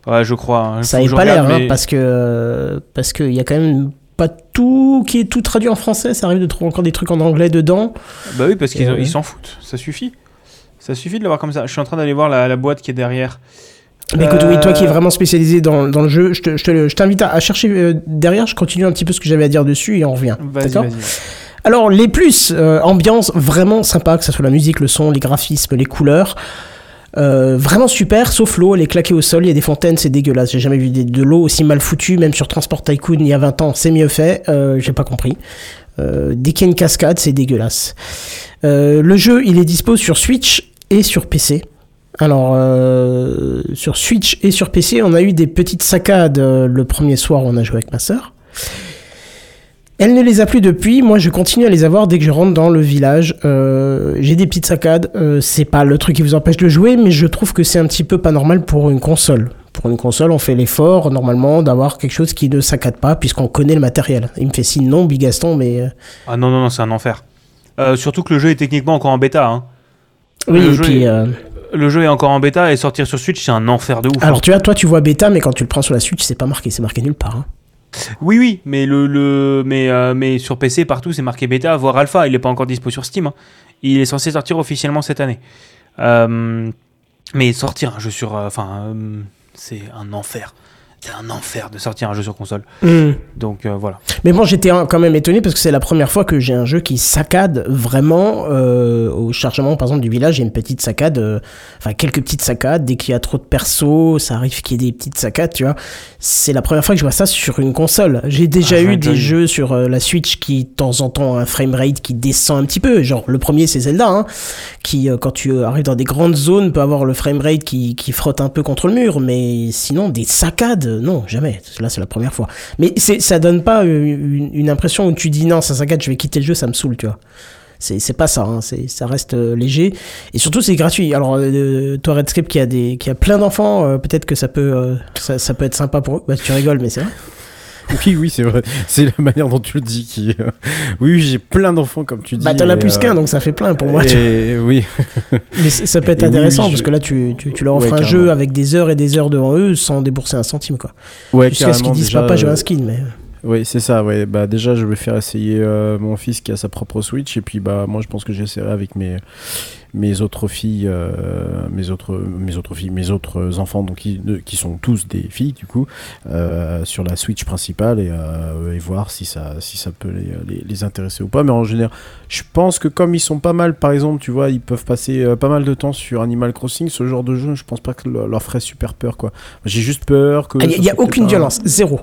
Ouais, je crois. hein. Ça n'est pas l'air, hein, parce que parce qu'il y a quand même pas tout qui est tout traduit en français. Ça arrive de trouver encore des trucs en anglais dedans. Bah oui, parce qu'ils Euh, ils s'en foutent. Ça suffit. Ça suffit de l'avoir comme ça. Je suis en train d'aller voir la, la boîte qui est derrière. Mais écoute, Euh, oui, toi qui es vraiment spécialisé dans, dans le jeu, je te- je te- je t'invite à, chercher euh, derrière. Je continue un petit peu ce que j'avais à dire dessus et on revient. D'accord. Alors, les plus, euh, ambiance vraiment sympa, que ce soit la musique, le son, les graphismes, les couleurs. Euh, vraiment super, sauf l'eau, elle est claquée au sol, il y a des fontaines, c'est dégueulasse. J'ai jamais vu de l'eau aussi mal foutue, même sur Transport Tycoon il y a 20 ans, c'est mieux fait, euh, j'ai pas compris. Euh, dès qu'il y a une cascade, c'est dégueulasse. Euh, le jeu, il est dispo sur Switch et sur PC. Alors, euh, sur Switch et sur PC, on a eu des petites saccades euh, le premier soir où on a joué avec ma sœur. Elle ne les a plus depuis. Moi, je continue à les avoir dès que je rentre dans le village. Euh, J'ai des petites saccades. Euh, c'est pas le truc qui vous empêche de jouer, mais je trouve que c'est un petit peu pas normal pour une console. Pour une console, on fait l'effort normalement d'avoir quelque chose qui ne saccade pas, puisqu'on connaît le matériel. Il me fait signe non, Bigaston, mais Ah non, non, non, c'est un enfer. Surtout que le jeu est techniquement encore en bêta. hein. Oui. Le et jeu puis, est- euh, Le jeu est encore en bêta et sortir sur Switch, c'est un enfer de ouf. hein. alors tu vois, toi, tu vois bêta, mais quand tu le prends sur la Switch, c'est pas marqué, c'est marqué nulle part. hein. Oui, oui, mais, le, le, mais, euh, mais sur PC, partout, c'est marqué bêta, voire alpha. Il n'est pas encore dispo sur Steam. hein. Il est censé sortir officiellement cette année. Euh, mais sortir un jeu sur. Enfin, euh, c'est un enfer. C'est un enfer de sortir un jeu sur console. Donc euh, voilà. Mais bon, j'étais quand même étonné parce que c'est la première fois que j'ai un jeu qui saccade vraiment euh, au chargement, par exemple, du village. Il y a une petite saccade, euh, enfin quelques petites saccades. Dès qu'il y a trop de persos, ça arrive qu'il y ait des petites saccades, tu vois. C'est la première fois que je vois ça sur une console. J'ai déjà Ah, eu des jeux sur la Switch qui, de temps en temps, ont un framerate qui descend un petit peu. Genre, le premier, c'est Zelda, hein, qui, quand tu arrives dans des grandes zones, peut avoir le framerate qui, qui frotte un peu contre le mur. Mais sinon, des saccades, non, jamais. Là, c'est la première fois. Mais ça donne pas euh, une, impression où tu dis non, ça saccade, je vais quitter le jeu, ça me saoule, tu vois. C'est, pas ça, hein, ça reste euh, léger. Et surtout, c'est gratuit. Alors, euh, toi, Redscape, qui a, des, qui a plein d'enfants, euh, peut-être que ça peut, euh, ça peut être sympa pour eux. Bah, tu rigoles, mais c'est vrai. Oui, oui, c'est vrai. C'est la manière dont tu le dis qui. euh, Oui, oui, j'ai plein d'enfants, comme tu dis. Bah, t'en as plus euh, qu'un, donc ça fait plein pour moi. tu oui. Mais ça peut être Et intéressant oui, parce je- que là, tu, tu, tu leur offres Ouais, un carrément. jeu avec des heures et des heures devant eux sans débourser un centime, quoi. Ouais, Jusqu'à ce qu'ils disent déjà, papa, j'ai euh, un skin, mais. Oui, c'est ça, ouais. Bah, déjà, je vais faire essayer euh, mon fils qui a sa propre Switch. Et puis, bah, moi, je pense que j'essaierai avec mes, mes autres filles, euh, mes, autres, mes autres filles, mes autres enfants, donc, qui, de- qui sont tous des filles, du coup, euh, sur la Switch principale et, euh, et voir si ça, si ça peut les, les, les intéresser ou pas. Mais en général, je pense que comme ils sont pas mal, par exemple, tu vois, ils peuvent passer euh, pas mal de temps sur Animal Crossing, ce genre de jeu, je pense pas que le- leur ferait super peur, quoi. J'ai juste peur que. Il n'y ce Ah, a, aucune violence, zéro.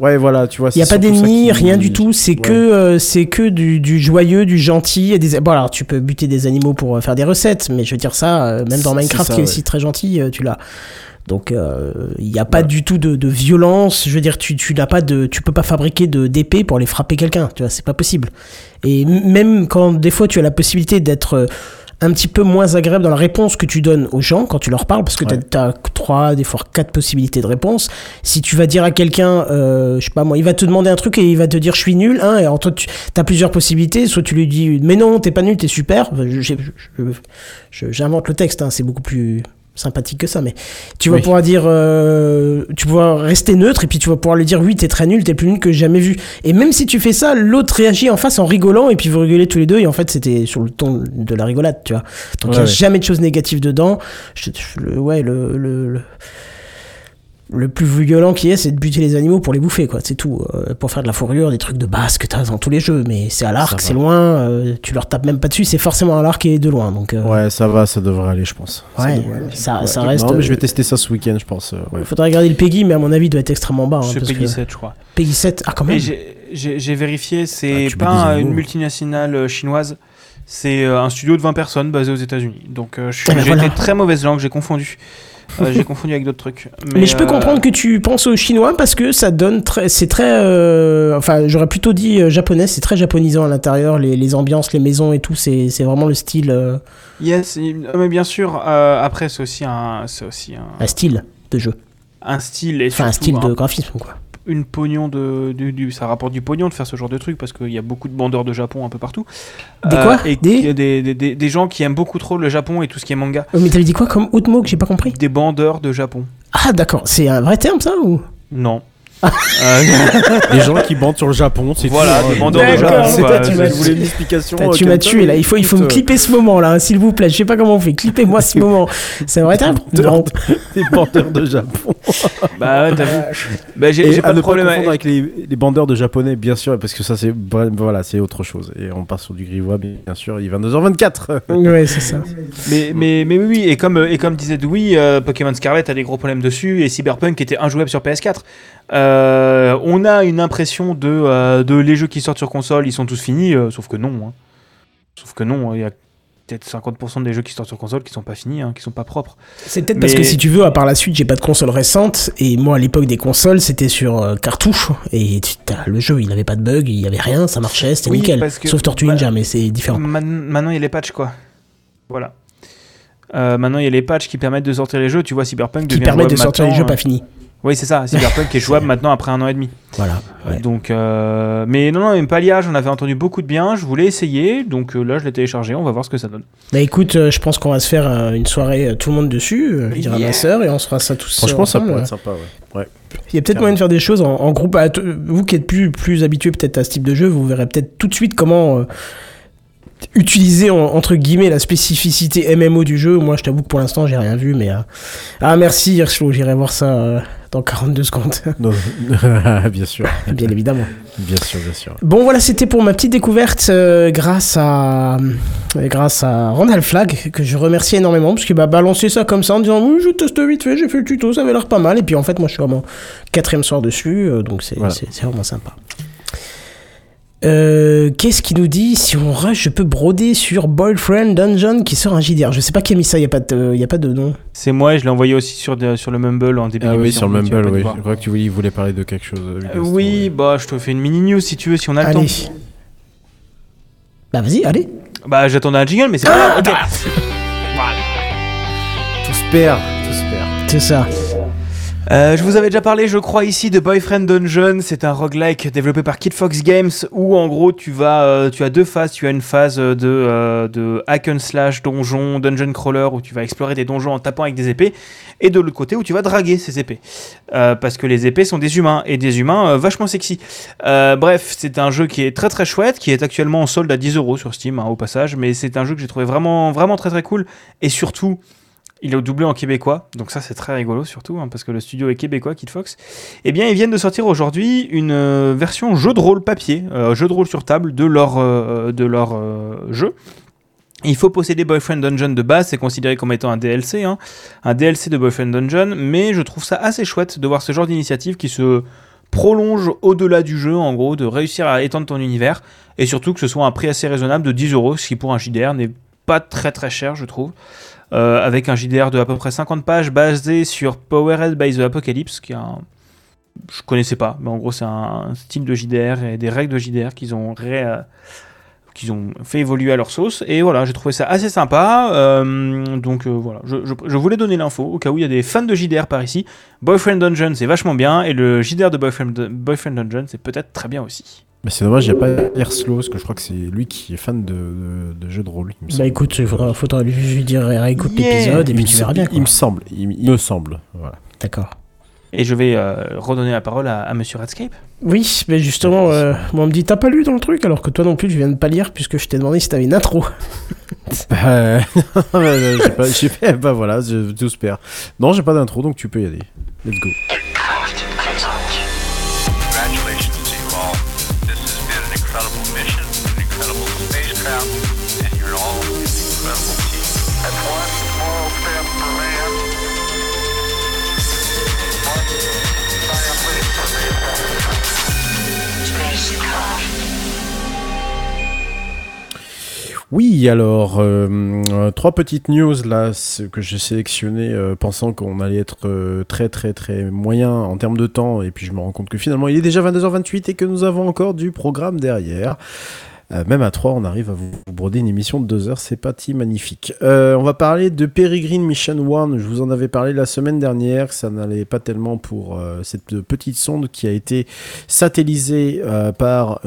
Ouais, voilà, tu vois. Il n'y a pas d'ennemis, rien du tout. C'est Ouais. que, euh, c'est que du, du joyeux, du gentil. Et des... Bon, alors tu peux buter des animaux pour euh, faire des recettes, mais je veux dire ça, euh, même dans Minecraft ça, qui est ouais. aussi très gentil, tu l'as. Donc il n'y a pas du tout de, de violence. Je veux dire, tu, tu n'as pas de, tu peux pas fabriquer de d'épée pour aller frapper quelqu'un. Tu vois, c'est pas possible. Et même quand des fois tu as la possibilité d'être un petit peu moins agréable dans la réponse que tu donnes aux gens quand tu leur parles, parce que Ouais. tu as trois, des fois quatre possibilités de réponse. Si tu vas dire à quelqu'un, euh, je sais pas moi, il va te demander un truc et il va te dire je suis nul, hein, et alors toi tu as plusieurs possibilités, soit tu lui dis mais non, t'es pas nul, t'es super. Enfin, J'invente le texte, hein, c'est beaucoup plus sympathique que ça, mais tu vas Oui. pouvoir dire, euh, tu vas pouvoir rester neutre et puis tu vas pouvoir lui dire oui, t'es très nul, t'es plus nul que j'ai jamais vu. Et même si tu fais ça, l'autre réagit en face en rigolant et puis vous rigolez tous les deux et en fait c'était sur le ton de la rigolade, tu vois. Donc il Ouais, n'y a ouais. jamais de choses négatives dedans. Je- je- le, ouais, le, le, le, le plus violent qui est, c'est de buter les animaux pour les bouffer, quoi. C'est tout. Euh, pour faire de la fourrure, des trucs de base que t'as dans tous les jeux. Mais c'est à l'arc, c'est loin, euh, tu leur tapes même pas dessus, c'est forcément à l'arc et de loin. Donc, euh, Ouais, ça va, ça devrait aller, je pense. Ouais, devrait ça- ça Ouais. reste, Non, mais je vais tester ça ce week-end, je pense. euh, ouais. il faudrait regarder le Peggy, mais à mon avis, il doit être extrêmement bas. hein, parce Peggy que- 7, je crois. Peggy 7, ah, quand même. J'ai- vérifié, c'est Ah, pas une multinationale chinoise, c'est un studio de 20 personnes basé aux États-Unis. Donc euh, Ah, ben j'ai voilà. été très mauvaise langue, j'ai confondu. Euh, J'ai confondu avec d'autres trucs. Mais, je peux euh, comprendre que tu penses au chinois parce que ça donne très, c'est très, euh, enfin j'aurais plutôt dit euh, japonais, c'est très japonisant à l'intérieur, les, les ambiances, les maisons et tout, c'est, c'est vraiment le style, Yes, il- mais bien sûr. après, c'est aussi un, c'est aussi un, un style de jeu, un style et enfin un style de graphisme quoi. Une pognon de, du- ça rapporte du pognon de faire ce genre de truc parce qu'il y a beaucoup de bandeurs de Japon un peu partout. Des quoi et Des- des... Des, des, des- des gens qui aiment beaucoup trop le Japon et tout ce qui est manga. Oh, mais t'avais dit quoi comme autre mot que j'ai pas compris Des bandeurs de Japon. Ah d'accord, c'est un vrai terme ça ou? Non. Euh, Les gens qui bandent sur le Japon, c'est Voilà, tout, des hein. bandeurs de D'accord, Japon. c'est quoi. toi, tu m'as une explication. Euh, tu m'as tué là, il faut, il faut me écoute, clipper ce moment là, hein, s'il vous plaît, je sais pas comment on fait, clippez-moi ce moment. Vrai terme Non. euh, Des bandeurs de Japon. Bah ouais, t'as vu. Bah, j'ai pas de problème avec. avec les, les bandeurs de japonais, bien sûr, parce que ça, c'est voilà, c'est autre chose. Et on part sur du grivois, bien sûr. Il est 22h24. Ouais, c'est ça. Mais, mais, mais oui, et comme, euh, et comme disait Dewey, euh, Pokémon Scarlet a des gros problèmes dessus et Cyberpunk était injouable sur PS4. Euh, on a une impression de, euh, de les jeux qui sortent sur console, ils sont tous finis, euh, sauf que non. hein. Sauf que non, il y a peut-être 50% des jeux qui sortent sur console qui sont pas finis, hein, qui sont pas propres. C'est peut-être parce que si tu veux, à part la suite, j'ai pas de console récente. Et moi, à l'époque des consoles, c'était sur cartouche. Et le jeu, il avait pas de bug, il y avait rien, ça marchait, c'était Oui, nickel. que- Sauf Tortue bah, Ninja, mais c'est différent. Maintenant, il y a les patchs, quoi. Voilà. Maintenant, il y a les patchs qui permettent de sortir les jeux. Tu vois, Cyberpunk Qui devient permet de sortir les jeux pas finis. Oui, c'est ça. Cyberpunk est jouable maintenant après un an et demi. Voilà. ouais. Donc, euh, mais non, non, même Palia, j'en avais entendu beaucoup de bien. Je voulais essayer, donc euh, là, je l'ai téléchargé. On va voir ce que ça donne. Bah écoute, euh, je pense qu'on va se faire euh, une soirée euh, tout le monde dessus. euh, dirais à ma sœur et on se fera ça tous. Franchement, ça pourrait être sympa, ouais. ouais. Il y a peut-être moyen de faire des choses en, en groupe. Vous qui êtes plus, plus habitué peut-être à ce type de jeu, vous verrez peut-être tout de suite comment euh, utiliser en- entre guillemets la spécificité MMO du jeu. Moi, je t'avoue que pour l'instant, j'ai rien vu, mais euh, ah merci Hirschlo, j'irai voir ça euh, dans 42 secondes, Non, bien sûr, bien évidemment. bien sûr, bien sûr. Bon voilà, c'était pour ma petite découverte euh, grâce à euh, grâce à Randall Flag que je remercie énormément parce qu'il m'a balancé ça comme ça en disant oui je teste vite fait, j'ai fait le tuto, ça avait l'air pas mal et puis en fait moi je suis vraiment quatrième soir dessus donc c'est Voilà. vraiment sympa. Euh, Qu'est-ce qu'il nous dit Si on rush, je peux broder sur Boyfriend Dungeon qui sort un JDR. Je sais pas qui a mis ça, il n'y a, pas de- y a pas de nom. C'est moi, et je l'ai envoyé aussi sur, de- sur le Mumble en début Ah oui, sur le Mumble, oui. Je crois que tu voulais, parler de quelque chose. Euh, oui, ouais. bah, je te fais une mini news si tu veux, si on a le Allez. temps. Bah vas-y, allez. Bah, j'attendais un jingle, mais c'est pas grave. ok. Tout se perd, tout se perd. C'est ça. Euh, je vous avais déjà parlé, je crois, ici de Boyfriend Dungeon. C'est un roguelike développé par Kid Fox Games où, en gros, tu vas, euh, tu as deux phases. Tu as une phase de, euh, de hack and slash donjon, dungeon crawler où tu vas explorer des donjons en tapant avec des épées, et de l'autre côté où tu vas draguer ces épées, Euh, parce que les épées sont des humains et des humains euh, vachement sexy. Bref, c'est un jeu qui est très très chouette, qui est actuellement en solde à 10 euros sur Steam hein, au passage, mais c'est un jeu que j'ai trouvé vraiment vraiment très très cool et surtout il est doublé en québécois, donc ça c'est très rigolo surtout, hein, parce que le studio est québécois, Kid Fox. Eh bien, ils viennent de sortir aujourd'hui une euh, version jeu de rôle papier, euh, jeu de rôle sur table de leur, euh, jeu. Il faut posséder Boyfriend Dungeon de base, c'est considéré comme étant un DLC, hein, un DLC de Boyfriend Dungeon, mais je trouve ça assez chouette de voir ce genre d'initiative qui se prolonge au-delà du jeu, en gros, de réussir à étendre ton univers, et surtout que ce soit un prix assez raisonnable de 10 euros, ce qui pour un JDR n'est pas très très cher, je trouve. Euh, avec un JDR de à peu près 50 pages basé sur Powered by the Apocalypse, qui est un... Je connaissais pas, mais en gros c'est un style de JDR et des règles de JDR qu'ils ont, euh, qu'ils ont fait évoluer à leur sauce. Et voilà, j'ai trouvé ça assez sympa. euh, donc voilà, je, je- je voulais donner l'info au cas où il y a des fans de JDR par ici. Boyfriend Dungeon c'est vachement bien, et le JDR de Boyfriend, Boyfriend Dungeon c'est peut-être très bien aussi. Mais c'est dommage, il n'y a pas Erslo, parce que je crois que c'est lui qui est fan de, de, de jeux de rôle. il me Bah écoute, il faudra, faudra lui, lui dire réécoute Yeah. l'épisode et il puis tu verras bien. il quoi. me semble, il, il me semble. Voilà. D'accord. Et je vais euh, redonner la parole à, à Monsieur Redscape. Oui, mais justement, euh, moi on me dit t'as pas lu dans le truc alors que toi non plus tu viens de pas lire puisque je t'ai demandé si t'avais une intro. Bah, j'ai pas, j'ai bah voilà, je, tout se perd. Non, j'ai pas d'intro, donc tu peux y aller. Let's go. Oui, alors, euh, trois petites news là que j'ai sélectionné euh, pensant qu'on allait être euh, très très très moyen en termes de temps et puis je me rends compte que finalement il est déjà 22h28 et que nous avons encore du programme derrière. Euh, même à 3, on arrive à vous broder une émission de 2 heures, c'est pas si magnifique. Euh, on va parler de Peregrine Mission 1, je vous en avais parlé la semaine dernière, ça n'allait pas tellement pour euh, cette petite sonde qui a été satellisée par,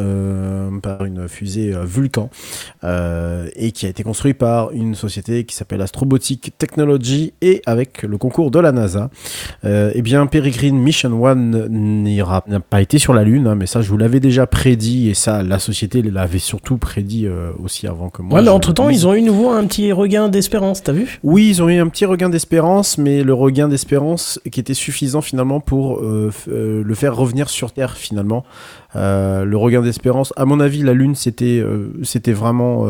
par une fusée Vulcan et qui a été construite par une société qui s'appelle Astrobotic Technology et avec le concours de la NASA. Eh bien, Peregrine Mission 1 n'ira- n'a pas été sur la Lune, hein, mais ça je vous l'avais déjà prédit et ça la société l'avait surtout prédit euh, aussi avant que moi. ouais, mais je le entre temps, dise. ils ont eu nouveau un petit regain d'espérance, t'as vu? Oui, ils ont eu un petit regain d'espérance, mais le regain d'espérance qui était suffisant finalement pour euh, euh, le faire revenir sur Terre finalement. Euh, le regain d'espérance, à mon avis, la Lune c'était c'était vraiment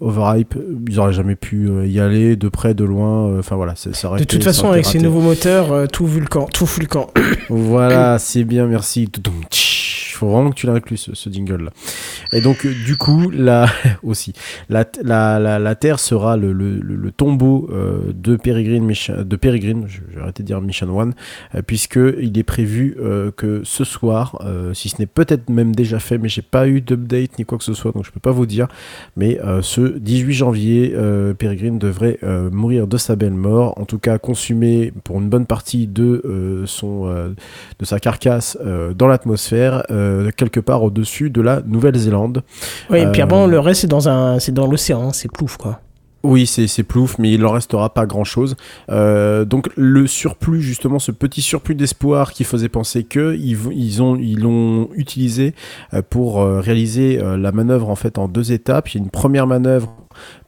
overhype. Ils auraient jamais pu y aller de près, de loin. Enfin voilà, ça ça De toute façon, avec ces nouveaux moteurs, tout vulcan, tout vulcan. Voilà, c'est bien, merci. Faut vraiment que tu l'inclues ce, ce jingle là. Et donc euh, du coup, là aussi, la, la, la, la Terre sera le, tombeau euh, de Peregrine, de Peregrine, je je de dire Mission One, euh, puisque il est prévu que ce soir, si ce n'est peut-être même déjà fait, mais j'ai pas eu d'update ni quoi que ce soit, donc je peux pas vous dire, mais ce 18 janvier, Peregrine devrait mourir de sa belle mort, en tout cas consumé pour une bonne partie de son de sa carcasse dans l'atmosphère, quelque part au-dessus de la Nouvelle-Zélande. Oui, et puis Euh, avant, le reste, c'est dans, un... c'est dans l'océan, hein, c'est plouf, quoi. Oui, c'est c'est plouf, mais il en restera pas grand-chose. Euh, donc le surplus, justement, ce petit surplus d'espoir qui faisait penser que ils, ils ont ils l'ont utilisé euh, pour euh, réaliser euh, la manœuvre en fait en deux étapes. Il y a une première manœuvre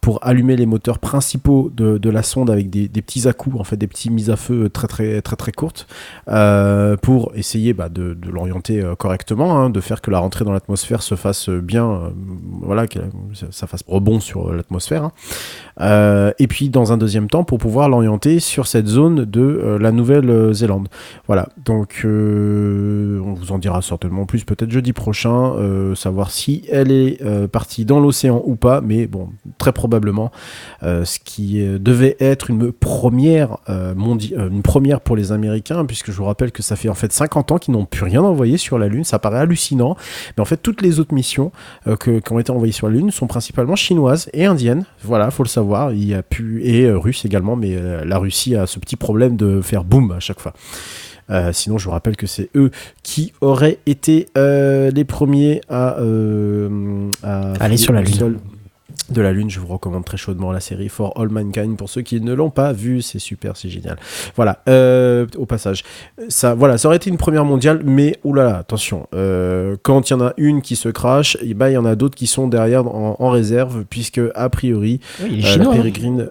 pour allumer les moteurs principaux de, de la sonde avec des, petits à-coups, en fait des petits mises à feu très très très très courtes, euh, pour essayer bah, de, de l'orienter euh, correctement, hein, de faire que la rentrée dans l'atmosphère se fasse bien, euh, voilà, que ça, fasse rebond sur l'atmosphère. hein. Et puis dans un deuxième temps pour pouvoir l'orienter sur cette zone de la Nouvelle-Zélande. Voilà, donc on vous en dira certainement plus peut-être jeudi prochain, savoir si elle est partie dans l'océan ou pas, mais bon, très probablement, euh, ce qui euh, devait être une première, euh, une première pour les Américains, puisque je vous rappelle que ça fait en fait 50 ans qu'ils n'ont plus rien envoyé sur la Lune, ça paraît hallucinant, mais en fait toutes les autres missions que- qui ont été envoyées sur la Lune sont principalement chinoises et indiennes, voilà, faut le savoir, il y a pu, et russes également, mais la Russie a ce petit problème de faire boum à chaque fois. Euh, sinon, je vous rappelle que c'est eux qui auraient été euh, les premiers à, euh, à Aller sur la Lune. De la Lune. Je vous recommande très chaudement la série For All Mankind pour ceux qui ne l'ont pas vu. C'est super, c'est génial. Voilà, euh, au passage, ça, voilà, ça aurait été une première mondiale, mais oulala, attention, euh, quand il y en a une qui se crache, eh ben, il y en a d'autres qui sont derrière en, en réserve, puisque a priori, Oui, les euh, la Chinois. hein.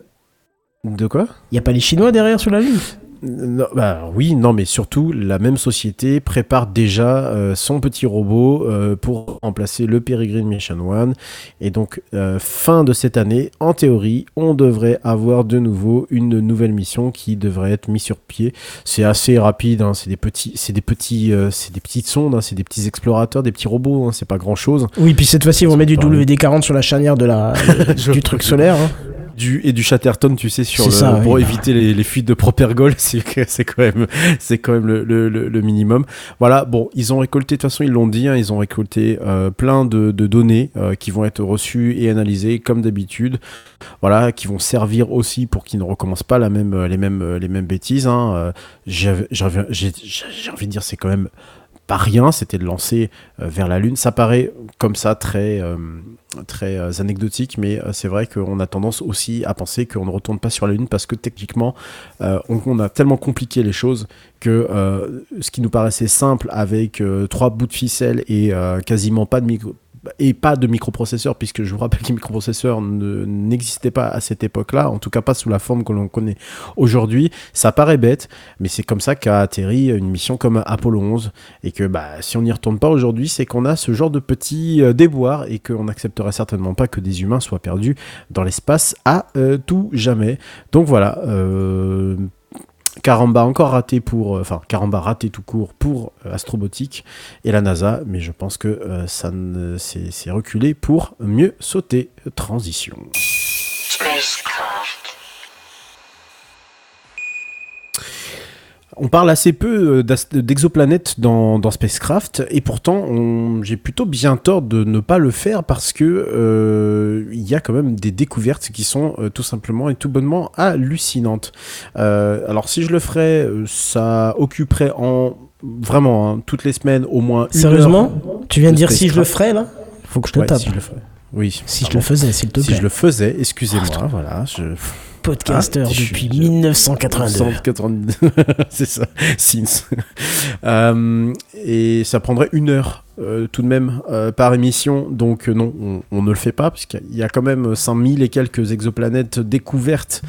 De quoi? Il n'y a pas les Chinois derrière sur la Lune? Non, bah oui, non, mais surtout, la même société prépare déjà euh, son petit robot euh, pour remplacer le Peregrine Mission One. Et donc, euh, fin de cette année, en théorie, on devrait avoir de nouveau une nouvelle mission qui devrait être mise sur pied. C'est assez rapide, hein, c'est des petits, c'est des petits, c'est des petites sondes, hein, c'est des petits explorateurs, des petits robots, hein, c'est pas grand chose. Oui, puis cette fois-ci, vont mettre du parler. WD-40 sur la charnière de la... du truc solaire. Du et du Chatterton tu sais sur C'est le, ça, pour oui. éviter les, les fuites de propergol c'est quand même c'est quand même le, le- minimum voilà bon ils ont récolté de toute façon ils l'ont dit hein, ils ont récolté euh, plein de, de données euh, qui vont être reçues et analysées comme d'habitude voilà qui vont servir aussi pour qu'ils ne recommencent pas la même les mêmes les mêmes bêtises hein. Euh, j'ai envie de dire c'est quand même pas rien, c'était de lancer euh, vers la Lune. Ça paraît comme ça très, euh, très euh, anecdotique, mais c'est vrai qu'on a tendance aussi à penser qu'on ne retourne pas sur la Lune parce que techniquement, on, on a tellement compliqué les choses que ce qui nous paraissait simple avec trois bouts de ficelle et quasiment pas de micro et pas de microprocesseurs, puisque je vous rappelle que les microprocesseurs ne- n'existaient pas à cette époque-là, en tout cas pas sous la forme que l'on connaît aujourd'hui. Ça paraît bête, mais c'est comme ça qu'a atterri une mission comme Apollo 11, et que bah, si on n'y retourne pas aujourd'hui, c'est qu'on a ce genre de petits euh, déboires, et qu'on n'acceptera certainement pas que des humains soient perdus dans l'espace à euh, tout jamais. Donc voilà. euh, Caramba encore raté pour, euh, enfin Caramba raté tout court pour euh, Astrobotic et la NASA, mais je pense que euh, ça c'est reculé pour mieux sauter. Transition. On parle assez peu euh, d'exoplanètes dans, dans Spacecraft, et pourtant j'ai plutôt bien tort de ne pas le faire parce que euh, il y a quand même des découvertes qui sont euh, tout simplement et tout bonnement hallucinantes. Euh, alors si je le ferais, ça occuperait en vraiment hein, toutes les semaines au moins une Sérieusement heure Tu viens de dire si je le ferais là? Faut que je te Ouais, tape. si je le ferais. Oui. Si je pardon. le faisais, s'il te Si plaît. je le faisais, excusez-moi, voilà. Je... Podcasteur Ah, depuis je- 1982. 182. c'est ça, Since. Euh, et ça prendrait une heure euh, tout de même euh, par émission, donc non, on, on ne le fait pas, puisqu'il y a quand même 5000 et quelques exoplanètes découvertes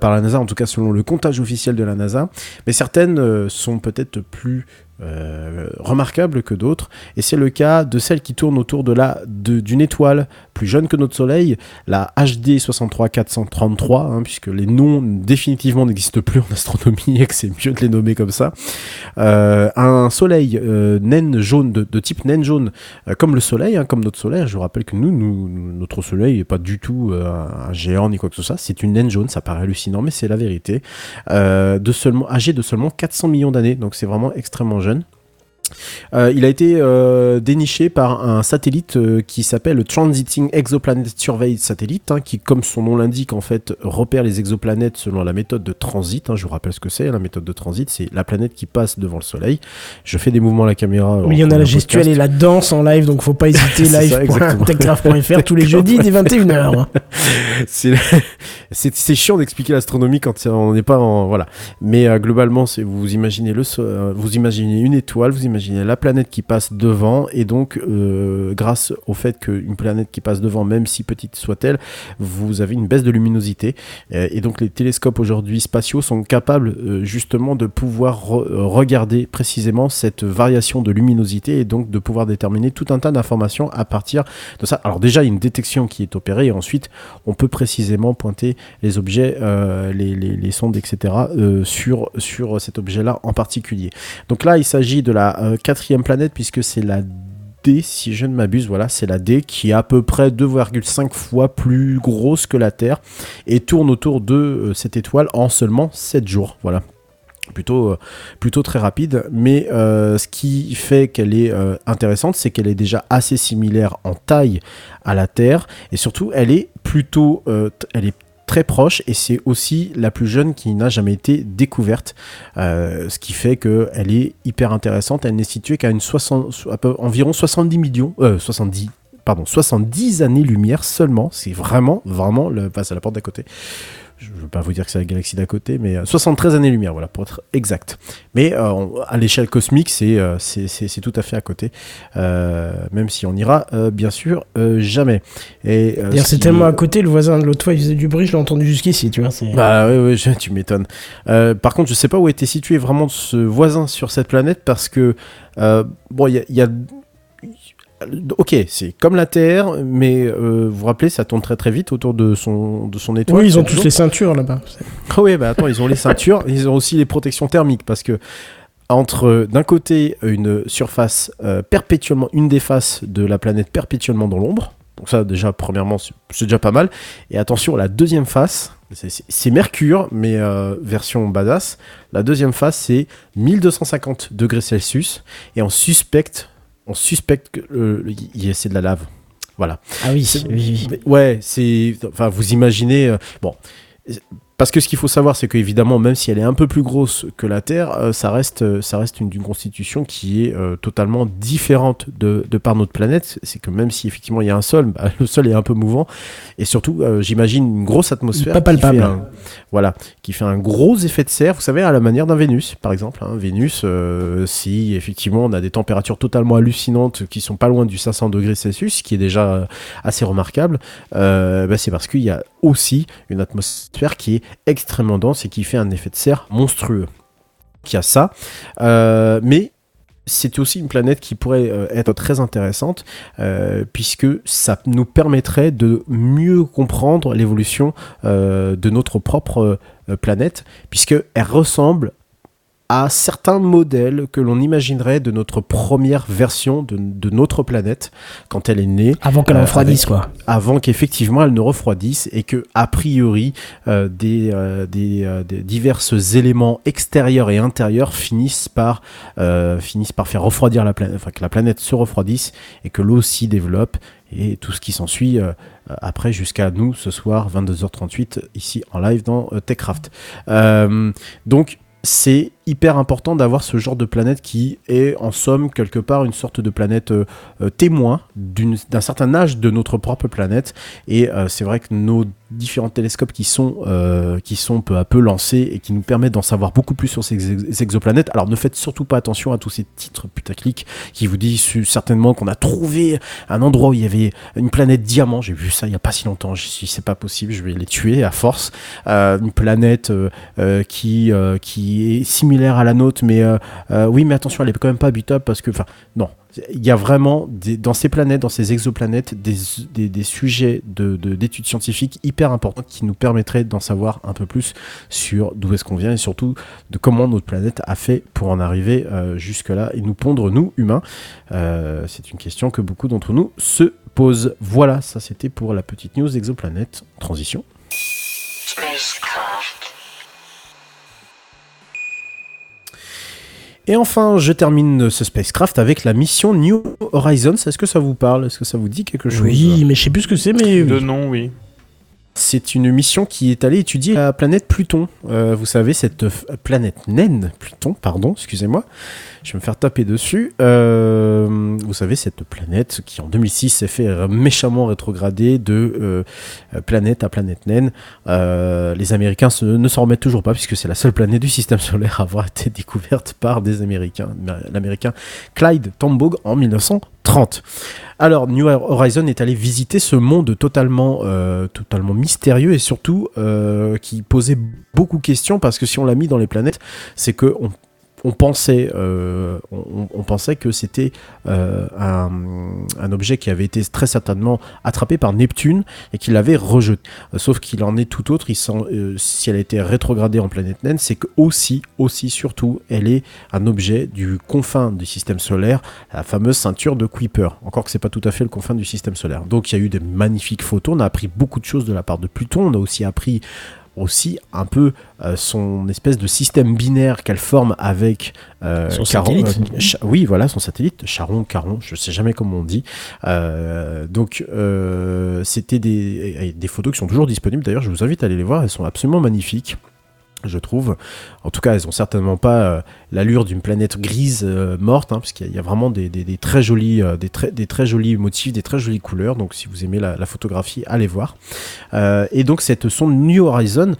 par la NASA, en tout cas selon le comptage officiel de la NASA, mais certaines sont peut-être plus euh, remarquables que d'autres, et c'est le cas de celle qui tourne autour de la d'une étoile plus jeune que notre Soleil, la HD 63433, hein, puisque les noms définitivement n'existent plus en astronomie et que c'est mieux de les nommer comme ça. Euh, un Soleil euh, naine jaune, de, type naine jaune, euh, comme le Soleil, hein, comme notre Soleil. Je vous rappelle que nous, nous- notre Soleil n'est pas du tout un géant ni quoi que ce soit. C'est une naine jaune, ça paraît hallucinant, mais c'est la vérité. De seulement, âgé de seulement 400 millions d'années, donc c'est vraiment extrêmement jeune. Euh, il a été euh, déniché par un satellite euh, qui s'appelle le Transiting Exoplanet Survey Satellite, hein, qui, comme son nom l'indique, en fait, repère les exoplanètes selon la méthode de transit. hein. je vous rappelle ce que c'est, la méthode de transit, c'est la planète qui passe devant le Soleil. Je fais des mouvements à la caméra. Oui, il y en a la gestuelle et la danse en live, donc faut pas hésiter. Live.techcraft.fr tous les jeudis dès 21h. c'est chiant d'expliquer l'astronomie quand on n'est pas en voilà mais globalement vous imaginez le so- vous imaginez une étoile vous imaginez la planète qui passe devant et donc euh, grâce au fait qu'une planète qui passe devant même si petite soit-elle vous avez une baisse de luminosité Euh, et donc les télescopes aujourd'hui spatiaux sont capables euh, justement de pouvoir re- regarder précisément cette variation de luminosité et donc de pouvoir déterminer tout un tas d'informations à partir de ça alors déjà il y a une détection qui est opérée et ensuite on peut précisément pointer les objets, les, les- sondes, etc. sur, sur cet objet-là en particulier. Donc là, il s'agit de la quatrième planète puisque c'est la D, si je ne m'abuse, voilà, c'est la D qui est à peu près 2,5 fois plus grosse que la Terre et tourne autour de euh, cette étoile en seulement 7 jours. Voilà plutôt, euh, plutôt très rapide. Mais euh, ce qui fait qu'elle est euh, intéressante, c'est qu'elle est déjà assez similaire en taille à la Terre et surtout elle est plutôt, euh, très proche et c'est aussi la plus jeune qui n'a jamais été découverte, Euh, ce qui fait qu'elle est hyper intéressante. Elle n'est située qu'à une 60, so- à environ 70 millions, euh, 70 pardon, 70 années-lumière seulement. C'est vraiment, vraiment le passe à la porte d'à côté. Je ne veux pas vous dire que c'est la galaxie d'à côté, mais euh, 73 années-lumière, voilà, pour être exact. Mais euh, à l'échelle cosmique, c'est euh, c'est- tout à fait à côté, euh, même si on ira, euh, bien sûr, euh, jamais. Et, euh, D'ailleurs, ce c'est qui- tellement à côté, le voisin de l'autre fois, il faisait du bruit, je l'ai entendu jusqu'ici, tu vois. Bah oui, oui, je- tu m'étonnes. Euh, par contre, je sais pas où était situé vraiment ce voisin sur cette planète parce que, euh, bon, il y a. il y a- Ok, c'est comme la Terre, mais euh, vous vous rappelez, ça tourne très très vite autour de son, de son étoile. Oui, ils ont tous les ceintures là-bas. Ah oui, bah attends, ils ont les ceintures, ils ont aussi les protections thermiques parce que entre d'un côté une surface euh, perpétuellement, une des faces de la planète perpétuellement dans l'ombre. Donc ça déjà premièrement c'est déjà pas mal. Et attention la deuxième face, c'est Mercure mais euh, version badass. La deuxième face c'est 1250 degrés Celsius et on suspecte, on suspecte que euh, c'est de la lave. Voilà. Ah oui, oui, oui. Ouais, c'est. Enfin, vous imaginez. euh, bon. Parce que ce qu'il faut savoir, c'est qu'évidemment, même si elle est un peu plus grosse que la Terre, euh, ça reste, euh, ça reste une, constitution qui est euh, totalement différente de, de par notre planète. C'est que même si effectivement il y a un sol, bah, le sol est un peu mouvant. Et surtout, euh, j'imagine une grosse atmosphère. Pas qui fait palpable. un- voilà, qui fait un gros effet de serre, vous savez, à la manière d'un Vénus, par exemple. hein. Vénus, si effectivement on a des températures totalement hallucinantes qui sont pas loin du 500 degrés Celsius, ce qui est déjà assez remarquable, bah, c'est parce qu'il y a aussi une atmosphère qui est extrêmement dense et qui fait un effet de serre monstrueux. Qui a ça, Euh, mais c'est aussi une planète qui pourrait euh, être très intéressante euh, puisque ça nous permettrait de mieux comprendre l'évolution de notre propre planète puisqu'elle ressemble à certains modèles que l'on imaginerait de notre première version de, de notre planète quand elle est née Avant qu'elle Euh, refroidisse, avec- quoi. avant qu'effectivement elle ne refroidisse et que a priori euh, des, euh, des, euh, des divers éléments extérieurs et intérieurs finissent par euh, finissent par faire refroidir la planète, enfin que la planète se refroidisse et que l'eau s'y développe et tout ce qui s'ensuit euh, après jusqu'à nous ce soir 22h38 ici en live dans Techcraft. Euh, donc c'est hyper important d'avoir ce genre de planète qui est en somme quelque part une sorte de planète euh, euh, témoin d'un certain âge de notre propre planète. Et euh, c'est vrai que nos différents télescopes qui sont euh, qui sont peu à peu lancés et qui nous permettent d'en savoir beaucoup plus sur ces ex- exoplanètes. Alors ne faites surtout pas attention à tous ces titres putaclic qui vous disent certainement qu'on a trouvé un endroit où il y avait une planète diamant. J'ai vu ça il y a pas si longtemps. Je suis c'est pas possible. Je vais les tuer à force. Une planète qui qui est similaire à la nôtre mais euh, euh, oui mais attention elle est quand même pas habitable parce que enfin non il y a vraiment des- dans ces planètes, dans ces exoplanètes, des, des- sujets de- de- d'études scientifiques hyper importants qui nous permettraient d'en savoir un peu plus sur d'où est-ce qu'on vient et surtout de comment notre planète a fait pour en arriver euh, jusque-là et nous pondre, nous, humains. C'est une question que beaucoup d'entre nous se posent. Voilà, ça c'était pour la petite news exoplanète. Transition. Et enfin, je termine ce spacecraft avec la mission New Horizons. Est-ce que ça vous parle? Est-ce que ça vous dit quelque chose? Oui, mais je sais plus ce que c'est, mais. De nom, oui. C'est une mission qui est allée étudier la planète Pluton. Euh, vous savez, cette planète naine, Pluton, pardon, excusez-moi, je vais me faire taper dessus. Euh, vous savez, cette planète qui en 2006 s'est fait euh, méchamment rétrograder de euh, planète à planète naine. Les Américains ne s'en remettent toujours pas puisque c'est la seule planète du système solaire à avoir été découverte par des Américains. L'Américain Clyde Tombaugh en 1930. Alors, New Horizon est allé visiter ce monde totalement, totalement mystérieux et surtout qui posait beaucoup de questions parce que si on l'a mis dans les planètes, c'est que on, on pensait, euh, on, pensait que c'était euh, un, objet qui avait été très certainement attrapé par Neptune et qu'il l'avait rejeté. Euh, sauf qu'il en est tout autre. Si elle a été rétrogradée en planète naine, c'est que aussi, aussi surtout, elle est un objet du confin du système solaire, la fameuse ceinture de Kuiper. Encore que c'est pas tout à fait le confin du système solaire. Donc il y a eu des magnifiques photos. On a appris beaucoup de choses de la part de Pluton. On a aussi appris aussi un peu euh, son espèce de système binaire qu'elle forme avec euh, Son satellite. euh, oui, voilà, son satellite, Charon, Caron, je sais jamais comment on dit. Donc, c'était des, des photos qui sont toujours disponibles. D'ailleurs, je vous invite à aller les voir. Elles sont absolument magnifiques. Je trouve. En tout cas, elles ont certainement pas euh, l'allure d'une planète grise euh, morte, hein, parce qu'il y a- vraiment des, très jolis, euh, des très, des très jolis motifs, des très jolies couleurs. Donc, si vous aimez la, photographie, allez voir. Et donc, cette sonde New Horizon,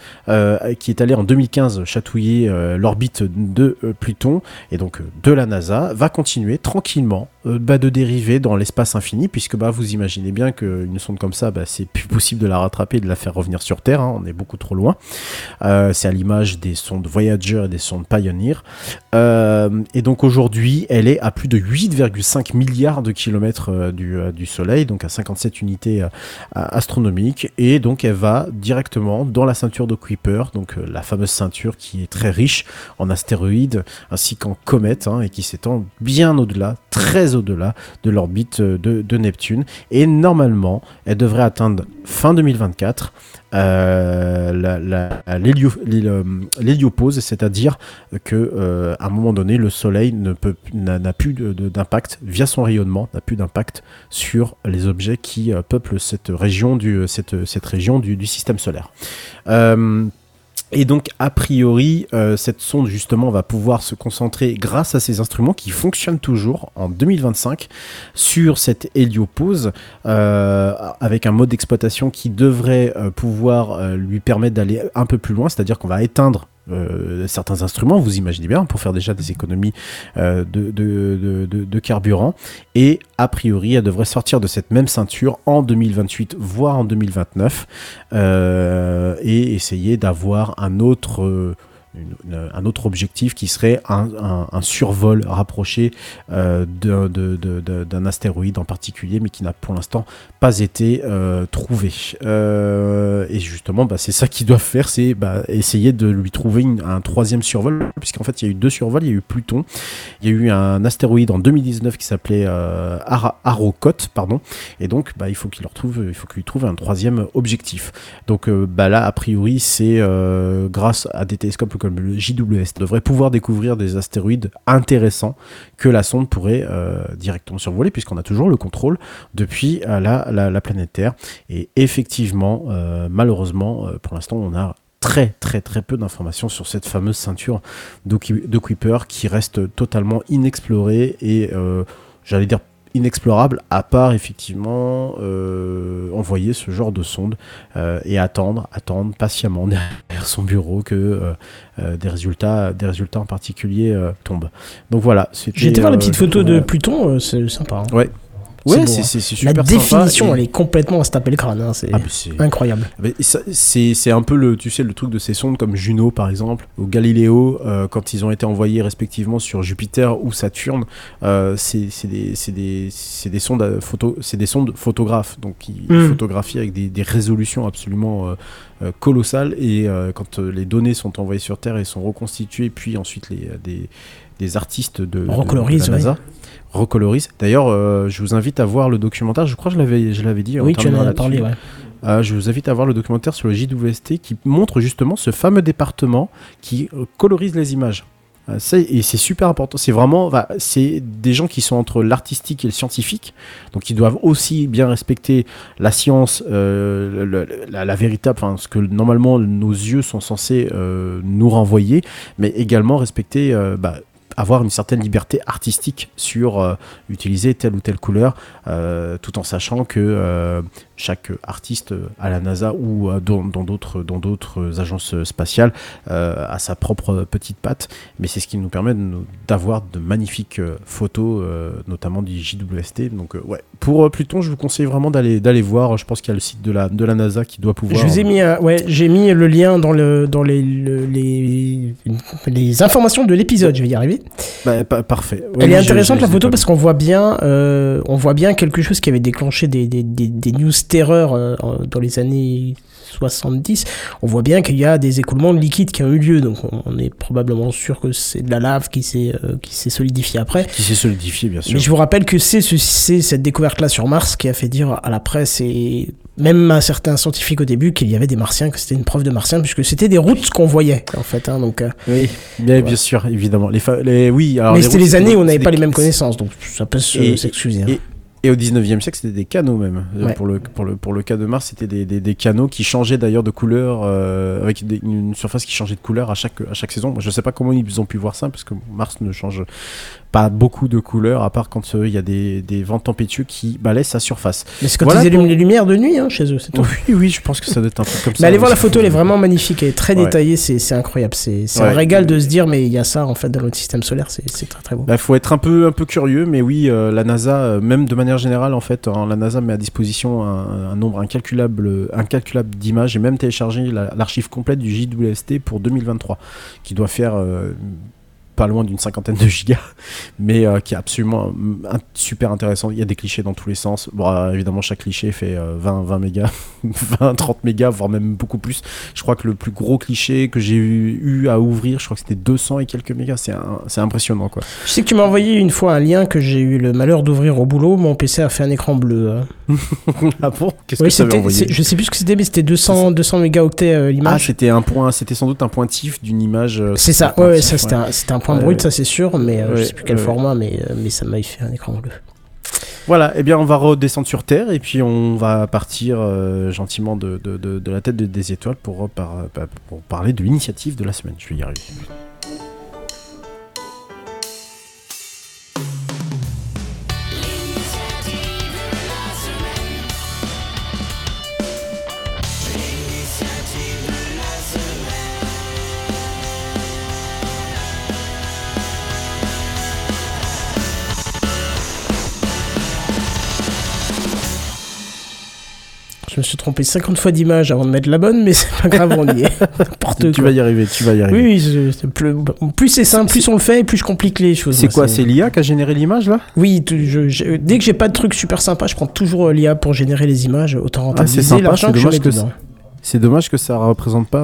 qui est allée en 2015 chatouiller l'orbite de Pluton et donc de la NASA, va continuer tranquillement bah, de dériver dans l'espace infini, puisque bah, vous imaginez bien qu'une sonde comme ça, bah, c'est plus possible de la rattraper et de la faire revenir sur Terre. hein, on est beaucoup trop loin. C'est à des sondes Voyager et des sondes Pioneer. Euh, et donc aujourd'hui, elle est à plus de 8,5 milliards de kilomètres euh, du, euh, du Soleil, donc à 57 unités astronomiques. Et donc elle va directement dans la ceinture de Kuiper, donc la fameuse ceinture qui est très riche en astéroïdes ainsi qu'en comètes hein, et qui s'étend bien au-delà, très au-delà de l'orbite de Neptune. Et normalement, elle devrait atteindre fin 2024 euh, euh, l'héliopause, c'est-à-dire que euh, à un moment donné, le Soleil n'a plus d'impact via son rayonnement, n'a plus d'impact sur les objets qui peuplent cette région du cette, cette région du, du système solaire. Et donc, a priori, euh, cette sonde, justement, va pouvoir se concentrer, grâce à ces instruments qui fonctionnent toujours en 2025, sur cette héliopause, euh, avec un mode d'exploitation qui devrait euh, pouvoir lui permettre d'aller un peu plus loin, c'est-à-dire qu'on va éteindre euh, certains instruments, vous imaginez bien, pour faire déjà des économies euh, de, carburant. Et a priori, elle devrait sortir de cette même ceinture en 2028, voire en 2029, euh, et essayer d'avoir un autre, un autre objectif qui serait un, survol rapproché euh, d'un de- de- de- d'un astéroïde en particulier, mais qui n'a pour l'instant pas été euh, trouvé. Euh, et justement, bah, c'est ça qu'ils doivent faire, c'est bah, essayer de lui trouver un troisième survol, puisqu'en fait, il y a eu deux survols, il y a eu Pluton, il y a eu un astéroïde en 2019 qui s'appelait Arrokoth, pardon, et donc bah, il faut qu'il il trouve un troisième objectif. Donc là, a priori, c'est grâce à des télescopes le JWST, devrait pouvoir découvrir des astéroïdes intéressants que la sonde pourrait euh, directement survoler, puisqu'on a toujours le contrôle depuis euh, la, la, la planète Terre. Et effectivement, euh, malheureusement, pour l'instant, on a très très très peu d'informations sur cette fameuse ceinture de, Kuiper qui reste totalement inexplorée et j'allais dire inexplorable à part effectivement euh, envoyer ce genre de sonde euh, et attendre attendre patiemment derrière son bureau que euh, des résultats des résultats en particulier tombent donc voilà c'était, J'ai été voir les petites photos de Pluton, c'est sympa. hein. ouais ouais c'est, hein. c'est, La super sympa définition, et- elle est complètement à se taper le crâne. hein, C'est Ah, c'est- incroyable. C'est c'est un peu le, tu sais, le truc de ces sondes comme Juno par exemple, ou Galileo, euh, quand ils ont été envoyés respectivement sur Jupiter ou Saturne, euh, c'est des, sondes photo, c'est des sondes photographes, donc qui Mm. photographient avec des, des résolutions absolument euh, colossales. Et quand les données sont envoyées sur Terre et sont reconstituées, puis ensuite les, des, des artistes de, de- de Recolorisent, la oui. NASA recolorisent. D'ailleurs, euh, je vous invite à voir le documentaire. Je crois que je l'avais, je l'avais dit. Oui, tu en as parlé, ouais. Euh, je vous invite à voir le documentaire sur le JWST qui montre justement ce fameux département qui euh, colorise les images. Et c'est super important. C'est vraiment, bah, c'est des gens qui sont entre l'artistique et le scientifique, donc ils doivent aussi bien respecter la science, euh, le- la, la véritable, enfin ce que normalement nos yeux sont censés euh, nous renvoyer, mais également respecter, euh, bah, avoir une certaine liberté artistique sur euh, utiliser telle ou telle couleur, euh, tout en sachant que euh, chaque artiste à la NASA ou dans d'autres dans d'autres agences spatiales a sa propre petite patte, mais c'est ce qui nous permet d'avoir de magnifiques photos, notamment du JWST. Donc ouais, pour Pluton, je vous conseille vraiment d'aller d'aller voir. Je pense qu'il y a le site de la de la NASA qui doit pouvoir. Je vous ai mis, ouais, j'ai mis le lien dans le dans les le- les, les informations de l'épisode. Je vais y arriver. Bah, pa- parfait. Elle est intéressante la photo parce qu'on voit bien, euh, on voit bien quelque chose qui avait déclenché des, des, des, des news terreur euh, dans les années 70. On voit bien qu'il y a des écoulements de liquide qui ont eu lieu, donc on, on est probablement sûr que c'est de la lave qui s'est euh, qui s'est solidifiée après. Qui s'est solidifié, bien sûr. Mais je vous rappelle que c'est ce- cette découverte-là sur Mars qui a fait dire à la presse et même à certains scientifiques au début qu'il y avait des martiens, que c'était une preuve de martiens, puisque c'était des routes qu'on voyait en fait. hein, donc, euh, Oui, bien, bien sûr, évidemment. Les, oui, alors mais c'était les années où on n'avait pas les mêmes connaissances, donc ça peut s'excuser. hein. et- Et au 19e siècle, c'était des canaux même. Euh, Ouais. Pour, le, pour, le, pour le cas de Mars, c'était des, des, des canaux qui changeaient d'ailleurs de couleur, euh, avec des- une surface qui changeait de couleur à chaque, à chaque saison. Moi, je sais pas comment ils ont pu voir ça, parce que Mars ne change pas beaucoup de couleurs, à part quand euh, il y a des, des vents tempétueux qui balayent sa surface. Mais c'est quand Voilà ils allument pour- les lumières de nuit hein, chez eux, c'est tout. Oui, oui, je pense que ça doit être un peu comme ça. Mais allez voir la photo, elle est vraiment magnifique, elle est très Ouais. détaillée, c'est incroyable. C'est Ouais. un régal de se dire, mais il y a ça en fait dans notre système solaire, c'est très très beau. Il faut être un peu, un peu curieux, mais oui, euh, la NASA, euh, même de manière générale, en fait, hein, la NASA met à disposition un, un nombre incalculable, incalculable d'images. J'ai même téléchargé la- l'archive complète du JWST pour 2023, qui doit faire euh, pas loin d'une cinquantaine de gigas, mais euh, qui est absolument un- super intéressant. Il y a des clichés dans tous les sens. Bon, euh, évidemment, chaque cliché fait euh, 20, 20 mégas, 20, 30 mégas, voire même beaucoup plus. Je crois que le plus gros cliché que j'ai eu, eu à ouvrir, je crois que c'était 200 et quelques mégas. C'est impressionnant, quoi. Je sais que tu m'as envoyé une fois un lien que j'ai eu le malheur d'ouvrir au boulot, mon PC a fait un écran bleu. hein. ah bon? Qu'est-ce Oui, que ça envoyé? je sais plus ce que c'était, mais c'était 200, 200 mégaoctets euh, Ah, l'image. c'était un point, c'était sans doute un pointif d'une image. euh, c'est ça, ouais, ça c'était ouais. un, un point Ouais, brut, ça c'est sûr, mais euh, je Ouais, sais plus quel ouais. format, mais, euh, mais ça m'a fait un écran bleu. Voilà, eh bien on va redescendre sur Terre et puis on va partir euh, gentiment de, de, de- de la tête de- des étoiles pour, repar- bah, pour parler de l'initiative de la semaine. Je vais y arriver. Je me suis trompé 50 fois d'image avant de mettre la bonne, mais c'est pas grave, on y est. N'importe Tu quoi. vas y arriver, tu vas y arriver. Oui, je- plus, plus c'est simple, plus on le fait, et plus je complique les choses. C'est moi, quoi C'est l'IA qui a généré l'image là? Oui, tu- je- je- dès que j'ai pas de truc super sympa, je prends toujours euh, l'IA pour générer les images. Autant Ah, rentabiliser c'est sympa, l'argent c'est que je dommage mets que dedans. C'est dommage que ça représente pas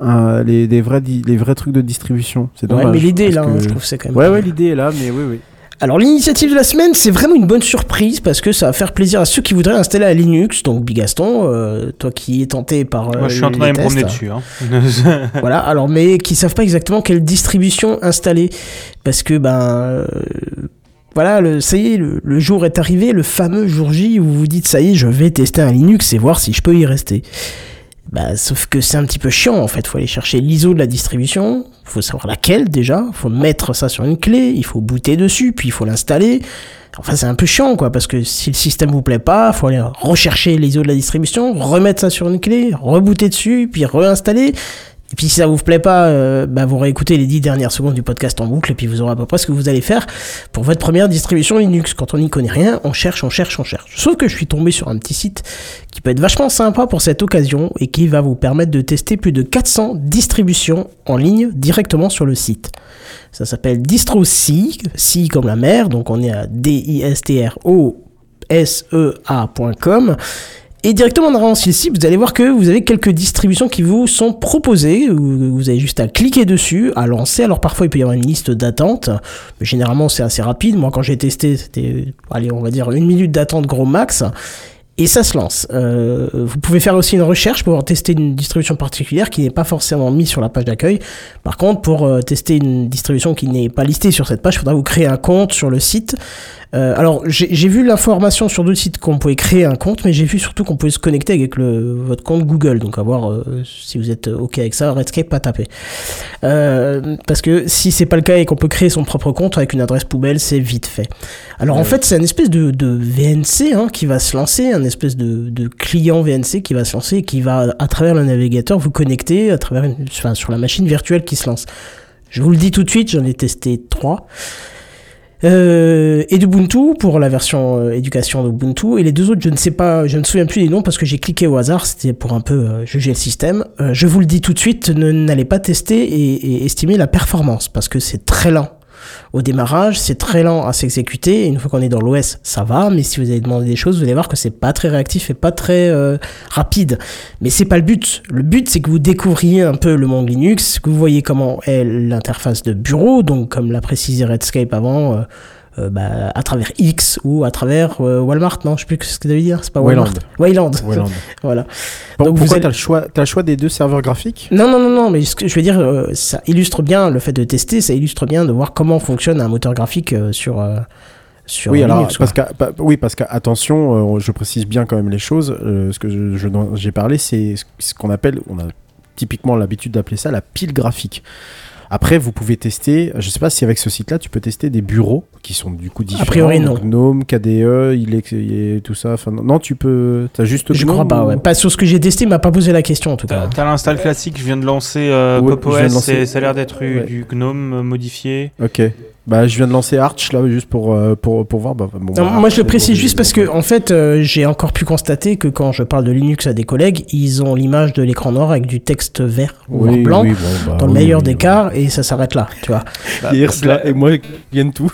un, les, vrais, di- les vrais trucs de distribution. C'est Ouais, dommage. mais l'idée est là, hein, je trouve que c'est quand même. Ouais, ouais, l'idée est là, mais oui, oui. Alors l'initiative de la semaine, c'est vraiment une bonne surprise parce que ça va faire plaisir à ceux qui voudraient installer à Linux. Donc Bigaston, euh, toi qui es tenté par. euh, Moi, je suis en train d'aller me promener dessus. hein. Voilà, alors mais qui savent pas exactement quelle distribution installer parce que ben euh, voilà, le, ça y est, le, le jour est arrivé, le fameux jour J où vous vous dites ça y est, je vais tester un Linux et voir si je peux y rester. Bah, sauf que c'est un petit peu chiant en fait, faut aller chercher l'ISO de la distribution, faut savoir laquelle déjà, faut mettre ça sur une clé, il faut booter dessus, puis il faut l'installer. Enfin, c'est un peu chiant quoi, parce que si le système vous plaît pas, faut aller rechercher l'ISO de la distribution, remettre ça sur une clé, rebooter dessus, puis réinstaller. Et puis si ça vous plaît pas, euh, bah, vous réécoutez les 10 dernières secondes du podcast en boucle et puis vous aurez à peu près ce que vous allez faire pour votre première distribution Linux. Quand on n'y connaît rien, on cherche, on cherche, on cherche. Sauf que je suis tombé sur un petit site qui peut être vachement sympa pour cette occasion et qui va vous permettre de tester plus de 400 distributions en ligne directement sur le site. Ça s'appelle DistroC, C comme la mer, donc on est à D-I-S-T-R-O-S-E-A.com. Et directement en arrivant sur vous allez voir que vous avez quelques distributions qui vous sont proposées. Vous vous avez juste à cliquer dessus, à lancer. Alors parfois il peut y avoir une liste d'attente, mais généralement c'est assez rapide. Moi quand j'ai testé, c'était, allez, on va dire une minute d'attente gros max. Et ça se lance. Euh, vous pouvez faire aussi une recherche pour tester une distribution particulière qui n'est pas forcément mise sur la page d'accueil. Par contre, pour euh, tester une distribution qui n'est pas listée sur cette page, il faudra vous créer un compte sur le site. Euh, alors, j'ai vu l'information sur d'autres sites qu'on pouvait créer un compte, mais j'ai vu surtout qu'on pouvait se connecter avec le, votre compte Google. Donc, à voir euh, si vous êtes OK avec ça, Redscape, pas taper. Euh, parce que si c'est pas le cas et qu'on peut créer son propre compte avec une adresse poubelle, c'est vite fait. Alors, en fait, c'est une espèce de, de VNC hein, qui va se lancer, un espèce de, de client VNC qui va se lancer et qui va, à travers le navigateur, vous connecter à travers une, enfin, sur la machine virtuelle qui se lance. Je vous le dis tout de suite, j'en ai testé trois. Euh, et d'Ubuntu pour la version euh, éducation d'Ubuntu. Et les deux autres je ne sais pas je ne me souviens plus des noms parce que j'ai cliqué au hasard. C'était pour un peu euh, juger le système. Euh, je vous le dis tout de suite n'allez pas tester et estimer la performance parce que c'est très lent au démarrage c'est très lent à s'exécuter. Une fois qu'on est dans l'OS ça va. Mais si vous avez demandé des choses vous allez voir que c'est pas très réactif et pas très euh, rapide. Mais c'est pas le but. Le but c'est que vous découvriez un peu le monde Linux que vous voyez comment est l'interface de bureau donc comme l'a précisé Redscape avant euh, euh, bah, à travers X ou à travers euh, Walmart, non, je sais plus ce que veut dire, c'est pas Walmart. Wayland. Wayland. voilà. Bon, Donc vous êtes- t'as le choix T'as le choix des deux serveurs graphiques? Non, non, non, non, mais ce que je veux dire, euh, ça illustre bien le fait de tester, ça illustre bien de voir comment fonctionne un moteur graphique sur, sur Oui, alors parce pa- oui, parce qu'attention, euh, je précise bien quand même les choses. euh, ce que je- je- j'ai parlé, c'est ce- ce qu'on appelle, on a typiquement l'habitude d'appeler ça la pile graphique. Après, vous pouvez tester, je sais pas si avec ce site-là, tu peux tester des bureaux qui sont du coup différents. priori, donc Gnome, KDE, il est, il est- tout ça. Enfin, non, non, tu peux. T'as juste. Je Gnome crois pas, ou- ouais. Pas sur ce que j'ai testé, il m'a pas posé la question en tout T'as cas. t'as l'install classique, je viens de lancer euh, Ouais, Pop je viens de OS, lancer- et ça a l'air d'être eu- Ouais. du GNOME euh, modifié. Ok. Bah, je viens de lancer Arch là, juste pour pour pour, pour voir. Bah, bon, Non, bah, moi je le Arch, précise bon, juste parce que en fait euh, j'ai encore pu constater que quand je parle de Linux à des collègues, ils ont l'image de l'écran noir avec du texte vert ou Oui, blanc oui, bon, bah, dans le meilleur oui, des cas et ça s'arrête là, tu vois. Bah, Hier, bla- cela, et moi, viennent tout.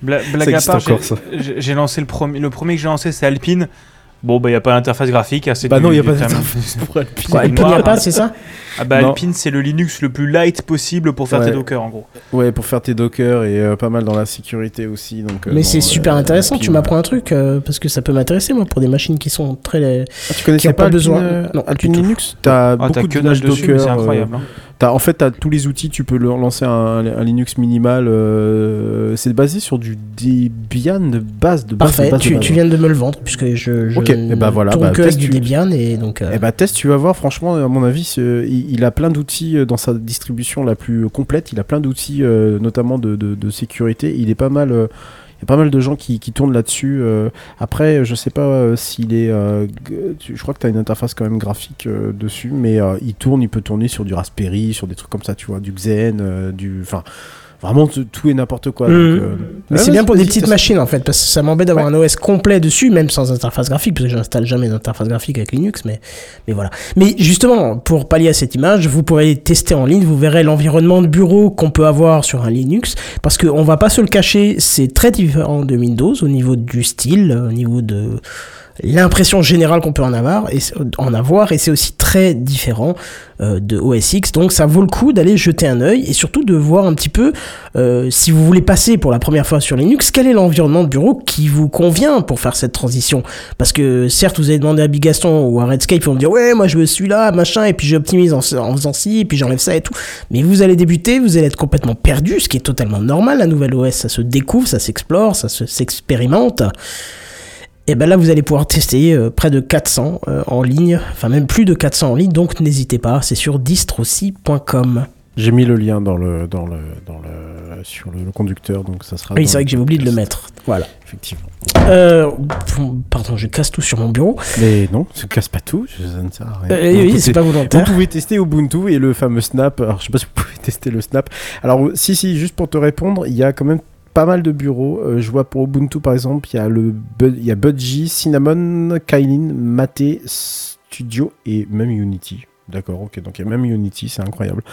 bla- Ça blague à part, j'ai lancé le premier. Le premier que j'ai lancé, c'est Alpine. Bon, bah, il n'y a pas d'interface graphique. hein, c'est Bah du- non, il y a pas d'interface pour Alpine. Quoi, Alpine, y a noir, pas, hein. c'est ça Ah, bah, Non. Alpine, c'est le Linux le plus light possible pour faire Ouais. tes Docker, en gros. Ouais, pour faire tes dockers et euh, pas mal dans la sécurité aussi. Donc, euh, Mais c'est euh, super intéressant, Alpine, tu m'apprends un truc euh, parce que ça peut m'intéresser moi pour des machines qui sont très Ah, tu connaissais pas pas Alpine, besoin- euh, non, Alpine. Linux? T'as Ah, beaucoup t'as de que mais Docker. c'est euh, incroyable. hein. T'as- en fait, t'as tous les outils. Tu peux leur lancer un, un Linux minimal. euh, c'est basé sur du Debian de base. De base, parfait. de base, de tu, base, tu viens de me le vendre puisque je, je Ok, et bah voilà, tourne bah, que avec du tu- Debian et donc euh, Eh bah test, tu vas voir, franchement, à mon avis, il, il a plein d'outils euh, dans sa distribution la plus complète. Il a plein d'outils, euh, notamment de, de- de sécurité. Il est pas mal. Il y a pas mal de gens qui, qui tournent là-dessus. euh. après, je sais pas euh, s'il est. euh, je crois que tu une interface quand même graphique dessus, mais il tourne, il peut tourner sur du Raspberry, sur des trucs comme ça, tu vois, du Xen, du. Enfin. Vraiment tout et n'importe quoi. Donc, euh, Mais ouais, c'est bien pour des petites machines en fait, parce que ça m'embête d'avoir un OS complet dessus, même sans interface graphique, parce que j'installe jamais d'interface graphique avec Linux, mais, mais voilà. Mais justement, pour pallier à cette image, vous pourrez tester en ligne, vous verrez l'environnement de bureau qu'on peut avoir sur un Linux, parce qu'on va pas se le cacher, c'est très différent de Windows au niveau du style, au niveau de l'impression générale qu'on peut en avoir et en avoir et c'est aussi très différent euh, de OS X. Donc ça vaut le coup d'aller jeter un œil et surtout de voir un petit peu euh, si vous voulez passer pour la première fois sur Linux quel est l'environnement de bureau qui vous convient pour faire cette transition. Parce que certes vous avez demandé à Bigaston ou à Redscape ils vont dire ouais moi je veux celui-là machin et puis j'optimise en, en faisant ci et puis j'enlève ça et tout. Mais vous allez débuter vous allez être complètement perdu ce qui est totalement normal. La nouvelle OS ça se découvre ça s'explore ça se- s'expérimente et ben là, vous allez pouvoir tester euh, près de 400 euh, en ligne, enfin même plus de 400 en ligne, donc n'hésitez pas, c'est sur distroci.com. J'ai mis le lien dans le, dans le, dans le, sur le, le conducteur, donc ça sera. Oui, c'est vrai que j'ai oublié de le mettre. Voilà. Effectivement. Euh, pardon, je casse tout sur mon bureau. Mais non, ne casse pas tout, ça ne sert à rien. Euh, Vous oui, c'est pas Vous volontaire. pouvez tester Ubuntu et le fameux Snap. Alors, je sais pas si vous pouvez tester le Snap. Alors, si, si, juste pour te répondre, il y a quand même pas mal de bureaux. Euh, je vois pour Ubuntu, par exemple, il y a le il y a Budgie, Cinnamon, Kylin, Mate, Studio et même Unity. D'accord, ok, donc il y a même Unity, c'est incroyable.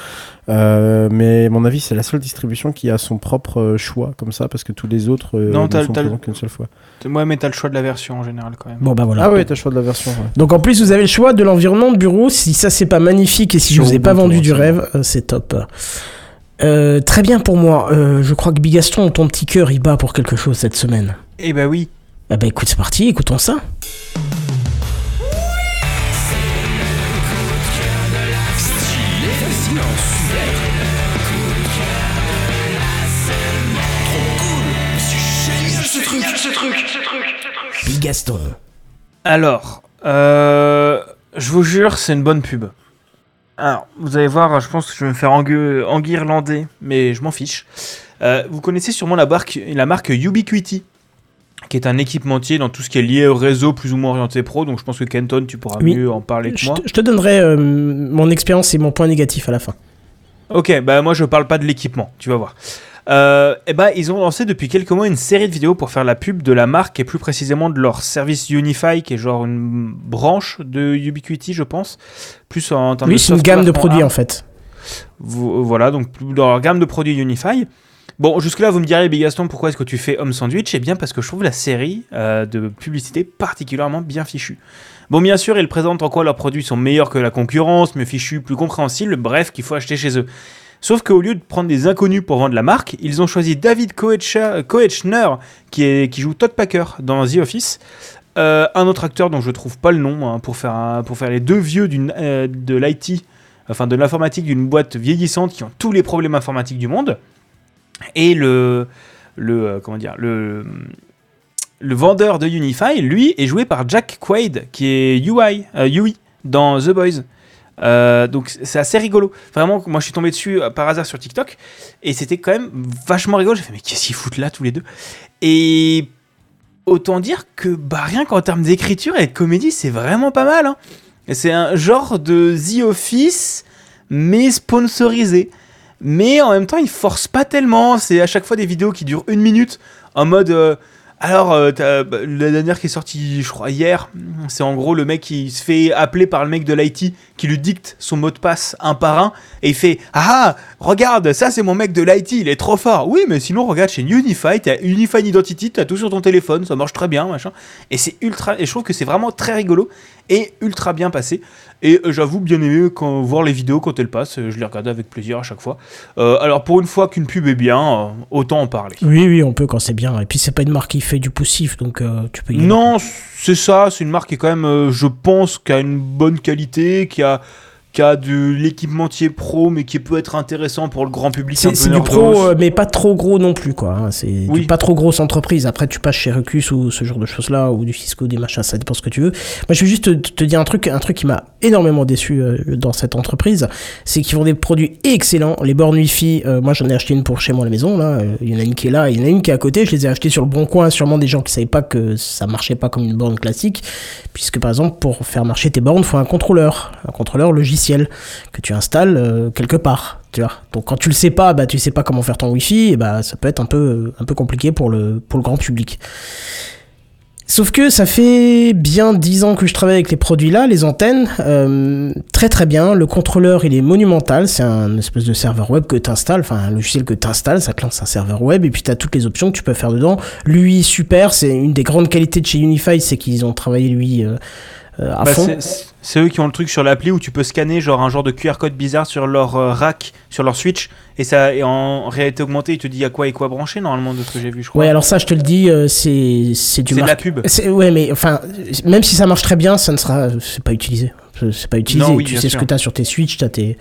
Euh, mais à mon avis, c'est la seule distribution qui a son propre euh, choix comme ça, parce que tous les autres euh, Non, ne sont présents qu'une seule fois. Ouais, mais t'as le choix de la version en général quand même. Bon bah voilà. Ah ouais, t'as le choix de la version. ouais. Donc en plus vous avez le choix de l'environnement de bureau. Si ça c'est pas magnifique et si je vous ai pas vendu du rêve, c'est top. Euh, très bien pour moi. Euh, je crois que Bigaston, ton petit cœur, il bat pour quelque chose cette semaine. Eh bah oui. Ah bah écoute, c'est parti, écoutons ça. Bigaston. Alors, euh, je vous jure, c'est une bonne pub. Alors, vous allez voir, je pense que je vais me faire enguirlander, mais je m'en fiche. Euh, vous connaissez sûrement la marque, la marque Ubiquiti, qui est un équipementier dans tout ce qui est lié au réseau plus ou moins orienté pro. Donc, je pense que Kenton, tu pourras Oui. mieux en parler que Je moi. te, je te donnerai euh, mon expérience et mon point négatif à la fin. Ok, bah moi je parle pas de l'équipement, tu vas voir. Euh, et ben ils ont lancé depuis quelques mois une série de vidéos pour faire la pub de la marque et plus précisément de leur service Unify qui est genre une branche de Ubiquiti je pense. Plus en termes Oui, de c'est une gamme de produits en fait. Vo- Voilà, donc leur gamme de produits Unify. Bon, jusque-là, vous me direz, Bigaston, pourquoi est-ce que tu fais Home Sandwich? Eh bien, parce que je trouve la série euh, de publicité particulièrement bien fichue. Bon, bien sûr, ils présentent en quoi leurs produits sont meilleurs que la concurrence, mieux fichus, plus compréhensibles, bref, qu'il faut acheter chez eux. Sauf qu'au lieu de prendre des inconnus pour vendre la marque, ils ont choisi David Koechner, qui, joue Todd Packer dans The Office. Euh, un autre acteur dont je trouve pas le nom hein, pour, faire les deux vieux euh, de l'IT, enfin de l'informatique d'une boîte vieillissante qui ont tous les problèmes informatiques du monde. Et le, euh, vendeur de Unify, lui, est joué par Jack Quaid, qui est UI dans The Boys. Euh, donc c'est assez rigolo. Vraiment, moi je suis tombé dessus euh, par hasard sur TikTok et c'était quand même vachement rigolo. J'ai fait mais qu'est-ce qu'ils foutent là tous les deux? Et autant dire que bah, rien qu'en termes d'écriture et de comédie, c'est vraiment pas mal. hein. C'est un genre de The Office mais sponsorisé. Mais en même temps, il force pas tellement. C'est à chaque fois des vidéos qui durent une minute en mode. euh, alors, euh, bah, la dernière qui est sortie, je crois, hier, c'est en gros le mec qui se fait appeler par le mec de l'IT qui lui dicte son mot de passe un par un et il fait Ah, regarde, ça c'est mon mec de l'IT, il est trop fort. Oui, mais sinon, regarde chez Unify, t'as Unify Identity, t'as tout sur ton téléphone, ça marche très bien, machin. Et c'est ultra. Et je trouve que c'est vraiment très rigolo et ultra bien passé. Et euh, j'avoue bien aimé quand, voir les vidéos quand elles passent, euh, je les regarde avec plaisir à chaque fois. Euh, alors, pour une fois qu'une pub est bien, autant en parler. Oui, oui, on peut quand c'est bien. Et puis c'est pas une marque qui fait du poussif, donc euh, tu peux y aller. Non, c'est ça. C'est une marque qui est quand même, je pense, qui a une bonne qualité, qui a, qui a de l'équipementier pro, mais qui peut être intéressant pour le grand public. C'est du pro, euh, mais pas trop gros non plus, quoi. hein. C'est Oui. pas trop grosse entreprise. Après, tu passes chez Recus ou ce genre de choses-là, ou du Cisco, des machins, ça dépend ce que tu veux. Moi, je vais juste te, te dire un truc, un truc qui m'a énormément déçu euh, dans cette entreprise, c'est qu'ils font des produits excellents. Les bornes Wi-Fi, euh, moi, j'en ai acheté une pour chez moi à la maison, là. Il y en a une qui est là, il y en a une qui est à côté. Je les ai achetées sur le bon coin, sûrement des gens qui savaient pas que ça marchait pas comme une borne classique, puisque par exemple, pour faire marcher tes bornes, faut un contrôleur, un contrôleur logiciel. Logiciel que tu installes euh, quelque part. Tu vois. Donc quand tu le sais pas, bah tu sais pas comment faire ton Wi-Fi, et bah ça peut être un peu un peu compliqué pour le pour le grand public. Sauf que ça fait bien 10 ans que je travaille avec les produits là, les antennes, euh, très très bien. Le contrôleur il est monumental, c'est un espèce de serveur web que tu installes, enfin un logiciel que tu installes, ça te lance un serveur web et puis tu as toutes les options que tu peux faire dedans. Lui super, c'est une des grandes qualités de chez Unify, c'est qu'ils ont travaillé lui euh, euh, à Bah, fond. C'est eux qui ont le truc sur l'appli où tu peux scanner genre un genre de QR code bizarre sur leur euh, rack, sur leur switch, et ça et en réalité augmentée, il te dit à quoi et quoi brancher normalement de ce que j'ai vu, je crois. Ouais, alors ça je te le dis, euh, c'est c'est du C'est de la pub. Ouais, mais enfin, même si ça marche très bien, ça ne sera, c'est pas utilisé. C'est- pas utilisé. Non, oui, tu sais ce que tu as sur tes Switch, t'as tes.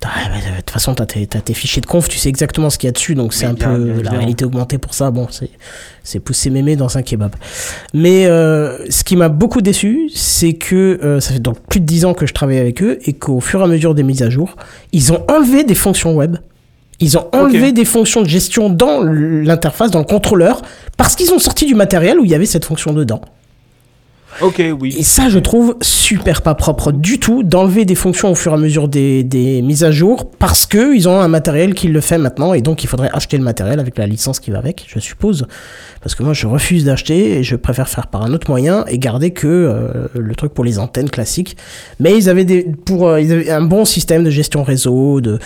T'as- De toute façon, tu as, tes fichiers de conf, tu sais exactement ce qu'il y a dessus, donc c'est un bien- peu bien la réalité augmentée pour ça. Bon, c'est c'est pousser mémé dans un kebab. Mais euh, ce qui m'a beaucoup déçu, c'est que euh, ça fait donc plus de 10 ans que je travaille avec eux et qu'au fur et à mesure des mises à jour, ils ont enlevé des fonctions web. Ils ont enlevé des fonctions de gestion dans l'interface, dans le contrôleur, parce qu'ils ont sorti du matériel où il y avait cette fonction dedans. Ok, oui. Et ça, je trouve super pas propre du tout d'enlever des fonctions au fur et à mesure des, des mises à jour parce que ils ont un matériel qui le fait maintenant et donc il faudrait acheter le matériel avec la licence qui va avec, je suppose. Parce que moi, je refuse d'acheter et je préfère faire par un autre moyen et garder que euh, le truc pour les antennes classiques. Mais ils avaient, des, pour, euh, ils avaient un bon système de gestion réseau, de,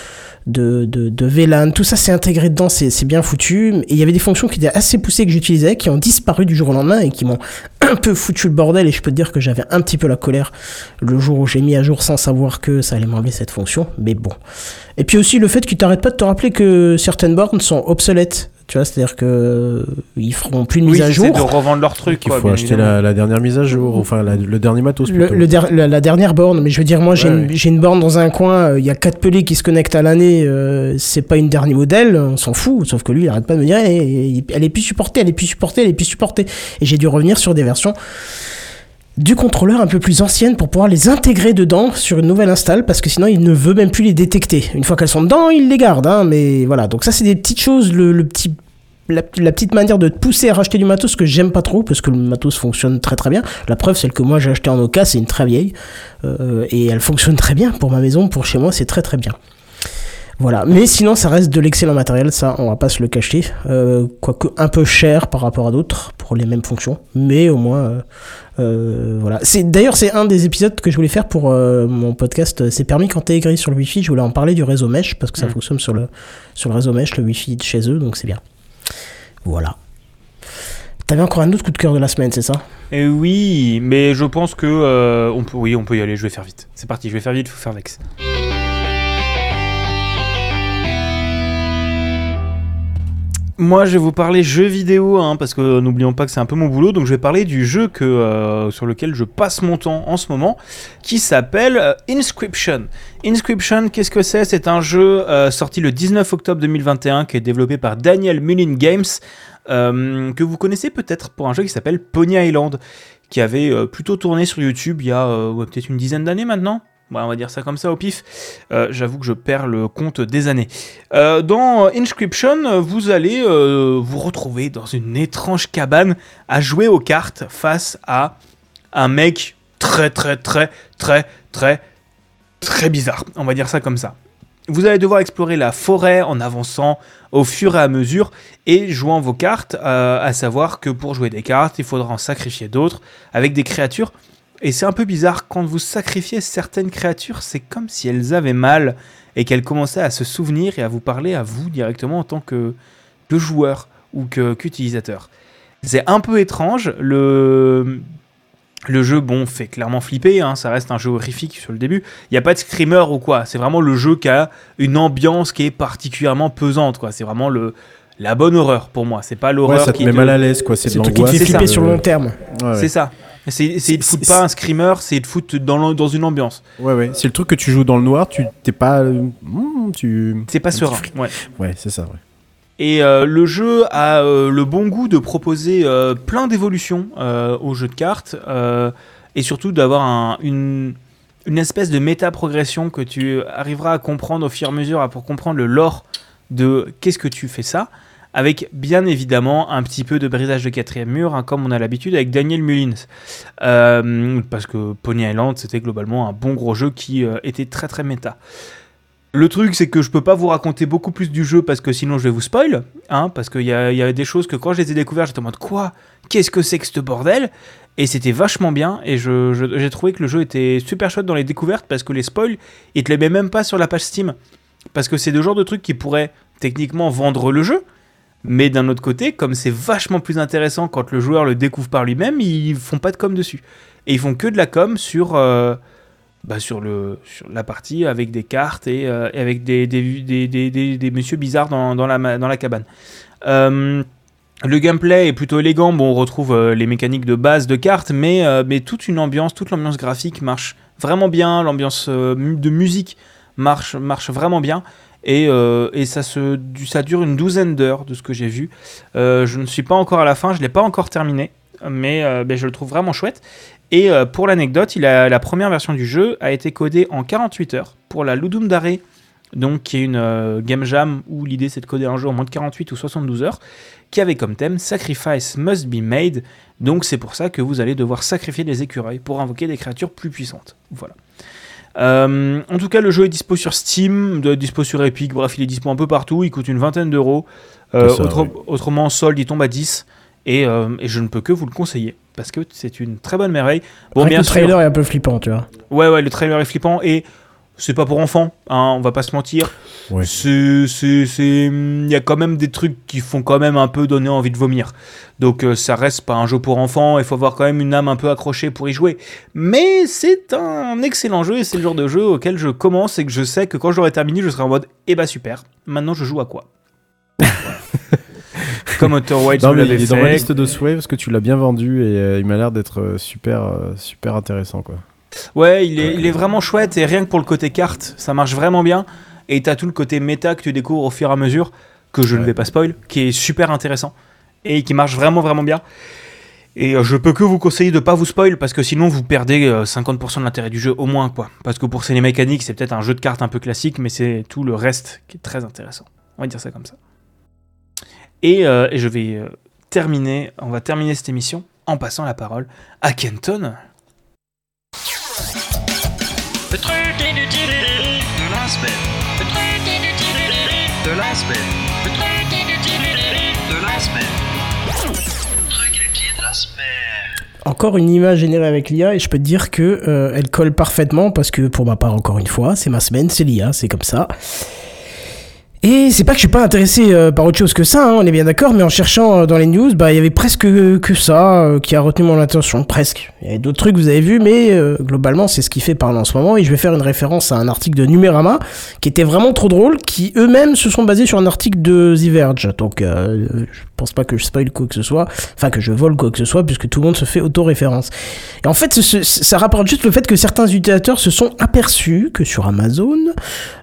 de, de, de VLAN, tout ça c'est intégré dedans, c'est c'est bien foutu. Et il y avait des fonctions qui étaient assez poussées que j'utilisais, qui ont disparu du jour au lendemain et qui m'ont un peu foutu le bordel. Et je peux te dire que j'avais un petit peu la colère le jour où j'ai mis à jour sans savoir que ça allait m'enlever cette fonction. Mais bon. Et puis aussi le fait qu'ils t'arrêtent pas de te rappeler que certaines bornes sont obsolètes. Tu vois, c'est-à-dire que euh, ils feront plus de Oui, mise à c'est jour. de revendre leur truc. Il quoi, faut acheter la, la dernière mise à jour, enfin la- le dernier matos Le, plutôt. le der- la, la dernière borne, mais je veux dire, moi j'ai Ouais, une, une borne dans un coin, euh, il y a quatre pelés qui se connectent à l'année, euh, c'est pas une dernier modèle, on s'en fout, sauf que lui il arrête pas de me dire, Eh, eh, elle est plus supportée, elle est plus supportée, elle est plus supportée. Et j'ai dû revenir sur des versions du contrôleur un peu plus anciennes pour pouvoir les intégrer dedans sur une nouvelle install, parce que sinon il ne veut même plus les détecter. Une fois qu'elles sont dedans, il les garde, hein, mais voilà. Donc ça c'est des petites choses, le, petit la, la petite manière de te pousser à racheter du matos que j'aime pas trop parce que le matos fonctionne très très bien. La preuve, celle que moi j'ai acheté en Oka, c'est une très vieille euh, et elle fonctionne très bien pour ma maison, pour chez moi, c'est très très bien. Voilà, mais sinon ça reste de l'excellent matériel, ça on va pas se le cacher, euh, quoique un peu cher par rapport à d'autres pour les mêmes fonctions, mais au moins euh, euh, voilà. C'est d'ailleurs c'est un des épisodes que je voulais faire pour mon podcast. C'est permis quand t'es aigri sur le Wi-Fi. Je voulais en parler du réseau mesh parce que ça Mm. fonctionne sur le sur le réseau mesh, le Wi-Fi de chez eux, donc c'est bien. Voilà. T'avais encore un autre coup de cœur de la semaine, c'est ça? Et oui, mais je pense que on peut, oui, on peut y aller. Je vais faire vite. C'est parti. Je vais faire vite. Faut faire vex. Moi, je vais vous parler jeux vidéo, hein, parce que n'oublions pas que c'est un peu mon boulot. Donc, je vais parler du jeu que, euh, sur lequel je passe mon temps en ce moment, qui s'appelle euh, Inscription. Inscription, qu'est-ce que c'est? C'est un jeu euh, sorti le 19 octobre 2021, qui est développé par Daniel Mullin Games, euh, que vous connaissez peut-être pour un jeu qui s'appelle Pony Island, qui avait euh, plutôt tourné sur YouTube il y a euh, peut-être une dizaine d'années maintenant. On va dire ça comme ça au pif. Euh, J'avoue que je perds le compte des années. Euh, dans Inscription, vous allez euh, vous retrouver dans une étrange cabane à jouer aux cartes face à un mec très très très très très très bizarre. On va dire ça comme ça. Vous allez devoir explorer la forêt en avançant au fur et à mesure et jouant vos cartes, à savoir que pour jouer des cartes, il faudra en sacrifier d'autres avec des créatures. Et c'est un peu bizarre, quand vous sacrifiez certaines créatures, c'est comme si elles avaient mal et qu'elles commençaient à se souvenir et à vous parler à vous directement en tant que, que joueur ou que- qu'utilisateur. c'est un peu étrange. Le, le jeu, bon, fait clairement flipper. hein, ça reste un jeu horrifique sur le début. Il n'y a pas de screamer ou quoi. C'est vraiment le jeu qui a une ambiance qui est particulièrement pesante. quoi. C'est vraiment le, la bonne horreur pour moi. C'est pas Ouais, l'horreur ça te qui met mal à l'aise, quoi. C'est de truc qui te l'angoisse. fait flipper sur le long terme. Ouais, ouais. C'est ça. C'est C'est- foutre c'est- pas un screamer, c'est de foutre dans, l'am- dans une ambiance. Ouais, ouais. C'est le truc que tu joues dans le noir, tu t'es pas. euh, hmm, tu. C'est pas serein. Ouais. Ouais, c'est ça, ouais. Et euh, le jeu a euh, le bon goût de proposer euh, plein d'évolutions au jeu de cartes et surtout d'avoir un- une, une espèce de méta-progression que tu arriveras à comprendre au fur et à mesure à- pour comprendre le lore de qu'est-ce que tu fais ça. Avec bien évidemment un petit peu de brisage de quatrième mur, hein, comme on a l'habitude avec Daniel Mullins. Euh, parce que Pony Island, c'était globalement un bon gros jeu qui euh, était très très méta. Le truc, c'est que je peux pas vous raconter beaucoup plus du jeu parce que sinon je vais vous spoil, hein, parce qu'il y, y avait des choses que quand je les ai découvertes, j'étais en mode quoi? Qu'est-ce que c'est que ce bordel? Et c'était vachement bien, et j'ai trouvé que le jeu était super chouette dans les découvertes parce que les spoils, ils te les mettent même pas sur la page Steam. Parce que c'est le genre de truc qui pourrait techniquement vendre le jeu, mais d'un autre côté, comme c'est vachement plus intéressant quand le joueur le découvre par lui-même, ils font pas de com dessus. Et ils font que de la com sur, euh, bah, sur, le, sur la partie avec des cartes et, euh, avec des, des, des, des, messieurs bizarres dans, dans, la, dans la cabane. Euh, le gameplay est plutôt élégant. Bon, on retrouve les mécaniques de base de cartes, mais, mais toute une ambiance, toute l'ambiance graphique marche vraiment bien. L'ambiance de musique marche, marche vraiment bien. Et, euh, et ça, se, ça dure une douzaine d'heures de ce que j'ai vu. Euh, je ne suis pas encore à la fin, je ne l'ai pas encore terminé, mais, euh, ben, je le trouve vraiment chouette. Et pour l'anecdote, la première version du jeu a été codée en 48 heures pour la Ludum Dare, donc qui est une game jam où l'idée c'est de coder un jeu en moins de 48 ou 72 heures, qui avait comme thème Sacrifice must be made. Donc c'est pour ça que vous allez devoir sacrifier des écureuils pour invoquer des créatures plus puissantes. Voilà. Euh, en tout cas, le jeu est dispo sur Steam, de- dispo sur Epic, bref, il est dispo un peu partout, il coûte une vingtaine d'euros. Euh, autre- ouais. Autrement, en solde, il tombe à 10. Et, euh, et je ne peux que vous le conseiller, parce que c'est une très bonne merveille. Bon, bien le sûr, trailer est un peu flippant, tu vois. Ouais, ouais, le trailer est flippant et c'est pas pour enfants, hein, on va pas se mentir. Ouais. Il y a quand même des trucs qui font quand même un peu donner envie de vomir. Donc euh, ça reste pas un jeu pour enfants, il faut avoir quand même une âme un peu accrochée pour y jouer. Mais c'est un excellent jeu et c'est le genre de jeu auquel je commence et que je sais que quand j'aurai terminé, je serai en mode eh bah super. Maintenant je joue à quoi? Comme Outer Wilds Non, mais il est dans ma fait. liste de souhaits parce que tu l'as bien vendu et euh, il m'a l'air d'être euh, super, euh, super intéressant quoi. Ouais, il est, il est vraiment chouette et rien que pour le côté carte, ça marche vraiment bien. Et t'as tout le côté méta que tu découvres au fur et à mesure, que je ne vais pas spoil, qui est super intéressant et qui marche vraiment vraiment bien. Et euh, je peux que vous conseiller de pas vous spoil parce que sinon vous perdez euh, 50% de l'intérêt du jeu au moins quoi. Parce que pour ces mécaniques, c'est peut-être un jeu de cartes un peu classique, mais c'est tout le reste qui est très intéressant. On va dire ça comme ça. Et, euh, et je vais euh, terminer, on va terminer cette émission en passant la parole à Kenton. Encore une image générée avec l'IA et je peux te dire que euh, elle colle parfaitement parce que pour ma part encore une fois c'est ma semaine, c'est l'IA, c'est comme ça. Et c'est pas que je suis pas intéressé euh, par autre chose que ça, hein, on est bien d'accord, mais en cherchant euh, dans les news, bah il y avait presque que, que ça euh, qui a retenu mon attention, presque. Il y avait d'autres trucs vous avez vu, mais euh, globalement c'est ce qui fait parler en ce moment et je vais faire une référence à un article de Numérama qui était vraiment trop drôle, qui eux-mêmes se sont basés sur un article de The Verge. Donc euh, je pense pas que je spoil quoi que ce soit, enfin que je vole quoi que ce soit, puisque tout le monde se fait auto-référence. Et en fait, ça rapporte juste le fait que certains utilisateurs se sont aperçus que sur Amazon,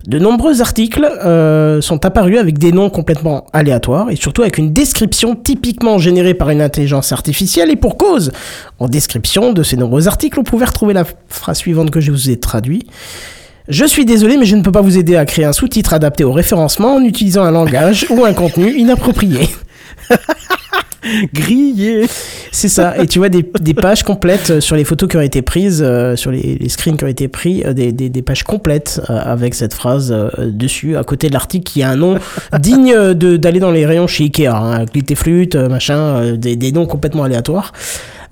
de nombreux articles euh, sont apparus avec des noms complètement aléatoires et surtout avec une description typiquement générée par une intelligence artificielle et pour cause. En description de ces nombreux articles, on pouvait retrouver la phrase suivante que je vous ai traduite. Je suis désolé, mais je ne peux pas vous aider à créer un sous-titre adapté au référencement en utilisant un langage ou un contenu inapproprié. Grillé C'est ça. Et tu vois des, des pages complètes euh, sur les photos qui ont été prises, euh, sur les, les screens qui ont été pris, euh, des, des, des pages complètes euh, avec cette phrase euh, dessus, à côté de l'article qui a un nom digne de- d'aller dans les rayons chez Ikea. Hein, Glit et flûte, euh, machin, euh, des, des noms complètement aléatoires.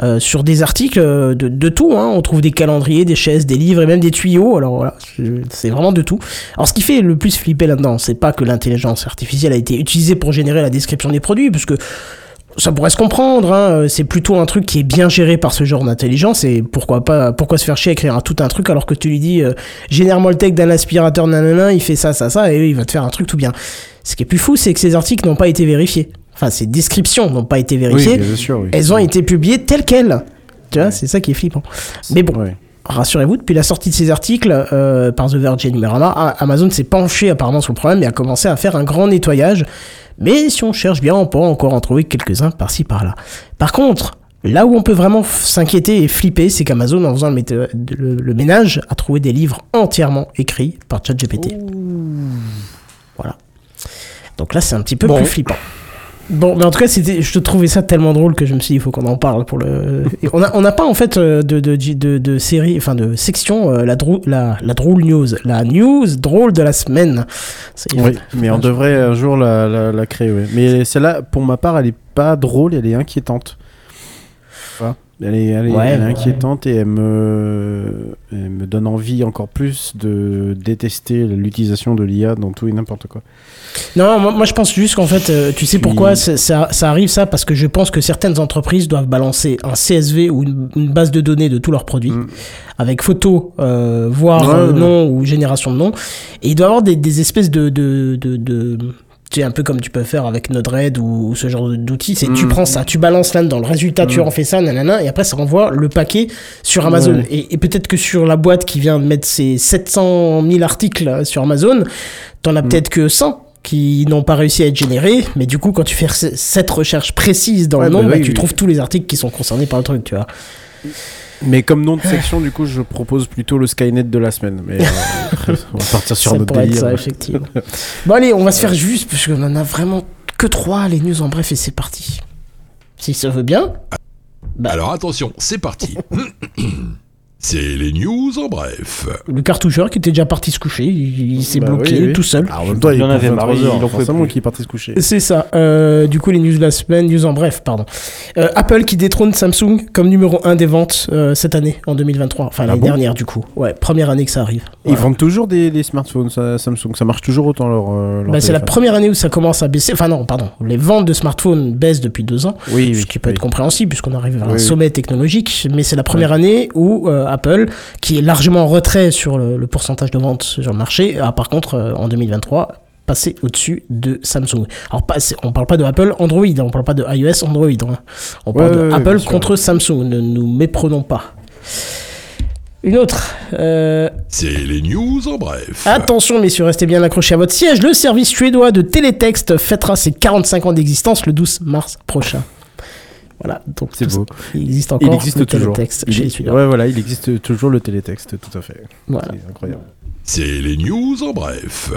Euh, sur des articles euh, de, de tout, hein. on trouve des calendriers, des chaises, des livres et même des tuyaux. Alors voilà, c'est- vraiment de tout. Alors ce qui fait le plus flipper là-dedans, c'est pas que l'intelligence artificielle a été utilisée pour générer la description des produits, puisque ça pourrait se comprendre, hein, c'est plutôt un truc qui est bien géré par ce genre d'intelligence et pourquoi pas, pourquoi se faire chier à écrire un, tout un truc alors que tu lui dis euh, génère-moi le texte d'un aspirateur nanana, il fait ça, ça, ça et il va te faire un truc tout bien. Ce qui est plus fou, c'est que ces articles n'ont pas été vérifiés. Enfin, ces descriptions n'ont pas été vérifiées. Oui, bien sûr, oui. Elles ont été publiées telles quelles. Tu vois, c'est ça qui est flippant. Mais bon, Ouais. rassurez-vous, depuis la sortie de ces articles euh, par The Verge et Numérama, Amazon s'est penché apparemment sur le problème et a commencé à faire un grand nettoyage. Mais si on cherche bien, on pourra encore en trouver quelques-uns par-ci par-là. Par contre, là où on peut vraiment s'inquiéter et flipper, c'est qu'Amazon, en faisant le, méta- le- le ménage, a trouvé des livres entièrement écrits par ChatGPT. Voilà. Donc là, c'est un petit peu Bon. plus flippant. Bon, mais en tout cas, c'était, je trouvais ça tellement drôle que je me suis dit, il faut qu'on en parle pour le. On a, on n'a pas en fait euh, de, de, de, série, enfin de section, euh, la, drou- la, la drôle news, la news drôle de la semaine. Oui, mais on devrait un jour la, la, créer. ouais. Mais celle-là, pour ma part, elle est pas drôle, elle est inquiétante. Vois? Elle est, elle, est, Ouais, elle est ouais. inquiétante et elle me, elle me donne envie encore plus de détester l'utilisation de l'IA dans tout et n'importe quoi. Non, moi, moi, je pense juste qu'en fait, euh, tu sais pourquoi ça, arrive ça? Parce que je pense que certaines entreprises doivent balancer un CSV ou une, une base de données de tous leurs produits Mm. avec photo, euh, voire Ouais, euh, nom ou génération de nom. Et il doit y avoir des, des espèces de, de, de, de- sais, un peu comme tu peux faire avec Node-RED ou, ou ce genre d'outils, c'est tu Mm. prends ça, tu balances là dans le résultat, tu Mm. en fais ça, nanana, et après ça envoie le paquet sur Amazon. Et, et peut-être que sur la boîte qui vient de mettre ses 700 000 articles sur Amazon, t'en as Mm. peut-être que 100 qui n'ont pas réussi à être générés, mais du coup, quand tu fais ce- cette recherche précise dans Ouais, le nom, bah bah, tu oui. trouves tous les articles qui sont concernés par le truc, tu vois. Mais comme nom de section, du coup, je propose plutôt le Skynet de la semaine. Mais euh, on va partir sur ça notre pourrait être délire. ça, effectivement. bon, allez, on va se faire juste, parce qu'on en a vraiment que trois, les news en bref, et c'est parti. Si ça veut bien. Bah. Alors attention, c'est parti. c'est les news en bref. Le cartoucheur qui était déjà parti se coucher, il, il s'est Bah bloqué oui, oui. tout seul. Ah, en même temps, il, Il en avait marre, 23 il- en forcément plus. qu'il est parti se coucher. C'est ça. Euh, du coup, les news de la semaine, news en bref, pardon. Euh, Apple qui détrône Samsung comme numéro 1 des ventes euh, cette année, en 2023. Enfin, l'année Ah bon dernière, du coup. Ouais, première année que ça arrive. Ils Voilà. vendent toujours des, des smartphones ça, Samsung, ça marche toujours autant leur. leur Bah, c'est la première année où ça commence à baisser. Enfin non, pardon. Les ventes de smartphones baissent depuis deux ans, Oui, ce oui, qui peut oui. être compréhensible puisqu'on arrive vers Oui, un oui. sommet technologique. Mais c'est la première année où euh, Apple, qui est largement en retrait sur le, le pourcentage de ventes sur le marché, a par contre euh, en 2023 passé au-dessus de Samsung. Alors pas, on parle pas de Apple Android, hein, on parle pas de iOS Android. hein. On parle Ouais, de ouais, Apple contre Samsung. Ne nous méprenons pas. Une autre. Euh, C'est les news en bref. Attention messieurs, restez bien accrochés à votre siège. Le service suédois de télétexte fêtera ses 45 ans d'existence le 12 mars prochain. Voilà, donc C'est beau. ça- il existe encore Il existe le toujours. télétexte Il chez les. Ouais, voilà, il existe toujours le télétexte, tout à fait. Voilà. C'est incroyable. C'est les news en bref.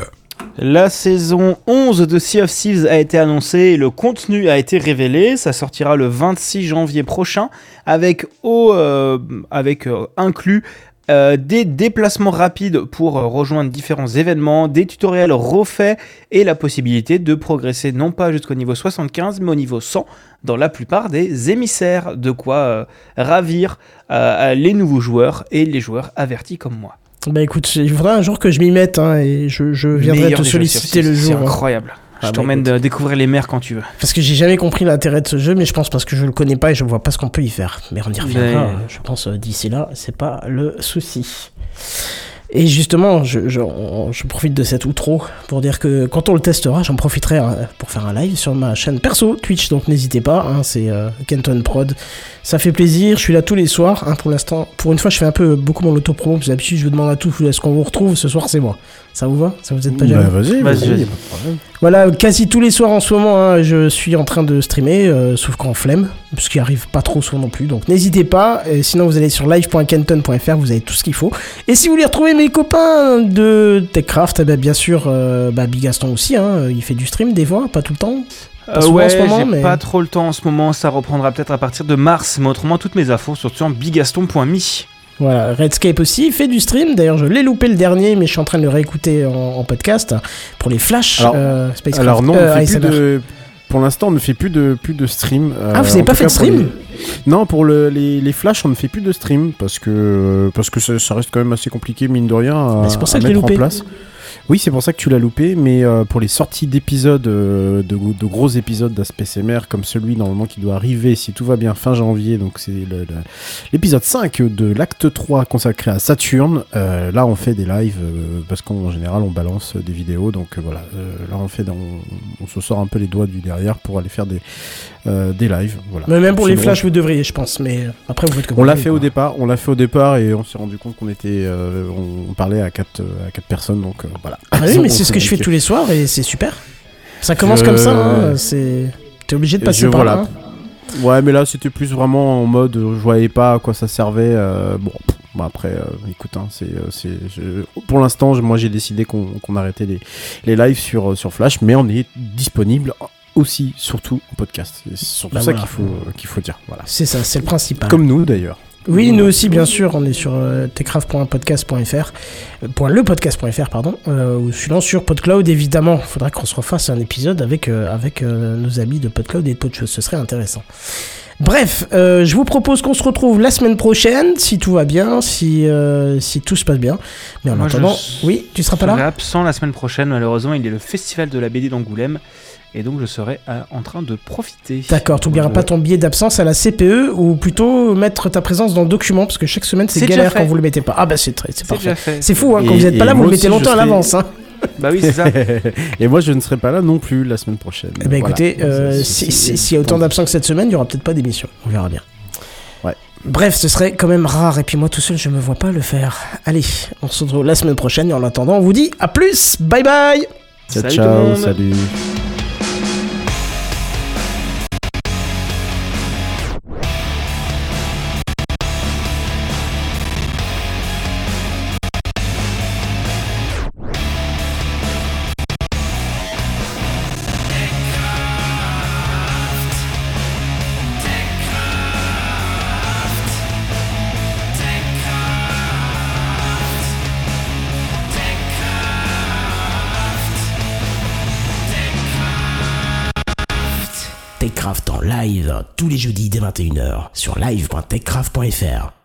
La saison 11 de Sea of Thieves a été annoncée et le contenu a été révélé. Ça sortira le 26 janvier prochain avec, au, euh, avec euh, inclus euh, des déplacements rapides pour euh, rejoindre différents événements, des tutoriels refaits et la possibilité de progresser non pas jusqu'au niveau 75 mais au niveau 100 dans la plupart des émissaires. De quoi euh, ravir euh, les nouveaux joueurs et les joueurs avertis comme moi. Bah écoute, il faudra un jour que je m'y mette hein, et je, je viendrai Meilleur te solliciter le jour. C'est hein. Je Ah bah t'emmène de découvrir les mers quand tu veux. Parce que j'ai jamais compris l'intérêt de ce jeu, mais je pense parce que je le connais pas et je vois pas ce qu'on peut y faire. Mais on y reviendra, Mais- euh, je pense euh, d'ici là, c'est pas le souci. Et justement, je, je, je profite de cet outro pour dire que quand on le testera, j'en profiterai hein, pour faire un live sur ma chaîne perso Twitch, donc n'hésitez pas, hein, c'est euh, Kenton Prod. Ça fait plaisir, je suis là tous les soirs, hein, pour l'instant. Pour une fois, je fais un peu beaucoup mon auto-promo, parce que d'habitude, je vous demande à tous, est-ce qu'on vous retrouve ce soir, c'est moi. Ça vous va? Ça vous êtes pas Bah, jaloux vas-y, Vas-y, vas-y, vas-y. y a pas de problème. voilà, quasi tous les soirs en ce moment, hein, je suis en train de streamer, euh, sauf qu'en flemme, ce qui arrive pas trop souvent non plus. Donc n'hésitez pas, et sinon vous allez sur live.kenton.fr, vous avez tout ce qu'il faut. Et si vous voulez retrouver mes copains de TechCraft, eh ben, bien sûr, euh, bah, Bigaston aussi, hein, il fait du stream des fois, pas tout le temps? Pas Euh, ouais, j'ai mais- pas trop le temps en ce moment. Ça reprendra peut-être à partir de mars. Mais autrement, toutes mes infos sont sur bigaston.me. Voilà, Redscape aussi, fait du stream. D'ailleurs, je l'ai loupé le dernier, mais je suis en train de le réécouter en, en podcast pour les flashs. Alors- euh. Alors non, on Euh, ne fait plus de... Pour l'instant, on ne fait plus de, plus de stream. euh, Ah, vous avez en pas fait de stream les- Non, pour le- les, les flashs, on ne fait plus de stream parce que, parce que ça, ça reste quand même assez compliqué, mine de rien, à, c'est pour ça à que je l'ai mettre en loupé. place. Oui, c'est pour ça que tu l'as loupé, mais euh, pour les sorties d'épisodes, euh, de, gros épisodes d'ASPCMR comme celui normalement qui doit arriver, si tout va bien, fin janvier, donc c'est l'épisode 5 de l'acte 3 consacré à Saturne. Euh, là, on fait des lives parce qu'en général, on balance des vidéos, donc voilà. Là, on fait, on, se sort un peu les doigts du derrière pour aller faire des, euh, des lives. Voilà. Mais même pour les flashs, vous devriez, je pense. Mais euh, après, vous faites comme on l'a fait au départ, on l'a fait au départ et on s'est rendu compte qu'on était, euh, on, on parlait à quatre, à quatre personnes, donc voilà. Ah oui, mais c'est ce que je fais tous les soirs et c'est super. Ça commence comme ça, hein, c'est... T'es obligé de passer Je- par voilà. là. hein. Ouais, mais là c'était plus vraiment en mode, je voyais pas à quoi ça servait. euh, bon, pff, après, euh, écoute, hein, c'est, pour l'instant, je- moi j'ai décidé qu'on, qu'on arrêtait les, les lives sur, sur Flash, mais on est disponible aussi, surtout en podcast. C'est surtout Bah ça voilà. qu'il faut, qu'il faut dire. Voilà. C'est ça, c'est le principal. Comme nous d'ailleurs. Oui, nous aussi, bien sûr, on est sur euh, techcraft.podcast.fr, euh, lepodcast.fr, pardon, euh, ou sinon sur PodCloud, évidemment. Il faudra qu'on se refasse un épisode avec, euh, avec euh, nos amis de PodCloud et de Podchose, ce serait intéressant. Bref, euh, je vous propose qu'on se retrouve la semaine prochaine, si tout va bien, si, euh, si tout se passe bien. Mais en Moi, attendant, oui, tu seras pas Je serai là? absent la semaine prochaine, malheureusement. Il est le festival de la BD d'Angoulême. Et donc, je serai euh, en train de profiter. D'accord, tu n'oublieras Je- pas ton billet d'absence à la CPE ou plutôt mettre ta présence dans le document parce que chaque semaine c'est galère quand vous le mettez pas. Ah bah c'est très, c'est parfait. C'est fou hein, quand Et- vous n'êtes pas là, vous le mettez longtemps à l'avance. Hein. Bah oui, c'est ça. et moi, je ne serai pas là non plus la semaine prochaine. Eh Voilà. écoutez, euh, si- si- s'il y a autant d'absents que cette semaine, il y aura peut-être pas d'émission. On verra bien. Ouais. Bref, ce serait quand même rare. Et puis moi tout seul, je me vois pas le faire. Allez, on se retrouve la semaine prochaine. Et en attendant, on vous dit à plus. Bye bye. Ciao, Salut tout le ciao, monde. salut. TechCraft en live tous les jeudis dès 21h sur live.techcraft.fr.